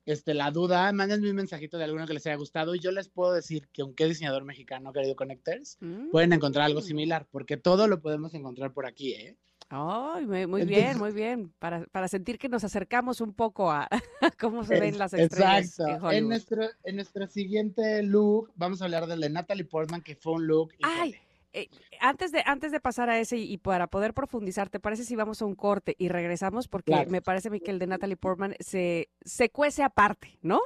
este, la duda, mándenme un mensajito de alguno que les haya gustado y yo les puedo decir que aunque diseñador mexicano, querido Connectors, mm. pueden encontrar algo similar, porque todo lo podemos encontrar por aquí, ¿eh? Ay, muy, bien, muy bien. Para, para, sentir que nos acercamos un poco a, cómo se ven las estrellas. Exacto. En, nuestro, en nuestro siguiente look vamos a hablar de Natalie Portman, que fue un look. Ay, Eh, antes, de, antes de pasar a ese y, para poder profundizar, ¿te parece si vamos a un corte y regresamos? Porque me parece a mí que el de Natalie Portman se, se cuece aparte, ¿no?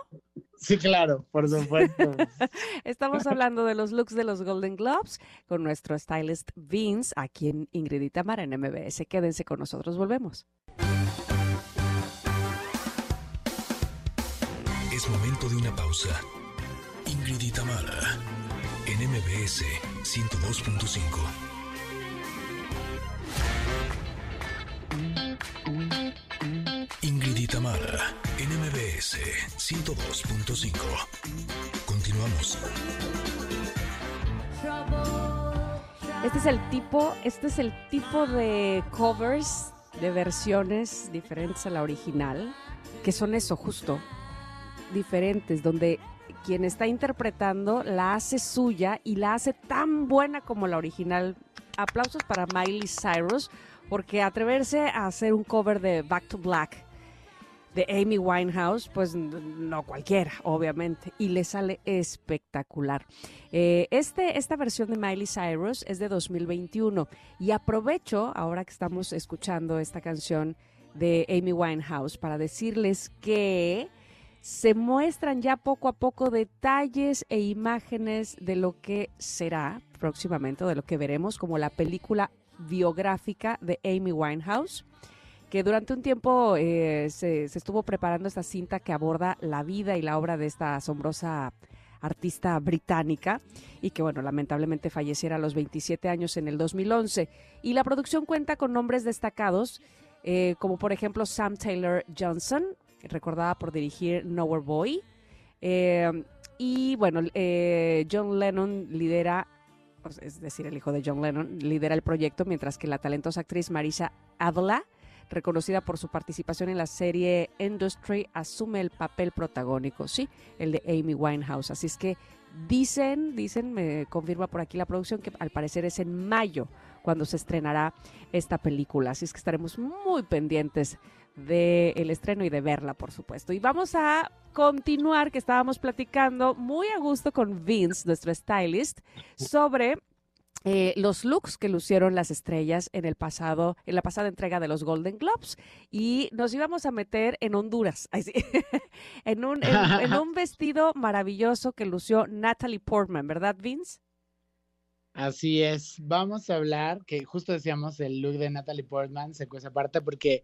Sí, claro, por supuesto. Estamos hablando de los looks de los Golden Globes con nuestro stylist Vince aquí en Ingrid y Tamara en MBS. Quédense con nosotros, volvemos. Es momento de una pausa. Ingrid y Tamara MBS 102.5. Ingrid y Tamara en MBS 102.5. Continuamos. Este es el tipo, este es el tipo de covers, de versiones diferentes a la original, que son eso justo, diferentes, donde quien está interpretando la hace suya y la hace tan buena como la original. Aplausos para Miley Cyrus, porque atreverse a hacer un cover de Back to Black de Amy Winehouse, pues no cualquiera, obviamente, y le sale espectacular. Eh, este, esta versión de Miley Cyrus es de 2021 y aprovecho, ahora que estamos escuchando esta canción de Amy Winehouse, para decirles que se muestran ya poco a poco detalles e imágenes de lo que será próximamente, de lo que veremos como la película biográfica de Amy Winehouse, que durante un tiempo eh, se, estuvo preparando esta cinta que aborda la vida y la obra de esta asombrosa artista británica y que, bueno, lamentablemente falleciera a los 27 años en el 2011. Y la producción cuenta con nombres destacados, eh, como por ejemplo Sam Taylor Johnson, recordada por dirigir Nowhere Boy. Eh, y bueno, eh, John Lennon lidera, es decir, el hijo de John Lennon, lidera el proyecto, mientras que la talentosa actriz Marisa Adla, reconocida por su participación en la serie Industry, asume el papel protagónico, sí, el de Amy Winehouse. Así es que dicen, dicen, me confirma por aquí la producción, que al parecer es en mayo cuando se estrenará esta película. Así es que estaremos muy pendientes del estreno y de verla, por supuesto. Y vamos a continuar, que estábamos platicando muy a gusto con Vince, nuestro stylist, sobre eh, los looks que lucieron las estrellas en el pasado, en la pasada entrega de los Golden Globes. Y nos íbamos a meter en Honduras, en, un, en un vestido maravilloso que lució Natalie Portman, ¿verdad, Vince? Así es, vamos a hablar, que justo decíamos el look de Natalie Portman se cuesta aparte porque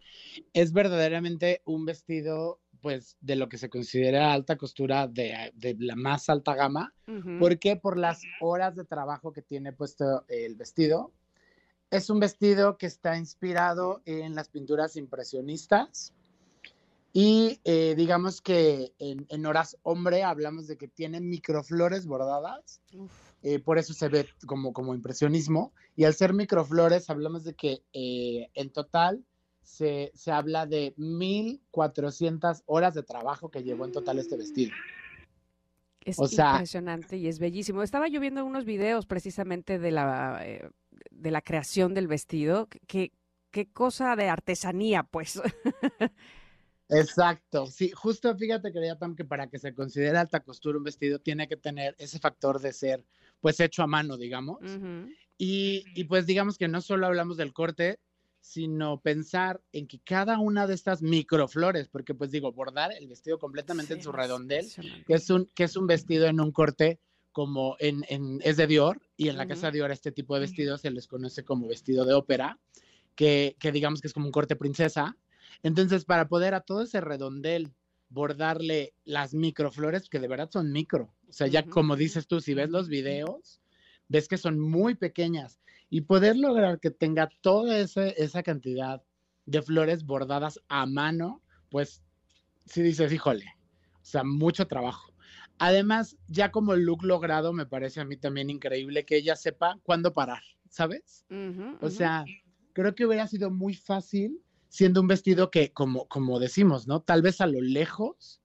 es verdaderamente un vestido pues de lo que se considera alta costura de, la más alta gama, porque por las horas de trabajo que tiene puesto el vestido, es un vestido que está inspirado en las pinturas impresionistas y eh, digamos que en, horas hombre hablamos de que tiene microflores bordadas. Eh, por eso se ve como, como impresionismo. Y al ser microflores, hablamos de que eh, en total se, se, habla de 1.400 horas de trabajo que llevó en total este vestido. Es impresionante y es bellísimo. Estaba yo viendo unos videos precisamente de la, eh, de la creación del vestido. Qué, qué cosa de artesanía, pues. Exacto, sí, justo fíjate quería Tam que para que se considere alta costura un vestido tiene que tener ese factor de ser pues hecho a mano, digamos. y, y, pues digamos que no solo hablamos del corte, sino pensar en que cada una de estas microflores, porque pues digo, bordar el vestido completamente en su redondel, que es, un, que es un vestido en un corte como en, en es de Dior, y en la casa de Dior este tipo de vestidos se les conoce como vestido de ópera, que, que digamos que es como un corte princesa, entonces, para poder a todo ese redondel bordarle las microflores, que de verdad son micro, o sea, ya como dices tú, si ves los videos, ves que son muy pequeñas. Y poder lograr que tenga toda esa cantidad de flores bordadas a mano, pues sí dices, híjole, o sea, mucho trabajo. Además, ya como el look logrado, me parece a mí también increíble que ella sepa cuándo parar, ¿sabes? o sea, creo que hubiera sido muy fácil siendo un vestido que, como, como decimos, ¿no? Tal vez a lo lejos,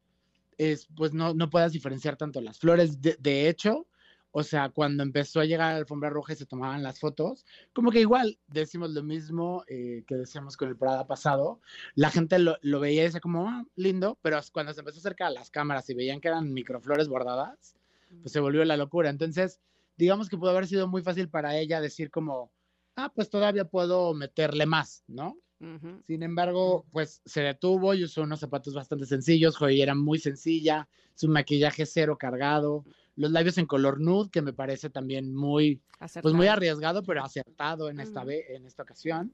es, pues no, no puedas diferenciar tanto las flores. De, hecho, o sea, cuando empezó a llegar la alfombra roja y se tomaban las fotos, como que igual decimos lo mismo eh, que decíamos con el Prada pasado, la gente lo, lo veía y decía como, ah, lindo, pero cuando se empezó a acercar a las cámaras y veían que eran microflores bordadas, pues se volvió la locura. Entonces, digamos que pudo haber sido muy fácil para ella decir como, ah, pues todavía puedo meterle más, ¿no? Sin embargo, pues se detuvo y usó unos zapatos bastante sencillos, joyera muy sencilla, su maquillaje cero cargado, los labios en color nude, que me parece también muy, pues muy arriesgado, pero acertado en esta, vez, en esta ocasión.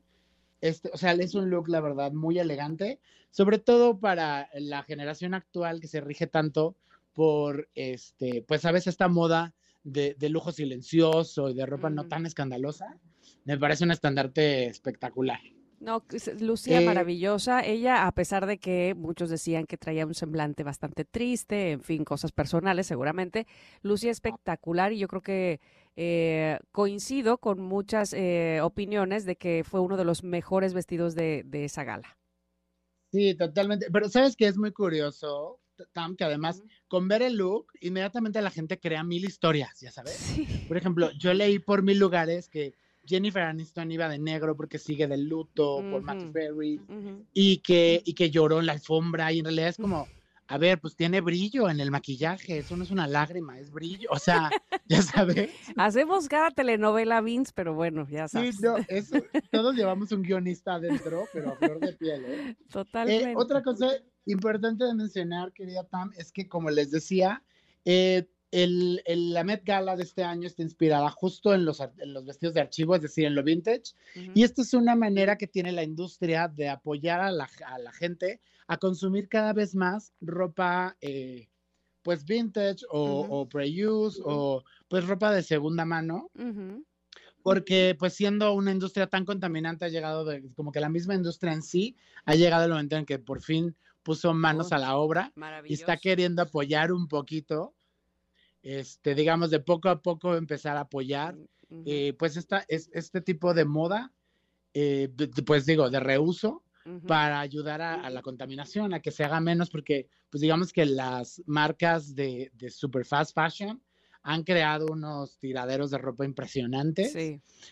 Este, o sea, es un look, la verdad, muy elegante, sobre todo para la generación actual que se rige tanto por, este, pues a veces esta moda de, lujo silencioso y de ropa no tan escandalosa, me parece un estandarte espectacular. No, Lucía eh, maravillosa. Ella, a pesar de que muchos decían que traía un semblante bastante triste, en fin, cosas personales seguramente, Lucía espectacular y yo creo que eh, coincido con muchas eh, opiniones de que fue uno de los mejores vestidos de, esa gala. Sí, totalmente. Pero sabes que es muy curioso, Tam, que además con ver el look, inmediatamente la gente crea mil historias, ya sabes. Por ejemplo, yo leí por mil lugares que Jennifer Aniston iba de negro porque sigue de luto por Matthew Perry y, que, y que lloró en la alfombra y en realidad es como, a ver, pues tiene brillo en el maquillaje, eso no es una lágrima, es brillo, o sea, ya sabes. Hacemos cada telenovela Vince, pero bueno, ya sabes. Sí, no, eso, todos llevamos un guionista adentro, pero a flor de piel, ¿eh? Totalmente. Eh, otra cosa importante de mencionar, querida Pam, es que como les decía, eh, el, la Met Gala de este año está inspirada justo en los, los vestidos de archivo, es decir, en lo vintage. Y esta es una manera que tiene la industria de apoyar a la, a la gente a consumir cada vez más ropa, eh, pues vintage o, o pre-use o pues ropa de segunda mano. Porque pues siendo una industria tan contaminante ha llegado, de, como que la misma industria en sí ha llegado el momento en que por fin puso manos a la obra y está queriendo apoyar un poquito este, digamos, de poco a poco empezar a apoyar, eh, pues esta, es, este tipo de moda, eh, pues digo, de reuso, para ayudar a, la contaminación, a que se haga menos, porque pues digamos que las marcas de, de super fast fashion han creado unos tiraderos de ropa impresionantes.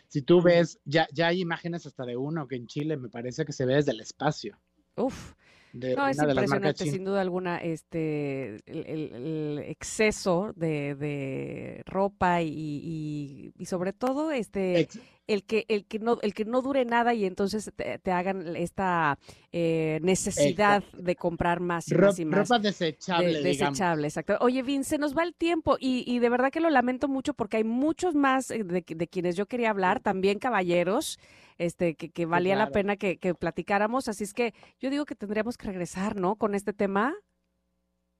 Si tú ves, ya, ya hay imágenes hasta de uno que en Chile me parece que se ve desde el espacio. Uf, no, es impresionante, sin duda alguna, este, el, exceso de, ropa y, sobre todo, este, el que, el que no, el que no dure nada y entonces te, hagan esta eh, necesidad de comprar más y más y más. Ropa desechable, Desechable, exacto. Oye, Vince, nos va el tiempo y, de verdad que lo lamento mucho porque hay muchos más eh, de, de quienes yo quería hablar, también caballeros este, que, valía la pena que, platicáramos. Así es que yo digo que tendríamos que regresar, ¿no? Con este tema.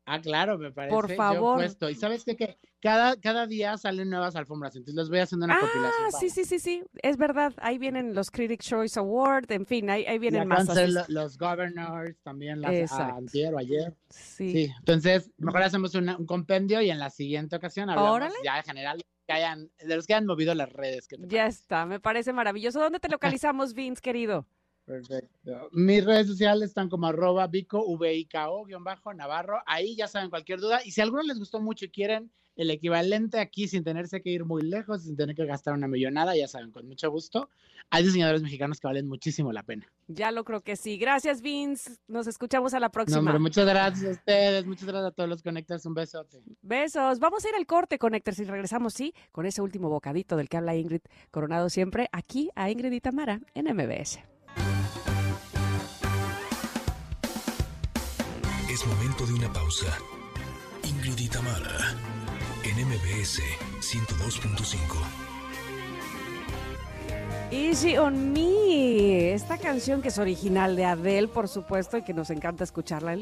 Ah, claro, me parece. Por favor. Y sabes que cada, cada día salen nuevas alfombras, entonces les voy haciendo una ah, compilación. Sí, sí, sí, sí, es verdad. Ahí vienen los Critics Choice Award, en fin, ahí, ahí vienen más. Los Governors, también las antier o ayer. Sí. Entonces, mejor hacemos un compendio y en la siguiente ocasión hablamos ya en general que hayan, de los que han movido las redes. ya está, me parece maravilloso. ¿Dónde te localizamos, Vince, querido? Perfecto. Mis redes sociales están como arroba Vico, V-I-K-O, guion bajo, Navarro. Ahí ya saben cualquier duda. Y si a alguno les gustó mucho y quieren el equivalente aquí sin tenerse que ir muy lejos, sin tener que gastar una millonada, ya saben, con mucho gusto. Hay diseñadores mexicanos que valen muchísimo la pena. Ya lo creo que sí. Gracias, Vince. Nos escuchamos a la próxima. No, muchas gracias a ustedes. Muchas gracias a todos los Connectors. Un besote. Besos. Vamos a ir al corte, Connectors, y regresamos, sí, con ese último bocadito del que habla Ingrid Coronado siempre, aquí a Ingrid y Tamara en MBS. De una pausa. Ingrid y Tamara en MBS 102.5. Easy on Me, esta canción que es original de Adele, por supuesto, y que nos encanta escucharla.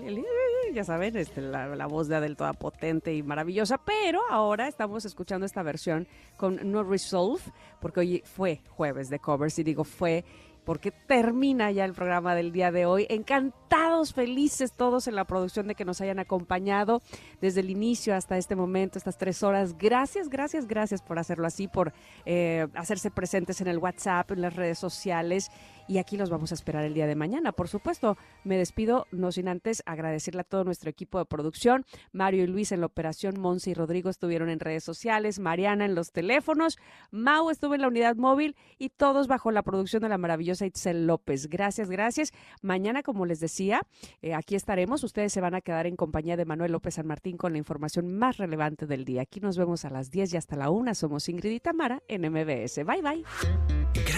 ya saben, este, la, voz de Adele toda potente y maravillosa, pero ahora estamos escuchando esta versión con No Resolve, porque hoy fue jueves de covers y digo fue porque termina ya el programa del día de hoy. Encantados, felices todos en la producción de que nos hayan acompañado desde el inicio hasta este momento, estas tres horas. Gracias, gracias, gracias por hacerlo así, por eh, hacerse presentes en el WhatsApp, en las redes sociales y aquí los vamos a esperar el día de mañana. Por supuesto, me despido, no sin antes agradecerle a todo nuestro equipo de producción, Mario y Luis en la operación, Monse y Rodrigo estuvieron en redes sociales, Mariana en los teléfonos, Mau estuvo en la unidad móvil y todos bajo la producción de la maravillosa Itzel López. Gracias, gracias. Mañana, como les decía, eh, aquí estaremos. Ustedes se van a quedar en compañía de Manuel López San Martín con la información más relevante del día. Aquí nos vemos a las 10 y hasta la 1. Somos Ingrid y Tamara en MBS. Bye, bye.